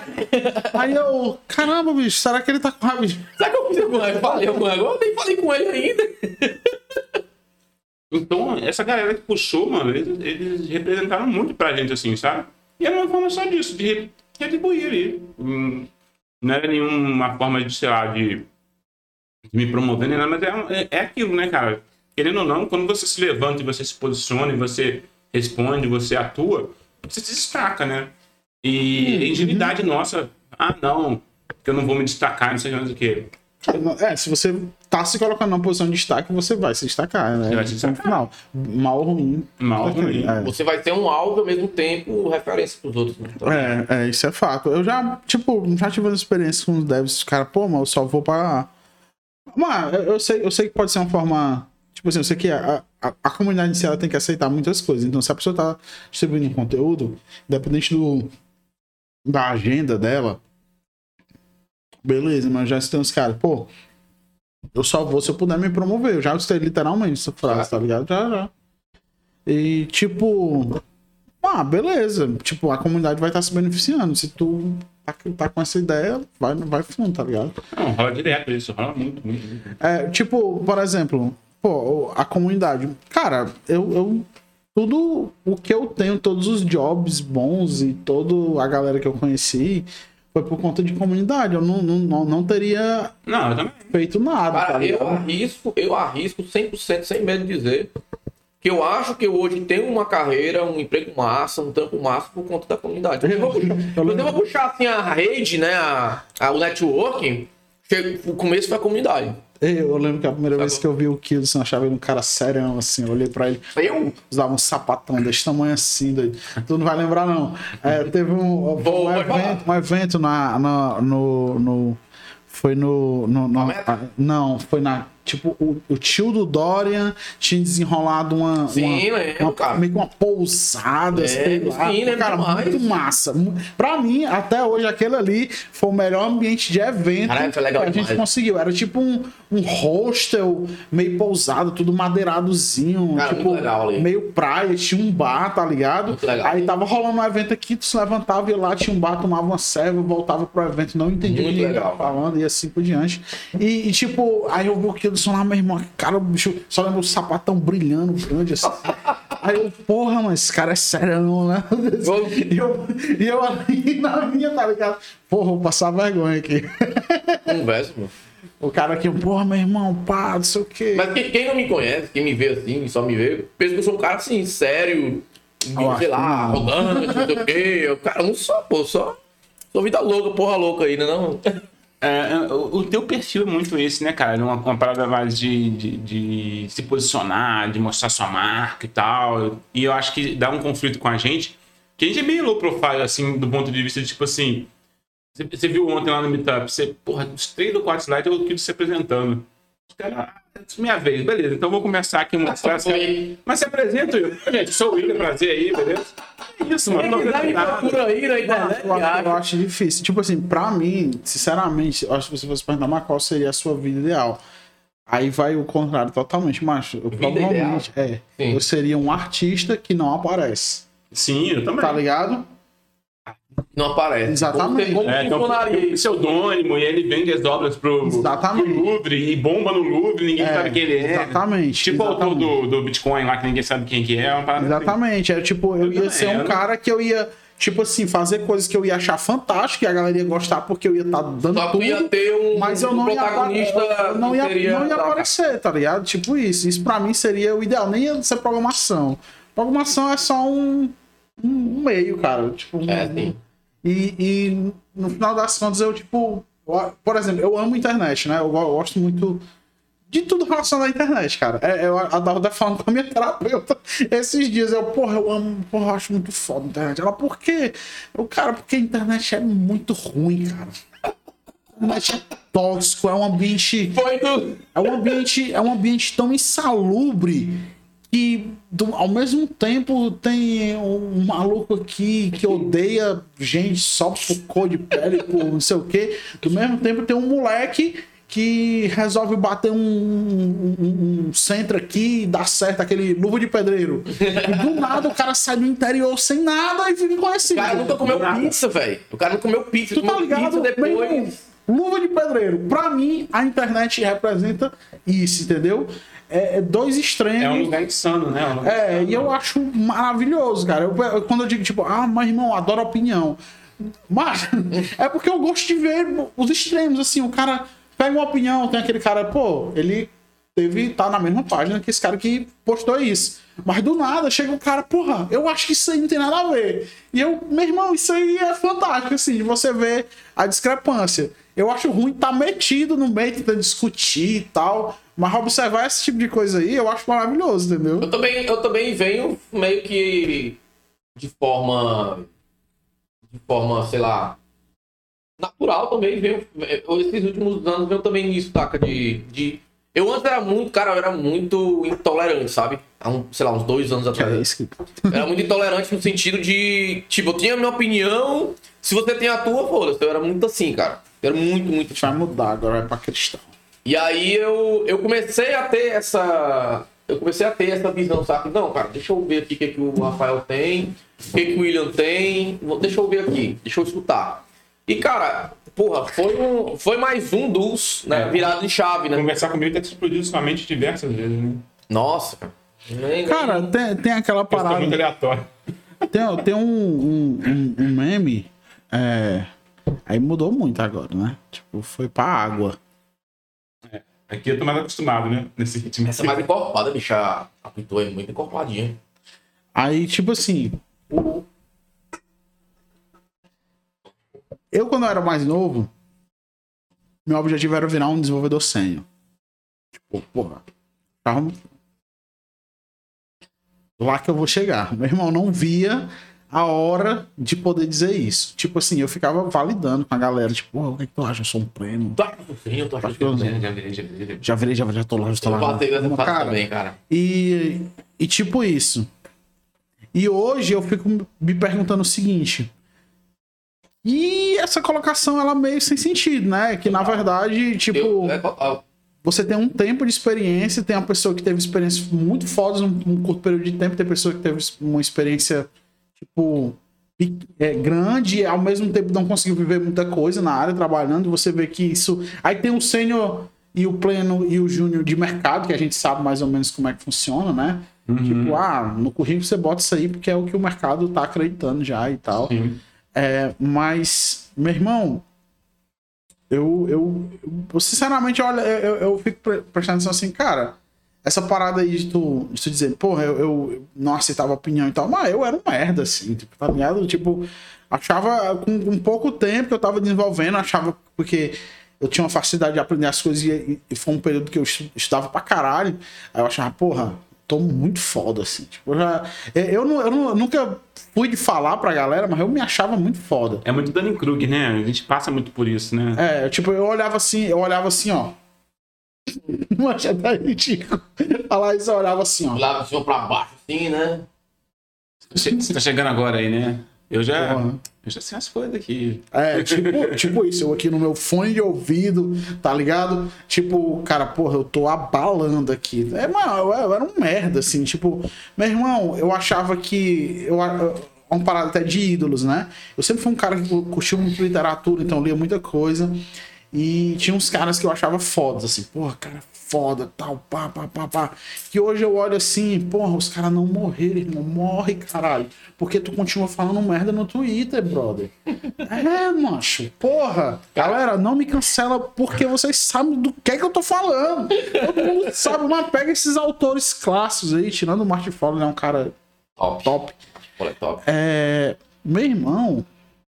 Speaker 3: Aí eu, caramba, bicho, será que ele tá com raiva
Speaker 1: o que eu fiz com ele? Falei com ele agora, eu nem falei com ele ainda.
Speaker 4: Então, essa galera que puxou, mano, eles, eles representaram muito pra gente, assim, sabe? E era uma forma só disso, de re- retribuir ali. Hum, Não era nenhuma forma de, sei lá, de, me promover nem nada, mas é, é, é aquilo, né, cara? Querendo ou não, quando você se levanta e você se posiciona e você responde, você atua, você se destaca, né? E a ingenuidade nossa, ah, não, que eu não vou me destacar, não sei mais o que.
Speaker 3: É, se você tá se colocando numa posição de destaque, você vai se destacar, né?
Speaker 4: Você vai se destacar.
Speaker 3: final. Mal ou ruim.
Speaker 4: Mal ou ruim.
Speaker 3: É.
Speaker 1: Você vai ter um alvo ao mesmo tempo referência pros outros. né?
Speaker 3: É, é, isso é fato. Eu já, tipo, já tive uma experiência com os devs, os caras, pô, mas eu só vou pra. Mano, eu sei, eu sei que pode ser uma forma. Tipo assim, eu sei que a, a, a comunidade em si ela tem que aceitar muitas coisas. Então, se a pessoa tá distribuindo conteúdo, independente do, da agenda dela, beleza, mas já tem uns caras, pô, Eu só vou se eu puder me promover. Eu já gostei literalmente essa frase, tá ligado? Já, já. E, tipo. Ah, beleza. Tipo, a comunidade vai estar se beneficiando. Se tu tá, tá com essa ideia, vai, vai fundo, tá ligado?
Speaker 4: Não, rola direto isso, rola muito, muito, muito.
Speaker 3: É, tipo, por exemplo, pô, a comunidade. Cara, eu, eu. Tudo o que eu tenho, todos os jobs bons e toda a galera que eu conheci foi por conta de comunidade. Eu não, não, não, não teria
Speaker 4: Não, eu também.
Speaker 3: feito nada. tá
Speaker 1: Cara, eu
Speaker 3: ligado?
Speaker 1: arrisco, eu arrisco 100% sem medo de dizer que eu acho que eu hoje tenho uma carreira, um emprego massa, um trampo massa por conta da comunidade. Eu vou eu vou puxar assim a rede, né, a, a- o networking, o começo foi a comunidade.
Speaker 3: Eu lembro que a primeira vez que eu vi o Kilson, eu achava ele um cara serão, assim. Eu olhei pra ele,
Speaker 1: Eu?
Speaker 3: usava um sapatão desse tamanho assim, doido. Tu não vai lembrar, não. É, teve um, um,
Speaker 1: Vou- vai
Speaker 3: evento, um evento na, na- no, no. Foi no. no, no-
Speaker 1: Meta?
Speaker 3: ah, não, foi na. Tipo, o, o tio do Dorian tinha desenrolado uma.
Speaker 1: Sim,
Speaker 3: uma,
Speaker 1: lembro,
Speaker 3: uma-
Speaker 1: cara.
Speaker 3: Meio que uma pousada,
Speaker 1: É,
Speaker 3: sei lá.
Speaker 1: sim, lembro
Speaker 3: cara,
Speaker 1: demais.
Speaker 3: muito massa. Pra mim, até hoje, aquele ali foi o melhor ambiente de evento
Speaker 1: Caralho, foi legal
Speaker 3: que a gente
Speaker 1: demais.
Speaker 3: conseguiu. Era tipo um, um hostel meio pousado, tudo madeiradozinho.
Speaker 1: Cara,
Speaker 3: tipo,
Speaker 1: legal
Speaker 3: meio praia, tinha um bar, tá ligado? Aí tava rolando um evento aqui, tu se levantava e lá tinha um bar, tomava uma serva, voltava pro evento, não entendia o que ele tava falando e assim por diante. E, e, tipo, aí eu vi o Kilson lá, meu irmão, cara, o bicho, só lembro o sapatão brilhando grande assim. Aí eu, porra, mano, esse cara é sério, né? E eu, e eu ali na minha, tá ligado? Porra, vou passar vergonha aqui.
Speaker 1: Conversa, mano.
Speaker 3: O cara aqui, porra, meu irmão, pá, não sei o quê.
Speaker 1: Mas quem, quem não me conhece, quem me vê assim, só me vê, pensa que eu sou um cara assim, sério,
Speaker 3: Eu
Speaker 1: sei lá,
Speaker 3: não.
Speaker 1: arrogante, não sei o quê. Eu, cara, não sou, pô, só. Sou vida louca, porra louca aí, né? Não?
Speaker 4: É, o, o teu perfil é muito esse, né, cara? Uma, uma parada mais de, de, de se posicionar, de mostrar sua marca e tal. E eu acho que dá um conflito com a gente, que a gente é meio low profile, assim, do ponto de vista de, tipo assim... Você, viu ontem lá no Meetup, você, porra, os três ou quatro slides eu quis se apresentando. Os caras, é minha vez, beleza, então vou começar aqui a mostrar. Assim, mas se apresenta, eu. Gente, sou o William, prazer aí, beleza? É isso, mano.
Speaker 1: Me procura aí na internet,
Speaker 3: eu, acho, eu
Speaker 1: acha.
Speaker 3: acho difícil. Tipo assim, pra mim, sinceramente, eu acho que se você fosse perguntar, mas qual seria a sua vida ideal? Aí vai o contrário totalmente, macho. Eu provavelmente, é.
Speaker 1: Sim.
Speaker 3: Eu seria um artista que não aparece.
Speaker 4: Sim, eu também.
Speaker 3: Tá ligado?
Speaker 1: Não aparece.
Speaker 3: Exatamente.
Speaker 1: Como, como
Speaker 4: É, então,
Speaker 1: funcionaria
Speaker 4: tem um pseudônimo e ele vende as obras pro,
Speaker 3: Exatamente.
Speaker 4: pro Louvre e bomba no Louvre, ninguém
Speaker 3: É,
Speaker 4: sabe quem ele é.
Speaker 3: Exatamente.
Speaker 4: Tipo o autor
Speaker 3: exatamente.
Speaker 4: do, do Bitcoin lá, que ninguém sabe quem que é, é assim.
Speaker 3: Exatamente. É tipo, eu ia ser um cara que eu ia, tipo assim, fazer coisas que eu ia achar fantástico e a galera ia gostar porque eu ia estar dando
Speaker 1: Só
Speaker 3: tudo.
Speaker 1: ia ter um,
Speaker 3: Mas eu
Speaker 1: um
Speaker 3: não ia,
Speaker 1: protagonista
Speaker 3: eu não ia,
Speaker 1: seria
Speaker 3: não ia aparecer, tá ligado? Tipo isso. Isso pra mim seria o ideal. Nem ia ser programação. Programação é só um, um meio, cara. Tipo, um-
Speaker 1: É, sim.
Speaker 3: E, e no final das contas, eu, tipo, por exemplo, eu amo internet, né? Eu, go- eu gosto muito de tudo relacionado à internet, cara. É, eu adoro até falando com a minha terapeuta esses dias. Eu, porra, eu amo, porra, eu acho muito foda a internet. Ela, por quê? Eu, cara, porque a internet é muito ruim, cara. A internet é tóxico, é um ambiente.
Speaker 1: Foi do.
Speaker 3: É um ambiente, é um ambiente tão insalubre que do- ao mesmo tempo tem um maluco aqui que odeia gente só por cor de pele, por não sei o quê. Do mesmo tempo tem um moleque que resolve bater um, um, um- centro aqui e dá certo, aquele luva de pedreiro. E do nada o cara sai do interior sem nada e fica
Speaker 1: O
Speaker 3: conhecido.
Speaker 1: cara nunca comeu pizza, velho. O cara não comeu pizza,
Speaker 3: Tu tá
Speaker 1: comeu
Speaker 3: ligado? Meu irmão,
Speaker 1: depois.
Speaker 3: luva de pedreiro. Pra mim, a internet representa isso, entendeu? É, é dois extremos.
Speaker 4: É um lugar insano, né? Um lugar
Speaker 3: É,
Speaker 4: insano.
Speaker 3: e eu acho maravilhoso, cara. Eu- eu- quando eu digo, tipo, ah, mas irmão, adoro opinião. Mas é porque eu gosto de ver os extremos, assim, o cara pega uma opinião, tem aquele cara, pô, ele teve, tá na mesma página que esse cara que postou isso. Mas do nada chega um cara, porra, eu acho que isso aí não tem nada a ver. E eu, meu irmão, isso aí é fantástico, assim, de você ver a discrepância. Eu acho ruim estar metido no meio, tentando discutir e tal. Mas observar esse tipo de coisa aí, eu acho maravilhoso, entendeu?
Speaker 1: Eu também, eu também venho meio que de forma. De forma, sei lá. Natural também. Venho, esses últimos anos venho também nisso, taca, de, de. Eu antes era muito, cara, eu era muito intolerante, sabe? Há um, sei lá, uns dois anos
Speaker 3: É
Speaker 1: atrás.
Speaker 3: isso que...
Speaker 1: Era muito intolerante no sentido de. Tipo, eu tinha a minha opinião. Se você tem a tua, foda-se. Eu era muito assim, cara. Eu era muito, muito.
Speaker 3: vai mudar, agora vai pra cristal.
Speaker 1: E aí eu, eu comecei a ter essa. Eu comecei a ter essa visão, sabe? Não, cara, deixa eu ver aqui o que, que o Rafael tem, o que, que o William tem. Vou- Deixa eu ver aqui, deixa eu escutar. E, cara, porra, foi, um, foi mais um dos, né?
Speaker 4: É.
Speaker 1: Virado de chave, né?
Speaker 4: Conversar comigo tem que explodir sua mente diversas vezes, né?
Speaker 1: Nossa, cara.
Speaker 3: Tem, tem aquela
Speaker 4: Parada.
Speaker 3: parada.
Speaker 4: muito aleatório.
Speaker 3: Tem, tem um, um, um- um meme. é, aí mudou muito agora, né? Tipo, foi pra água.
Speaker 4: Aqui eu tô mais acostumado, né? Nesse ritmo.
Speaker 1: Essa é mais encorpada, bicha. A a Pitu é muito encorpadinha.
Speaker 3: Aí, tipo assim. o- Eu, quando eu era mais novo, meu objetivo era virar um desenvolvedor sênior. Tipo, porra. Tava... Lá que eu vou chegar. Meu irmão não via a hora de poder dizer isso. Tipo assim, eu ficava validando com a galera. Tipo, "Pô, o que, é que tu acha? Eu sou um pleno.
Speaker 1: Tu acha que eu tô achando que eu.
Speaker 4: Já virei, já virei.
Speaker 3: Já virei, já, já tô lá, já tô lá.
Speaker 1: passei nessa fase
Speaker 3: Cara,
Speaker 1: também, cara.
Speaker 3: E, e tipo isso. E hoje eu fico me perguntando o seguinte. E essa colocação, ela meio sem sentido, né? Que na verdade, tipo,
Speaker 1: Eu, é,
Speaker 3: você tem um tempo de experiência, tem uma pessoa que teve experiências muito fodas num, num curto período de tempo, tem pessoa que teve uma experiência, tipo, é, grande e ao mesmo tempo não conseguiu viver muita coisa na área trabalhando. Você vê que isso. Aí tem o sênior e o pleno e o júnior de mercado, que a gente sabe mais ou menos como é que funciona, né? Tipo, ah, no currículo você bota isso aí porque é o que o mercado tá acreditando já e tal.
Speaker 4: Sim.
Speaker 3: É, mas, meu irmão, eu, eu, eu sinceramente, olha, eu, eu fico pre- prestando atenção assim, cara, essa parada aí de tu, de tu dizer, porra, eu, eu não aceitava opinião e tal, mas eu era um merda, assim, tipo, tá ligado? Tipo, achava, com, com pouco tempo que eu tava desenvolvendo, achava, porque eu tinha uma facilidade de aprender as coisas e, e foi um período que eu estu- estudava pra caralho, aí eu achava, porra, tô muito foda, assim, tipo, eu já, eu, não, eu não- eu nunca fui de falar pra galera, mas eu me achava muito foda.
Speaker 4: É muito Dunning-Kruger, né? A gente passa muito por isso, né?
Speaker 3: É, tipo, eu olhava assim, eu olhava assim, ó. Não achei até ridículo. Falar isso, olhava assim, ó.
Speaker 1: lá pra cima pra baixo, assim, né?
Speaker 4: Você você tá chegando agora aí, né? Eu já,
Speaker 3: Porra.
Speaker 4: eu já sei as coisas aqui.
Speaker 3: É, tipo, tipo isso, eu aqui no meu fone de ouvido, tá ligado? Tipo, cara, porra, eu tô abalando aqui. É, mano, eu, eu era um merda, assim, tipo, meu irmão, eu achava que. Eu, eu, é uma parada até de ídolos, né? Eu sempre fui um cara que curtiu muito literatura, então lia muita coisa. E tinha uns caras que eu achava fodas, assim, porra, cara, foda, tal, pá, pá, pá, pá. Que hoje eu olho assim, porra, os caras não morreram, irmão, morre, caralho. Porque tu continua falando merda no Twitter, brother. É, macho, porra. Galera, não me cancela porque vocês sabem do que é que eu tô falando. Todo mundo sabe, mas pega esses autores clássicos aí, tirando o Martin Fowler, é um cara
Speaker 1: Top.
Speaker 3: top.
Speaker 1: É top.
Speaker 3: É, meu irmão,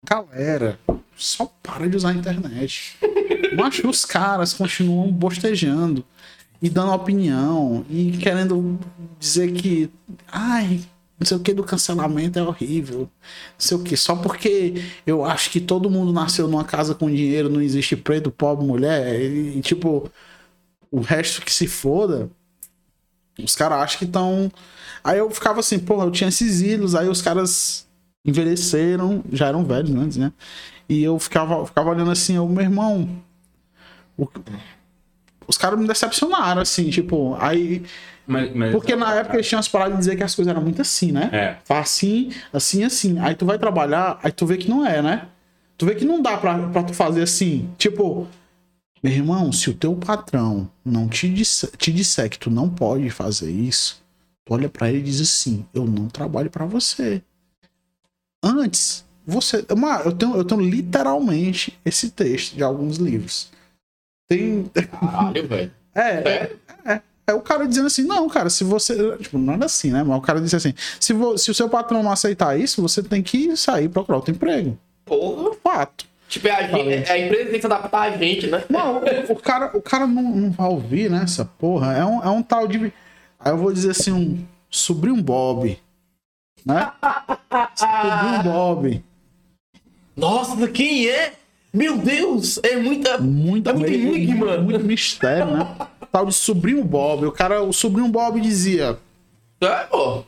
Speaker 3: galera, só para de usar a internet. Mas os caras continuam bostejando e dando opinião e querendo dizer que, ai, não sei o que do cancelamento é horrível. Não sei o que, só porque eu acho que todo mundo nasceu numa casa com dinheiro, não existe preto, pobre, mulher, e, e, tipo, o resto que se foda. Os caras acham que estão. Aí eu ficava assim, porra, eu tinha esses ídolos, aí os caras envelheceram, já eram velhos antes, né? E eu ficava, ficava olhando assim, eu, meu irmão. O- os caras me decepcionaram, assim, tipo, aí.
Speaker 4: Mas, mas-
Speaker 3: Porque na época eles tinham as paradas de dizer que as coisas eram muito assim, né?
Speaker 4: É.
Speaker 3: Faz assim, assim, assim. Aí tu vai trabalhar, aí tu vê que não é, né? Tu vê que não dá pra, pra tu fazer assim. Tipo, meu irmão, se o teu patrão não te disser, te disser que tu não pode fazer isso, tu olha pra ele e diz assim: eu não trabalho pra você. Antes, você. Eu, tenho, eu tenho literalmente esse texto de alguns livros. Tem.
Speaker 1: Caralho, velho.
Speaker 3: É, é, é o cara dizendo assim, não, cara, se você. Tipo, não era assim, né? Mas o cara disse assim: se, vo- se o seu patrão não aceitar isso, você tem que sair e procurar outro emprego.
Speaker 1: Porra.
Speaker 3: Fato.
Speaker 1: Tipo, é a, gente, é a empresa tem que se adaptar a gente, né?
Speaker 3: Não, o, o cara, o cara não, não vai ouvir, né? Essa porra. É um, é um tal de. Aí eu vou dizer assim, um sobrinho Bob. Né? sobrinho Bob.
Speaker 1: Nossa, quem é? Meu Deus, é muita.
Speaker 3: Muito,
Speaker 1: É muito enigma.
Speaker 3: muito, muito mistério, né? Tal de sobrinho Bob. O cara, o sobrinho Bob dizia.
Speaker 1: É, pô.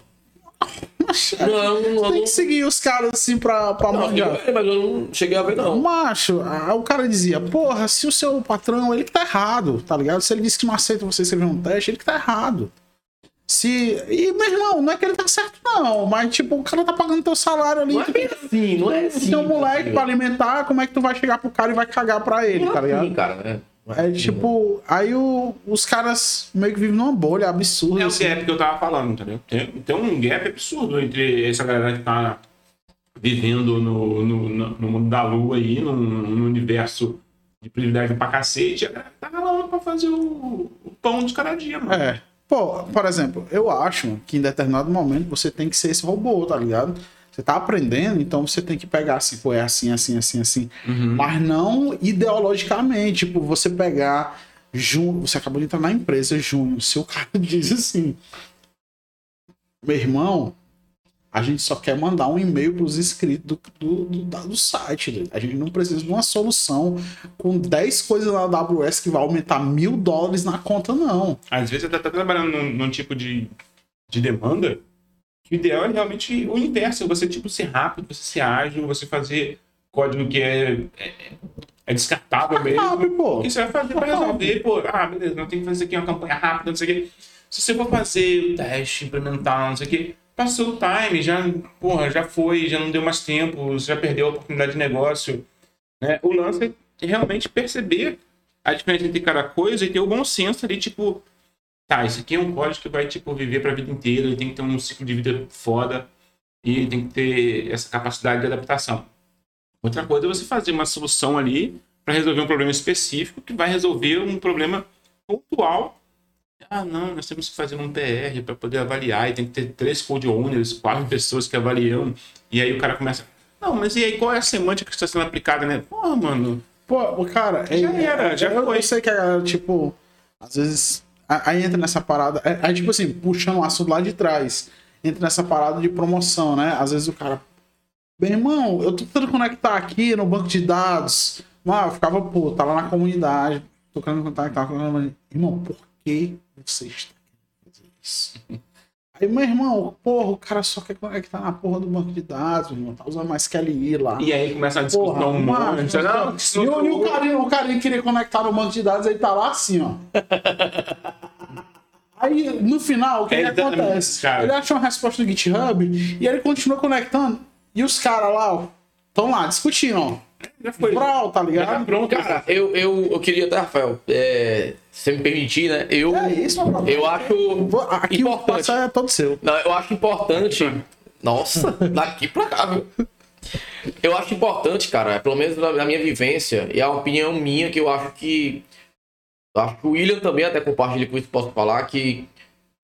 Speaker 3: Macho,
Speaker 1: Não, eu não-
Speaker 3: tem
Speaker 1: não-
Speaker 3: que seguir os caras assim pra, pra
Speaker 1: Não,
Speaker 3: manjar.
Speaker 1: eu- mas eu não cheguei a ver, não.
Speaker 3: Macho, o cara dizia, porra, se o seu patrão, ele que tá errado, tá ligado? Se ele disse que não aceita você escrever um teste, ele que tá errado. Se. E, meu irmão, não é que ele tá certo, não, mas tipo, o cara tá pagando teu salário ali.
Speaker 1: Não é assim, não é assim.
Speaker 3: tem um moleque
Speaker 1: entendeu?
Speaker 3: pra alimentar, como é que tu vai chegar pro cara e vai cagar pra ele,
Speaker 1: Não
Speaker 3: tá
Speaker 1: é
Speaker 3: ligado?
Speaker 1: assim, cara, né?
Speaker 3: É
Speaker 1: assim,
Speaker 3: tipo, aí o- os caras meio que vivem numa bolha absurda.
Speaker 4: É o
Speaker 3: assim.
Speaker 4: gap que eu tava falando, entendeu? Tem, tem um gap absurdo entre essa galera que tá vivendo no, no, no- no mundo da lua aí, num, num universo de privilégio pra cacete, e a galera que tá ralando pra fazer o, o pão de cada dia, mano.
Speaker 3: É. Pô, por exemplo, eu acho que em determinado momento você tem que ser esse robô, tá ligado? Você tá aprendendo, então você tem que pegar assim, pô, é assim, assim, assim, assim. Mas não ideologicamente, tipo, você pegar. Junho, você acabou de entrar na empresa, Junho. Se o cara diz assim, meu irmão, a gente só quer mandar um e-mail pros inscritos do, do, do, do site. A gente não precisa de uma solução com 10 coisas na AWS que vai aumentar mil dólares na conta, não.
Speaker 4: Às vezes você tá trabalhando num, num tipo de, de demanda que o ideal é realmente o inverso, você tipo ser rápido, você ser ágil, você fazer código que é, é, é descartável mesmo.
Speaker 3: Rápido, pô.
Speaker 4: O que você vai fazer para resolver? Pô, ah, beleza, não tem que fazer aqui uma campanha rápida, não sei o quê. Se você for fazer o teste, implementar, não sei o quê, passou o time, já, porra, já foi, já não deu mais tempo, já perdeu a oportunidade de negócio. Né? O lance é realmente perceber a diferença entre cada coisa e ter o bom senso ali, tipo, tá, isso aqui é um código que vai, tipo, viver pra vida inteira, ele tem que ter um ciclo de vida foda e tem que ter essa capacidade de adaptação. Outra coisa é você fazer uma solução ali para resolver um problema específico que vai resolver um problema pontual. Ah, não, nós temos que fazer um PR para poder avaliar e tem que ter três code owners, quatro pessoas que avaliam. E aí o cara começa, não, mas e aí qual é a semântica que está sendo aplicada, né? Pô, mano,
Speaker 3: Pô, cara, é-
Speaker 4: Já era, já
Speaker 3: eu,
Speaker 4: foi.
Speaker 3: eu sei que a galera, tipo, às vezes. Aí entra nessa parada. é- Aí, tipo assim, puxando o assunto lá de trás. Entra nessa parada de promoção, né? Às vezes o cara. Bem, irmão, eu tô tentando conectar aqui no banco de dados. Mano, eu ficava, pô, lá na comunidade. Tô querendo conectar com a Irmão, por que você está querendo fazer isso? Aí, meu irmão, porra, o cara só quer conectar na porra do banco de dados, meu irmão. Tá usando mais QLI lá.
Speaker 4: e aí começa a discussão
Speaker 3: Porra,
Speaker 4: um monte. Não,
Speaker 3: e,
Speaker 4: não
Speaker 3: o, e o carinha, o carinha queria conectar no banco de dados, ele tá lá assim, ó. Aí, no final, o que,
Speaker 4: É
Speaker 3: que acontece?
Speaker 4: cara.
Speaker 3: Ele acha uma resposta no GitHub e ele continua conectando. E os caras lá, ó, estão lá discutindo, ó.
Speaker 4: Já foi.
Speaker 3: Brau, tá
Speaker 4: Já tá
Speaker 3: ligado?
Speaker 4: pronto,
Speaker 1: Cara, eu, eu, eu queria até, Rafael, é, se você me permitir, né? Eu,
Speaker 3: É isso, mano.
Speaker 1: eu acho
Speaker 3: Aqui o
Speaker 1: importante.
Speaker 3: passo é todo seu.
Speaker 1: Não, eu acho importante. Nossa, daqui pra cá, viu? Eu acho importante, cara, pelo menos na minha vivência, e é uma opinião minha que eu acho que. eu Acho que o William também até compartilha com isso, posso falar, que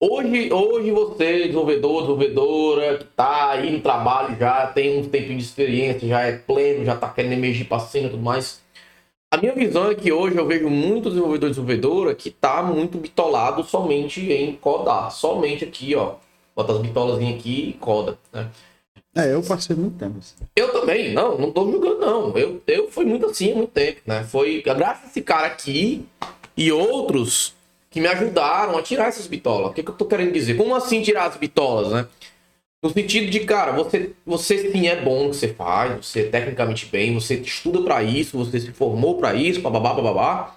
Speaker 1: hoje, hoje você, desenvolvedor, desenvolvedora, que tá aí no trabalho já, tem um tempinho de experiência, já é pleno, já tá querendo emergir pra cima e tudo mais. A minha visão é que hoje eu vejo muito desenvolvedor e desenvolvedora que tá muito bitolado somente em codar. Somente aqui, ó. Bota as bitolazinhas aqui e coda, né?
Speaker 3: É, eu passei muito tempo assim.
Speaker 1: Eu também, não, não tô julgando, não. Eu, eu fui muito assim há muito tempo, né? Foi graças a esse cara aqui e outros que me ajudaram a tirar essas bitolas. O que, que eu tô querendo dizer? Como assim tirar as bitolas, né? No sentido de, cara, você, você sim é bom no que você faz, você é tecnicamente bem, você estuda pra isso, você se formou pra isso, bababá, bababá.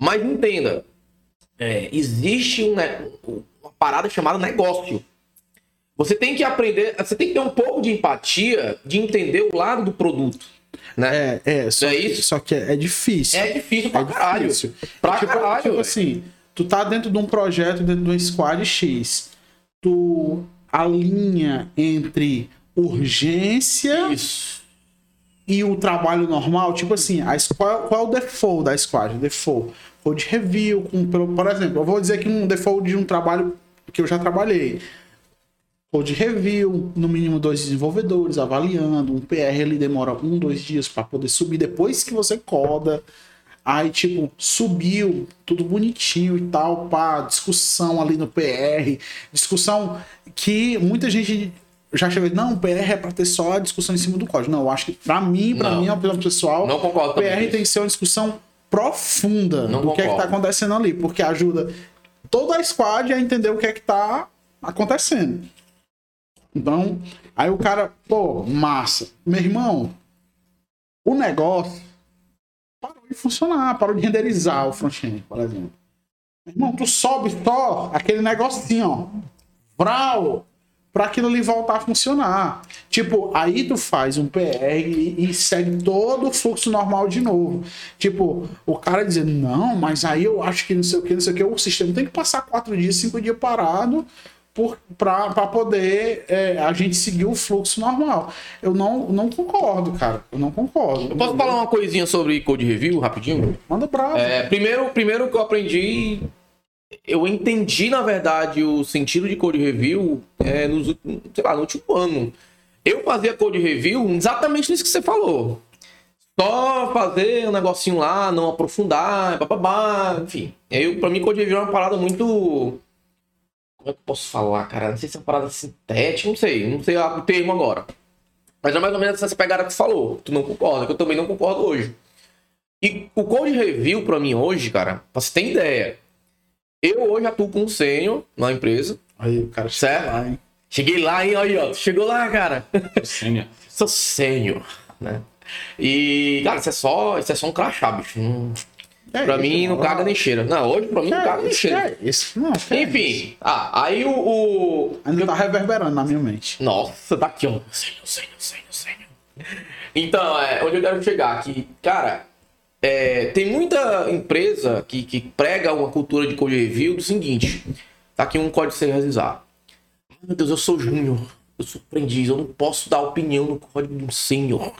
Speaker 1: Mas entenda, é, existe um, uma parada chamada negócio. Você tem que aprender, você tem que ter um pouco de empatia de entender o lado do produto. Né?
Speaker 3: É, é, só,
Speaker 1: é isso?
Speaker 3: só que é, é difícil.
Speaker 1: É, difícil pra
Speaker 3: É
Speaker 1: caralho.
Speaker 3: difícil.
Speaker 1: Pra
Speaker 3: tipo,
Speaker 1: caralho.
Speaker 3: tipo assim, tu tá dentro de um projeto, dentro de um squad X. Tu alinha entre urgência
Speaker 1: Isso.
Speaker 3: e o trabalho normal. Tipo assim, a, squ- qual, é o default da squad? Default. Code review, com, por exemplo, eu vou dizer que um default de um trabalho que eu já trabalhei. Code review, no mínimo dois desenvolvedores avaliando. Um PR ele demora um, dois dias para poder subir depois que você coda. Aí, tipo, subiu, tudo bonitinho e tal, pá, discussão ali no PR. Discussão que muita gente já chegou, não, o PR é pra ter só a discussão em cima do código. Não, eu acho que pra mim, pra
Speaker 1: Não.
Speaker 3: mim, é uma opinião pessoal,
Speaker 1: Não concordo
Speaker 3: o PR
Speaker 1: isso.
Speaker 3: tem que ser uma discussão profunda
Speaker 1: Não
Speaker 3: do que é que tá
Speaker 1: concordo.
Speaker 3: acontecendo ali, porque ajuda toda a squad a entender o que é que tá acontecendo. Então, aí o cara, pô, massa. Meu irmão, o negócio parou de funcionar, parou de renderizar o front-end, por exemplo. Irmão, tu sobe só aquele negocinho, ó. Vral, para aquilo ali voltar a funcionar. Tipo, aí tu faz um PR e, e, segue todo o fluxo normal de novo. Tipo, o cara dizendo, não, mas aí eu acho que não sei o que, não sei o que, o sistema tem que passar quatro dias, cinco dias parado para poder é, a gente seguir o fluxo normal. Eu não, não concordo, cara. Eu não concordo.
Speaker 1: Eu posso falar uma coisinha sobre code review rapidinho?
Speaker 3: Manda bravo.
Speaker 1: É, primeiro, primeiro que eu aprendi eu entendi, na verdade, o sentido de code review é, nos, sei lá, no último ano. Eu fazia code review exatamente nisso que você falou. Só fazer um negocinho lá, não aprofundar, bababá, enfim. Eu, pra mim, code review é uma parada muito. Como é que eu posso falar, cara? Não sei se é uma parada sintética, não sei, não sei o termo agora. Mas é mais ou menos essa pegada que você falou. Tu não concorda, que eu também não concordo hoje. E o code review, pra mim, hoje, cara, pra você ter ideia, eu hoje atuo com um sênior na empresa.
Speaker 3: Aí, o cara
Speaker 1: certo? Lá, hein? Cheguei lá, hein? Aí, ó. Chegou lá, cara.
Speaker 4: Sênior.
Speaker 1: Sou sênior, né? E, cara, isso é só, isso é só um crachá, bicho. Não, é pra isso, mim não, caga nem cheira. Não, hoje pra mim não caga nem cheira.
Speaker 3: É isso, não,
Speaker 1: Enfim, ah, aí o. o...
Speaker 3: Ainda tá reverberando na minha mente.
Speaker 1: Nossa, tá aqui, ó. Sênior, sênior, sênior, sênior. Então, é, onde eu quero chegar aqui, cara, é, tem muita empresa que, que prega uma cultura de code review do seguinte: tá aqui um código sem realizar. Meu Deus, eu sou júnior, eu sou aprendiz, eu não posso dar opinião no código de um sênior.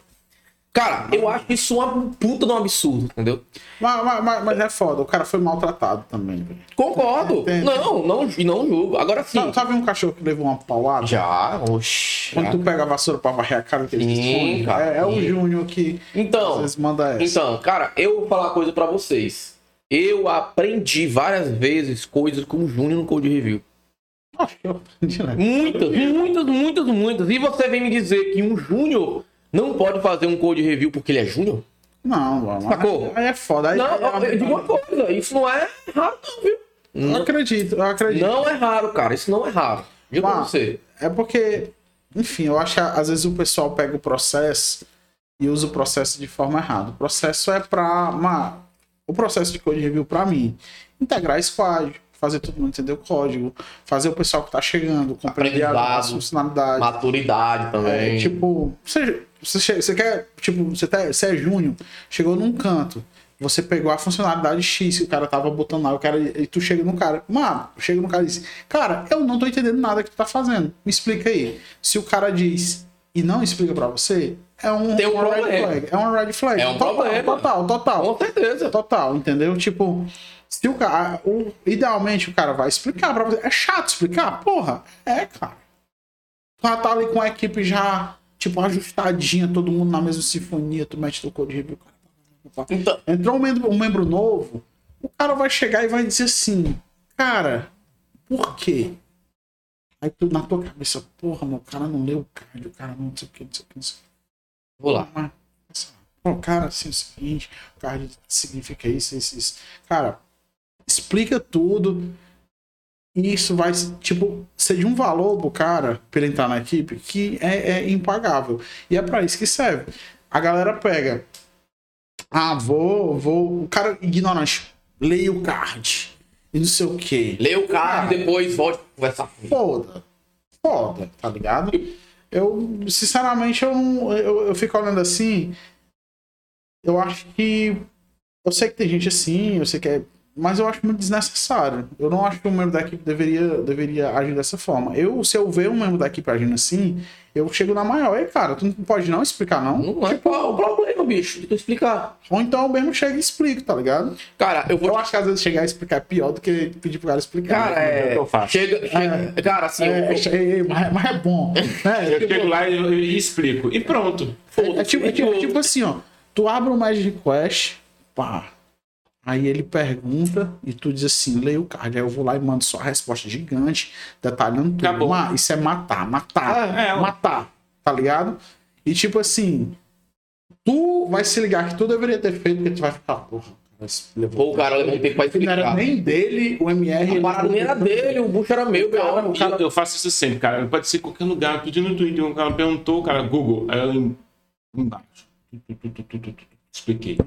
Speaker 1: Cara, eu acho isso uma puta de um absurdo, entendeu?
Speaker 3: Mas, mas, mas é foda, o cara foi maltratado também.
Speaker 1: Concordo. Não, não, e não julgo. Agora sim. Sabe,
Speaker 3: sabe um cachorro que levou uma paulada?
Speaker 1: Já, oxi.
Speaker 3: Quando tu pega a vassoura pra varrer a cara
Speaker 1: sim, cara,
Speaker 3: é, é o Júnior que
Speaker 1: então,
Speaker 3: às vezes manda essa.
Speaker 1: Então, cara, eu vou falar uma coisa pra vocês. Eu aprendi várias vezes coisas com o Júnior no Code Review.
Speaker 3: Acho que eu aprendi, né?
Speaker 1: Muitas, muitas, muitas, muitas. E você vem me dizer que um Júnior não pode fazer um code review porque ele é júnior?
Speaker 3: Não.
Speaker 1: Sacou?
Speaker 3: Aí é foda. Aí,
Speaker 1: não,
Speaker 3: é...
Speaker 1: eu digo uma coisa, isso não é raro, não, viu?
Speaker 3: Não, eu acredito, eu acredito.
Speaker 1: Não é raro, cara, isso não é raro. Digo pra você.
Speaker 3: É porque, enfim, eu acho que às vezes o pessoal pega o processo e usa o processo de forma errada. O processo é pra. Uma... O processo de code review, pra mim, integrar squad, fazer todo mundo entender o código, fazer o pessoal que tá chegando compreender as funcionalidades.
Speaker 1: Maturidade também.
Speaker 3: É, tipo, você, você, você quer, tipo, você, tá, você é júnior, chegou num canto, você pegou a funcionalidade X que o cara tava botando lá, o cara, e tu chega no cara, mano, chega no cara e diz, cara, eu não tô entendendo nada que tu tá fazendo, me explica aí. Se o cara diz e não explica para você, é um,
Speaker 1: Tem um
Speaker 3: uma
Speaker 1: problema.
Speaker 3: red flag. É uma red flag.
Speaker 1: É um
Speaker 3: total,
Speaker 1: problema.
Speaker 3: Total, total.
Speaker 1: Com certeza.
Speaker 3: Total, entendeu? Tipo, se o cara. O, idealmente o cara vai explicar pra você. É chato explicar? Porra, é, cara. Tu já tá ali com a equipe já, tipo, ajustadinha, todo mundo na mesma sinfonia, tu mete teu code review.
Speaker 1: Então,
Speaker 3: Entrou um membro, um membro novo, o cara vai chegar e vai dizer assim, cara, por quê? Aí tu na tua cabeça, porra, meu, o cara não leu o card, o cara não sei o que, não sei o que, não sei o que.
Speaker 1: vou lá.
Speaker 3: Mas, pô, cara, assim, é o seguinte, o card significa isso, isso, isso. Cara, explica tudo. E isso vai, tipo, ser de um valor pro cara, pra ele entrar na equipe, que é, é impagável. E é pra isso que serve. A galera pega. Ah, vou, vou. O cara ignorante. Leia o card. E não sei o quê.
Speaker 1: Lê o card e depois volte conversar comigo.
Speaker 3: Foda. Foda, tá ligado? Eu, sinceramente, eu, não- eu, eu fico olhando assim. Eu acho que. Eu sei que tem gente assim, eu sei que é. Mas eu acho muito desnecessário. Eu não acho que um membro da equipe deveria, deveria agir dessa forma. Eu, se eu ver um membro da equipe agindo assim, eu chego na maior. Ei, cara, tu não pode não explicar, não?
Speaker 1: Não é qual o problema, bicho, de tu explicar.
Speaker 3: Ou então eu mesmo chego e explico, tá ligado?
Speaker 1: Cara, eu vou.
Speaker 3: Eu acho que às vezes chegar a explicar é pior do que pedir pro cara explicar.
Speaker 1: Cara,
Speaker 4: É o
Speaker 1: é.
Speaker 4: que eu faço.
Speaker 1: Chega, chega- Cara, assim,
Speaker 3: É,
Speaker 1: eu-
Speaker 3: é, é, mas, mas é bom. né?
Speaker 4: Eu chego lá e, eu- e explico. E pronto.
Speaker 3: É tipo, é tipo, é tipo assim, ó. Tu abre o Magic Request, pá. Aí ele pergunta e tu diz assim, leia o card. Aí eu vou lá e mando só a resposta gigante, detalhando tudo.
Speaker 4: Acabou.
Speaker 3: Isso é matar, matar,
Speaker 4: Ah, é, ó.
Speaker 3: matar, tá ligado? E tipo assim, tu vai se ligar que tu deveria ter feito, porque tu vai ficar, porra,
Speaker 1: Pô, o cara levou um tempo pra
Speaker 3: Não era
Speaker 1: explicar.
Speaker 3: nem dele, o MR.
Speaker 1: A parada nem era dele, o bucho era meu,
Speaker 3: Cara,
Speaker 1: cara.
Speaker 4: Eu, eu faço isso sempre, cara. Pode ser em qualquer lugar. Tudo no Twitter, um cara perguntou, cara, Google. Aí eu em- embaixo. Expliquei.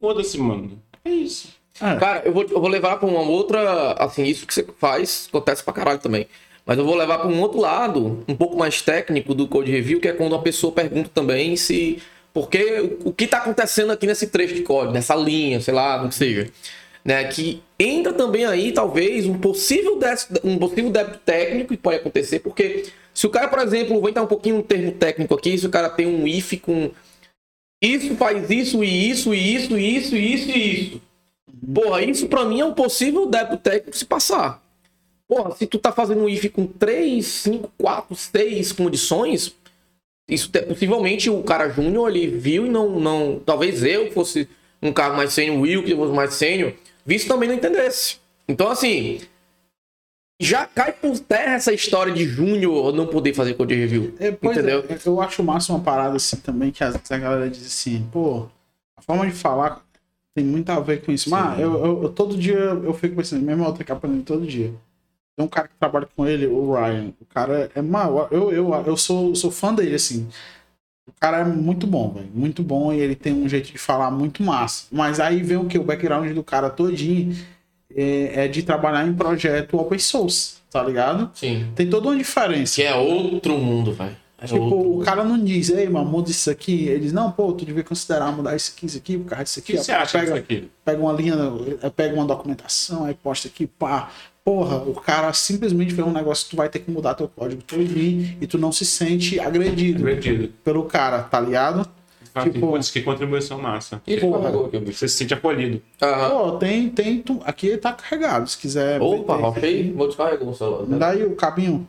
Speaker 4: Foda-se, mano. É isso.
Speaker 3: É.
Speaker 1: Cara, eu vou, eu vou levar pra uma outra. Assim, isso que você faz acontece pra caralho também. Mas eu vou levar pra um outro lado, um pouco mais técnico do Code Review, que é quando a pessoa pergunta também se. Porque o, o que tá acontecendo aqui nesse trecho de código, nessa linha, sei lá, não que seja. Né, que entra também aí, talvez, um possível, des- um possível débito técnico que pode acontecer, porque se o cara, por exemplo, vou entrar um pouquinho no termo técnico aqui, se o cara tem um if com isso faz isso e isso e isso e isso e isso e isso. Porra, isso pra mim é um possível débito técnico se passar. Porra, se tu tá fazendo um if com 3, 5, 4, 6 condições, isso te- possivelmente o cara júnior ele viu e não, não. Talvez eu fosse um cara mais sênior, Will, que fosse mais sênior, visto também não entendesse. Então, assim. Já cai por terra essa história de júnior não poder fazer code review.
Speaker 3: É, é,
Speaker 1: entendeu?
Speaker 3: eu acho massa uma parada assim também, que às vezes a galera diz assim, pô, a forma de falar tem muito a ver com isso. Mas eu, eu- eu- todo dia eu fico pensando, mesmo eu que aprender todo dia. Tem um cara que trabalha com ele, o Ryan. O cara é mal. Eu, eu, eu sou, sou fã dele, assim. O cara é muito bom, velho. Muito bom e ele tem um jeito de falar muito massa. Mas aí vem o que? O background do cara todinho é, é de trabalhar em projeto open source, tá ligado?
Speaker 1: Sim.
Speaker 3: Tem toda uma diferença.
Speaker 1: Que é outro mundo, velho. É
Speaker 3: Tipo,
Speaker 1: outro
Speaker 3: o cara não diz, ei, mano, muda isso aqui. Ele diz, não, pô, tu devia considerar mudar isso aqui, isso aqui, por causa disso
Speaker 4: O
Speaker 3: aqui.
Speaker 4: que
Speaker 3: Ó,
Speaker 4: você acha
Speaker 3: pega,
Speaker 4: aqui?
Speaker 3: pega uma linha, eh, pega uma documentação, aí posta aqui, pá. Porra, o cara simplesmente fez um negócio que tu vai ter que mudar teu código todinho e tu não se sente agredido
Speaker 4: Divertido.
Speaker 3: pelo cara, tá ligado?
Speaker 4: Tipo...
Speaker 3: Tipo-
Speaker 4: Putz, que contribuição massa.
Speaker 1: Ele
Speaker 3: Porra.
Speaker 1: carregou aqui o bicho.
Speaker 4: Você se sente acolhido.
Speaker 1: Aham.
Speaker 3: Pô, tem, tem, tu- aqui tá carregado, se quiser.
Speaker 1: Opa, ok. Vou descarregar o celular.
Speaker 3: Me dá aí o cabinho.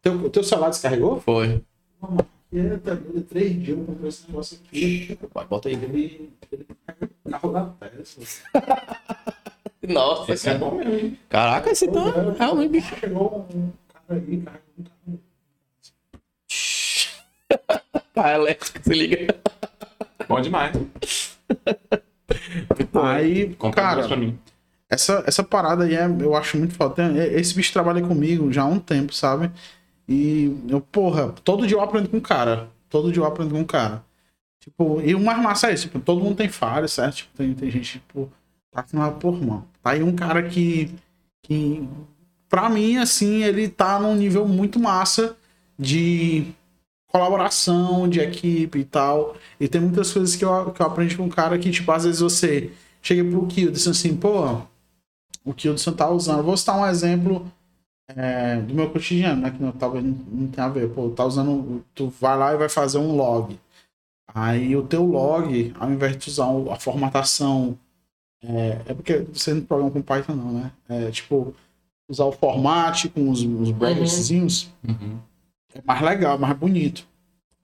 Speaker 3: Teu, teu celular descarregou?
Speaker 1: Foi.
Speaker 3: Doido, três dias comprei esse negócio aqui.
Speaker 1: Vai, bota aí.
Speaker 3: Ele, carro da Tesla.
Speaker 1: Nossa,
Speaker 4: Esse é bom mesmo. hein?
Speaker 1: Caraca, esse tá realmente bicho.
Speaker 3: Chegou um cara aí, carregou um carro.
Speaker 1: Cara elétrico, se liga.
Speaker 4: Bom demais.
Speaker 3: Aí,
Speaker 4: Compra
Speaker 3: cara,
Speaker 4: mais pra mim.
Speaker 3: essa, essa parada aí é, eu acho muito foda. Tem- Esse bicho trabalha comigo já há um tempo, sabe? E eu, porra, todo dia eu aprendo com um cara. Todo dia eu aprendo com um cara. Tipo, e o mais massa é isso, tipo, todo mundo tem falha, certo? Tipo, tem, tem gente, tipo, tá assim, ah, porra, mano. Tá aí um cara que, que, pra mim, assim, ele tá num nível muito massa de colaboração, de equipe e tal. E tem muitas coisas que eu, que eu aprendi com um cara que, tipo, às vezes você chega pro Kill e diz assim, pô, o Kildson tá usando. Vou citar um exemplo é, do meu cotidiano, né? Que não, talvez não, não tenha a ver. Pô, tá usando. Tu vai lá e vai fazer um log. Aí o teu log, ao invés de usar a formatação. É, é porque você não programa com Python, não, né? É tipo, usar o format com os, os bracketzinhos é mais legal, mais bonito.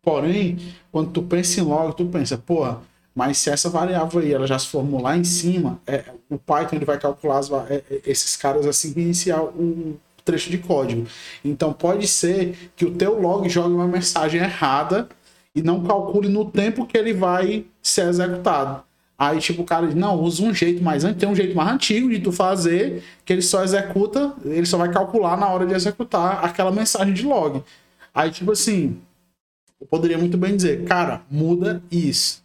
Speaker 3: Porém, quando tu pensa em log, tu pensa, porra, mas se essa variável aí ela já se formou lá em cima, é, o Python ele vai calcular as é, é, esses caras assim que iniciar o trecho de código. Então pode ser que o teu log jogue uma mensagem errada e não calcule no tempo que ele vai ser executado. Aí, tipo, o cara diz, não, usa um jeito mais antigo, tem um jeito mais antigo de tu fazer, que ele só executa, ele só vai calcular na hora de executar aquela mensagem de log. Aí, tipo assim, eu poderia muito bem dizer, cara, muda isso,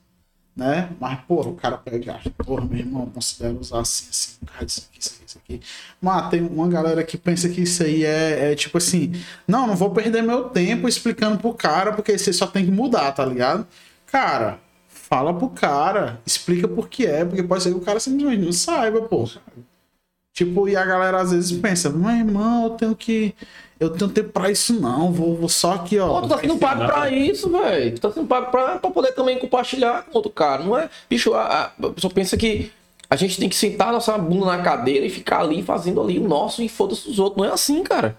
Speaker 3: né? Mas, porra, o cara pega porra, meu irmão, considero usar assim, assim, isso aqui, isso aqui, isso aqui. Mas tem uma galera que pensa que isso aí é, é tipo assim, não, não vou perder meu tempo explicando pro cara, porque você só tem que mudar, tá ligado? Cara, fala pro cara, explica por que é, porque pode ser que o cara simplesmente não saiba, pô. Tipo, e a galera às vezes pensa, meu irmão, eu tenho que. Eu tenho tempo pra isso, não. Vou, vou só aqui, ó.
Speaker 1: Pô, tu tá sendo pago pra isso, velho. Tu tá sendo pago pra, pra poder também compartilhar com outro cara. Não é. Bicho, a, a, pessoa pensa que a gente tem que sentar nossa bunda na cadeira e ficar ali fazendo ali o nosso e foda-se os outros. Não é assim, cara.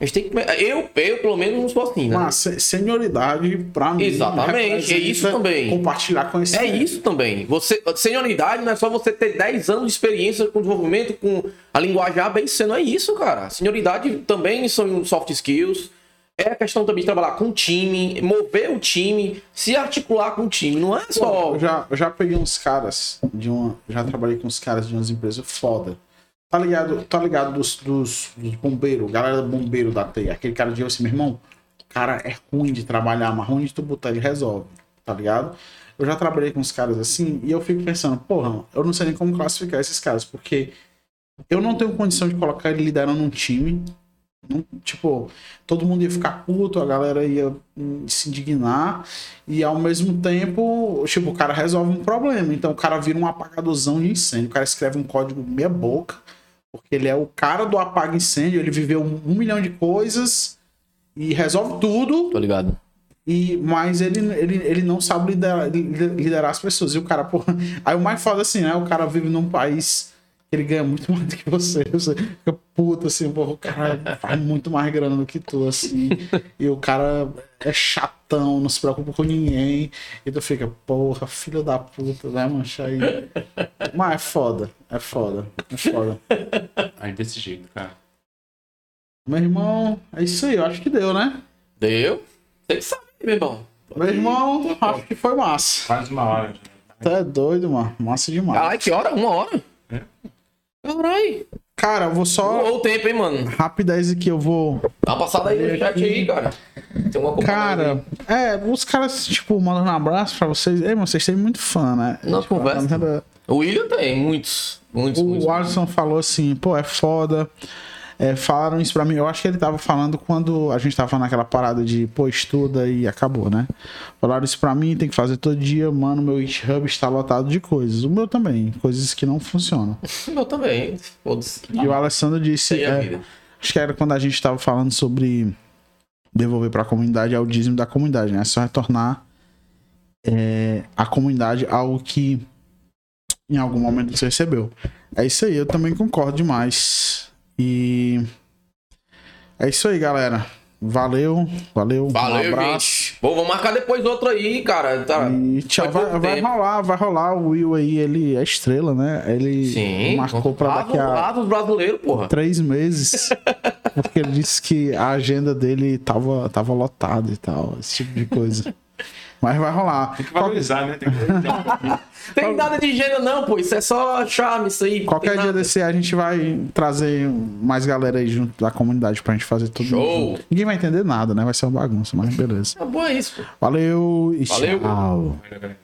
Speaker 1: A gente tem que. Eu, eu pelo menos, não sou assim, né?
Speaker 3: Mas se- senioridade, pra mim.
Speaker 1: Exatamente, é isso também.
Speaker 3: Compartilhar
Speaker 1: É
Speaker 3: conhecimento.
Speaker 1: isso também. Você, senioridade não é só você ter 10 anos de experiência com desenvolvimento, com a linguajar bem sendo. É isso, cara. Senioridade também são soft skills. é a questão também de trabalhar com o time, mover o time, se articular com o time. Não é só.
Speaker 3: Eu já, eu já peguei uns caras de uma. Já trabalhei com uns caras de umas empresas foda. Tá ligado, tá ligado dos, dos, dos bombeiros, galera do bombeiro da TEI. Aquele cara de assim, meu irmão, cara é ruim de trabalhar, mas ruim de tu botar, ele resolve, tá ligado? Eu já trabalhei com uns caras assim e eu fico pensando, porra, eu não sei nem como classificar esses caras, porque eu não tenho condição de colocar ele liderando um time. Não- tipo, todo mundo ia ficar puto, a galera ia hum, se indignar, e ao mesmo tempo, tipo, o cara resolve um problema. Então o cara vira um apagadorzão de incêndio. O cara escreve um código meia boca, porque ele é o cara do apaga incêndio, ele viveu um, milhão de coisas e resolve tudo.
Speaker 1: Tô ligado.
Speaker 3: E, mas ele, ele, ele não sabe liderar, liderar as pessoas. E o cara, pô. Aí o mais foda assim, né? O cara vive num país que ele ganha muito mais do que você. Você fica puto assim, pô, o cara faz muito mais grana do que tu, assim. E o cara é não se preocupa com ninguém. E tu fica, porra, filho da puta, né, mancha aí. Mas é foda, é foda, é foda.
Speaker 4: Aí desse jeito, cara.
Speaker 3: Meu irmão, é isso aí, eu acho que deu, né?
Speaker 1: Deu? Você que sabe, meu irmão.
Speaker 3: Meu irmão, acho que foi massa.
Speaker 4: Quase uma hora.
Speaker 3: Tu é doido, mano. Massa demais.
Speaker 1: Caralho, que hora? Uma hora?
Speaker 4: É.
Speaker 1: Caralho.
Speaker 3: Cara, eu vou só.
Speaker 1: Voou o tempo, hein, mano?
Speaker 3: Rapidez aqui, eu vou.
Speaker 1: Dá uma passada aí no chat aí, cara. Tem uma
Speaker 3: Cara, é, os caras, tipo, mandando um abraço pra vocês. Ei, mano, vocês têm muito fã, né?
Speaker 1: Não,
Speaker 3: Tipo,
Speaker 1: conversa.
Speaker 3: galera-
Speaker 1: O William tem muitos. Muitos, muitos.
Speaker 3: O Alisson falou assim, pô, é foda. É, falaram isso pra mim. Eu acho que ele tava falando quando a gente tava naquela parada de, pô, estuda e acabou, né? Falaram isso pra mim, tem que fazer todo dia, mano. Meu GitHub está lotado de coisas. O meu também, coisas que não funcionam.
Speaker 1: O meu também. Foda-se.
Speaker 3: E o Alessandro disse.
Speaker 1: A
Speaker 3: é. Acho que era quando a gente tava falando sobre devolver pra comunidade, é o dízimo da comunidade, né? É só retornar é, a comunidade algo que em algum momento você recebeu. É isso aí, eu também concordo demais. E é isso aí, galera. Valeu, valeu.
Speaker 1: Valeu,
Speaker 3: um abraço.
Speaker 1: gente. Vamos marcar depois outro aí, cara. Tá.
Speaker 3: E tchau, vai, vai rolar, vai rolar. O Will aí, ele é estrela, né? Ele
Speaker 1: Sim.
Speaker 3: marcou pra daqui a
Speaker 1: Atos brasileiros, porra.
Speaker 3: três meses. Porque ele disse que a agenda dele tava, tava lotada e tal, esse tipo de coisa. Mas vai rolar.
Speaker 4: Tem que valorizar, né? Tem que...
Speaker 1: Tem nada de gênero, não, pô. Isso é só charme, isso aí.
Speaker 3: Qualquer dia desse a gente vai trazer mais galera aí junto da comunidade pra gente fazer tudo.
Speaker 1: Show.
Speaker 3: junto. Ninguém vai entender nada, né? Vai ser uma bagunça, mas beleza.
Speaker 1: Tá bom, é isso, pô.
Speaker 3: Valeu e
Speaker 1: Valeu.
Speaker 3: tchau.
Speaker 4: Galera.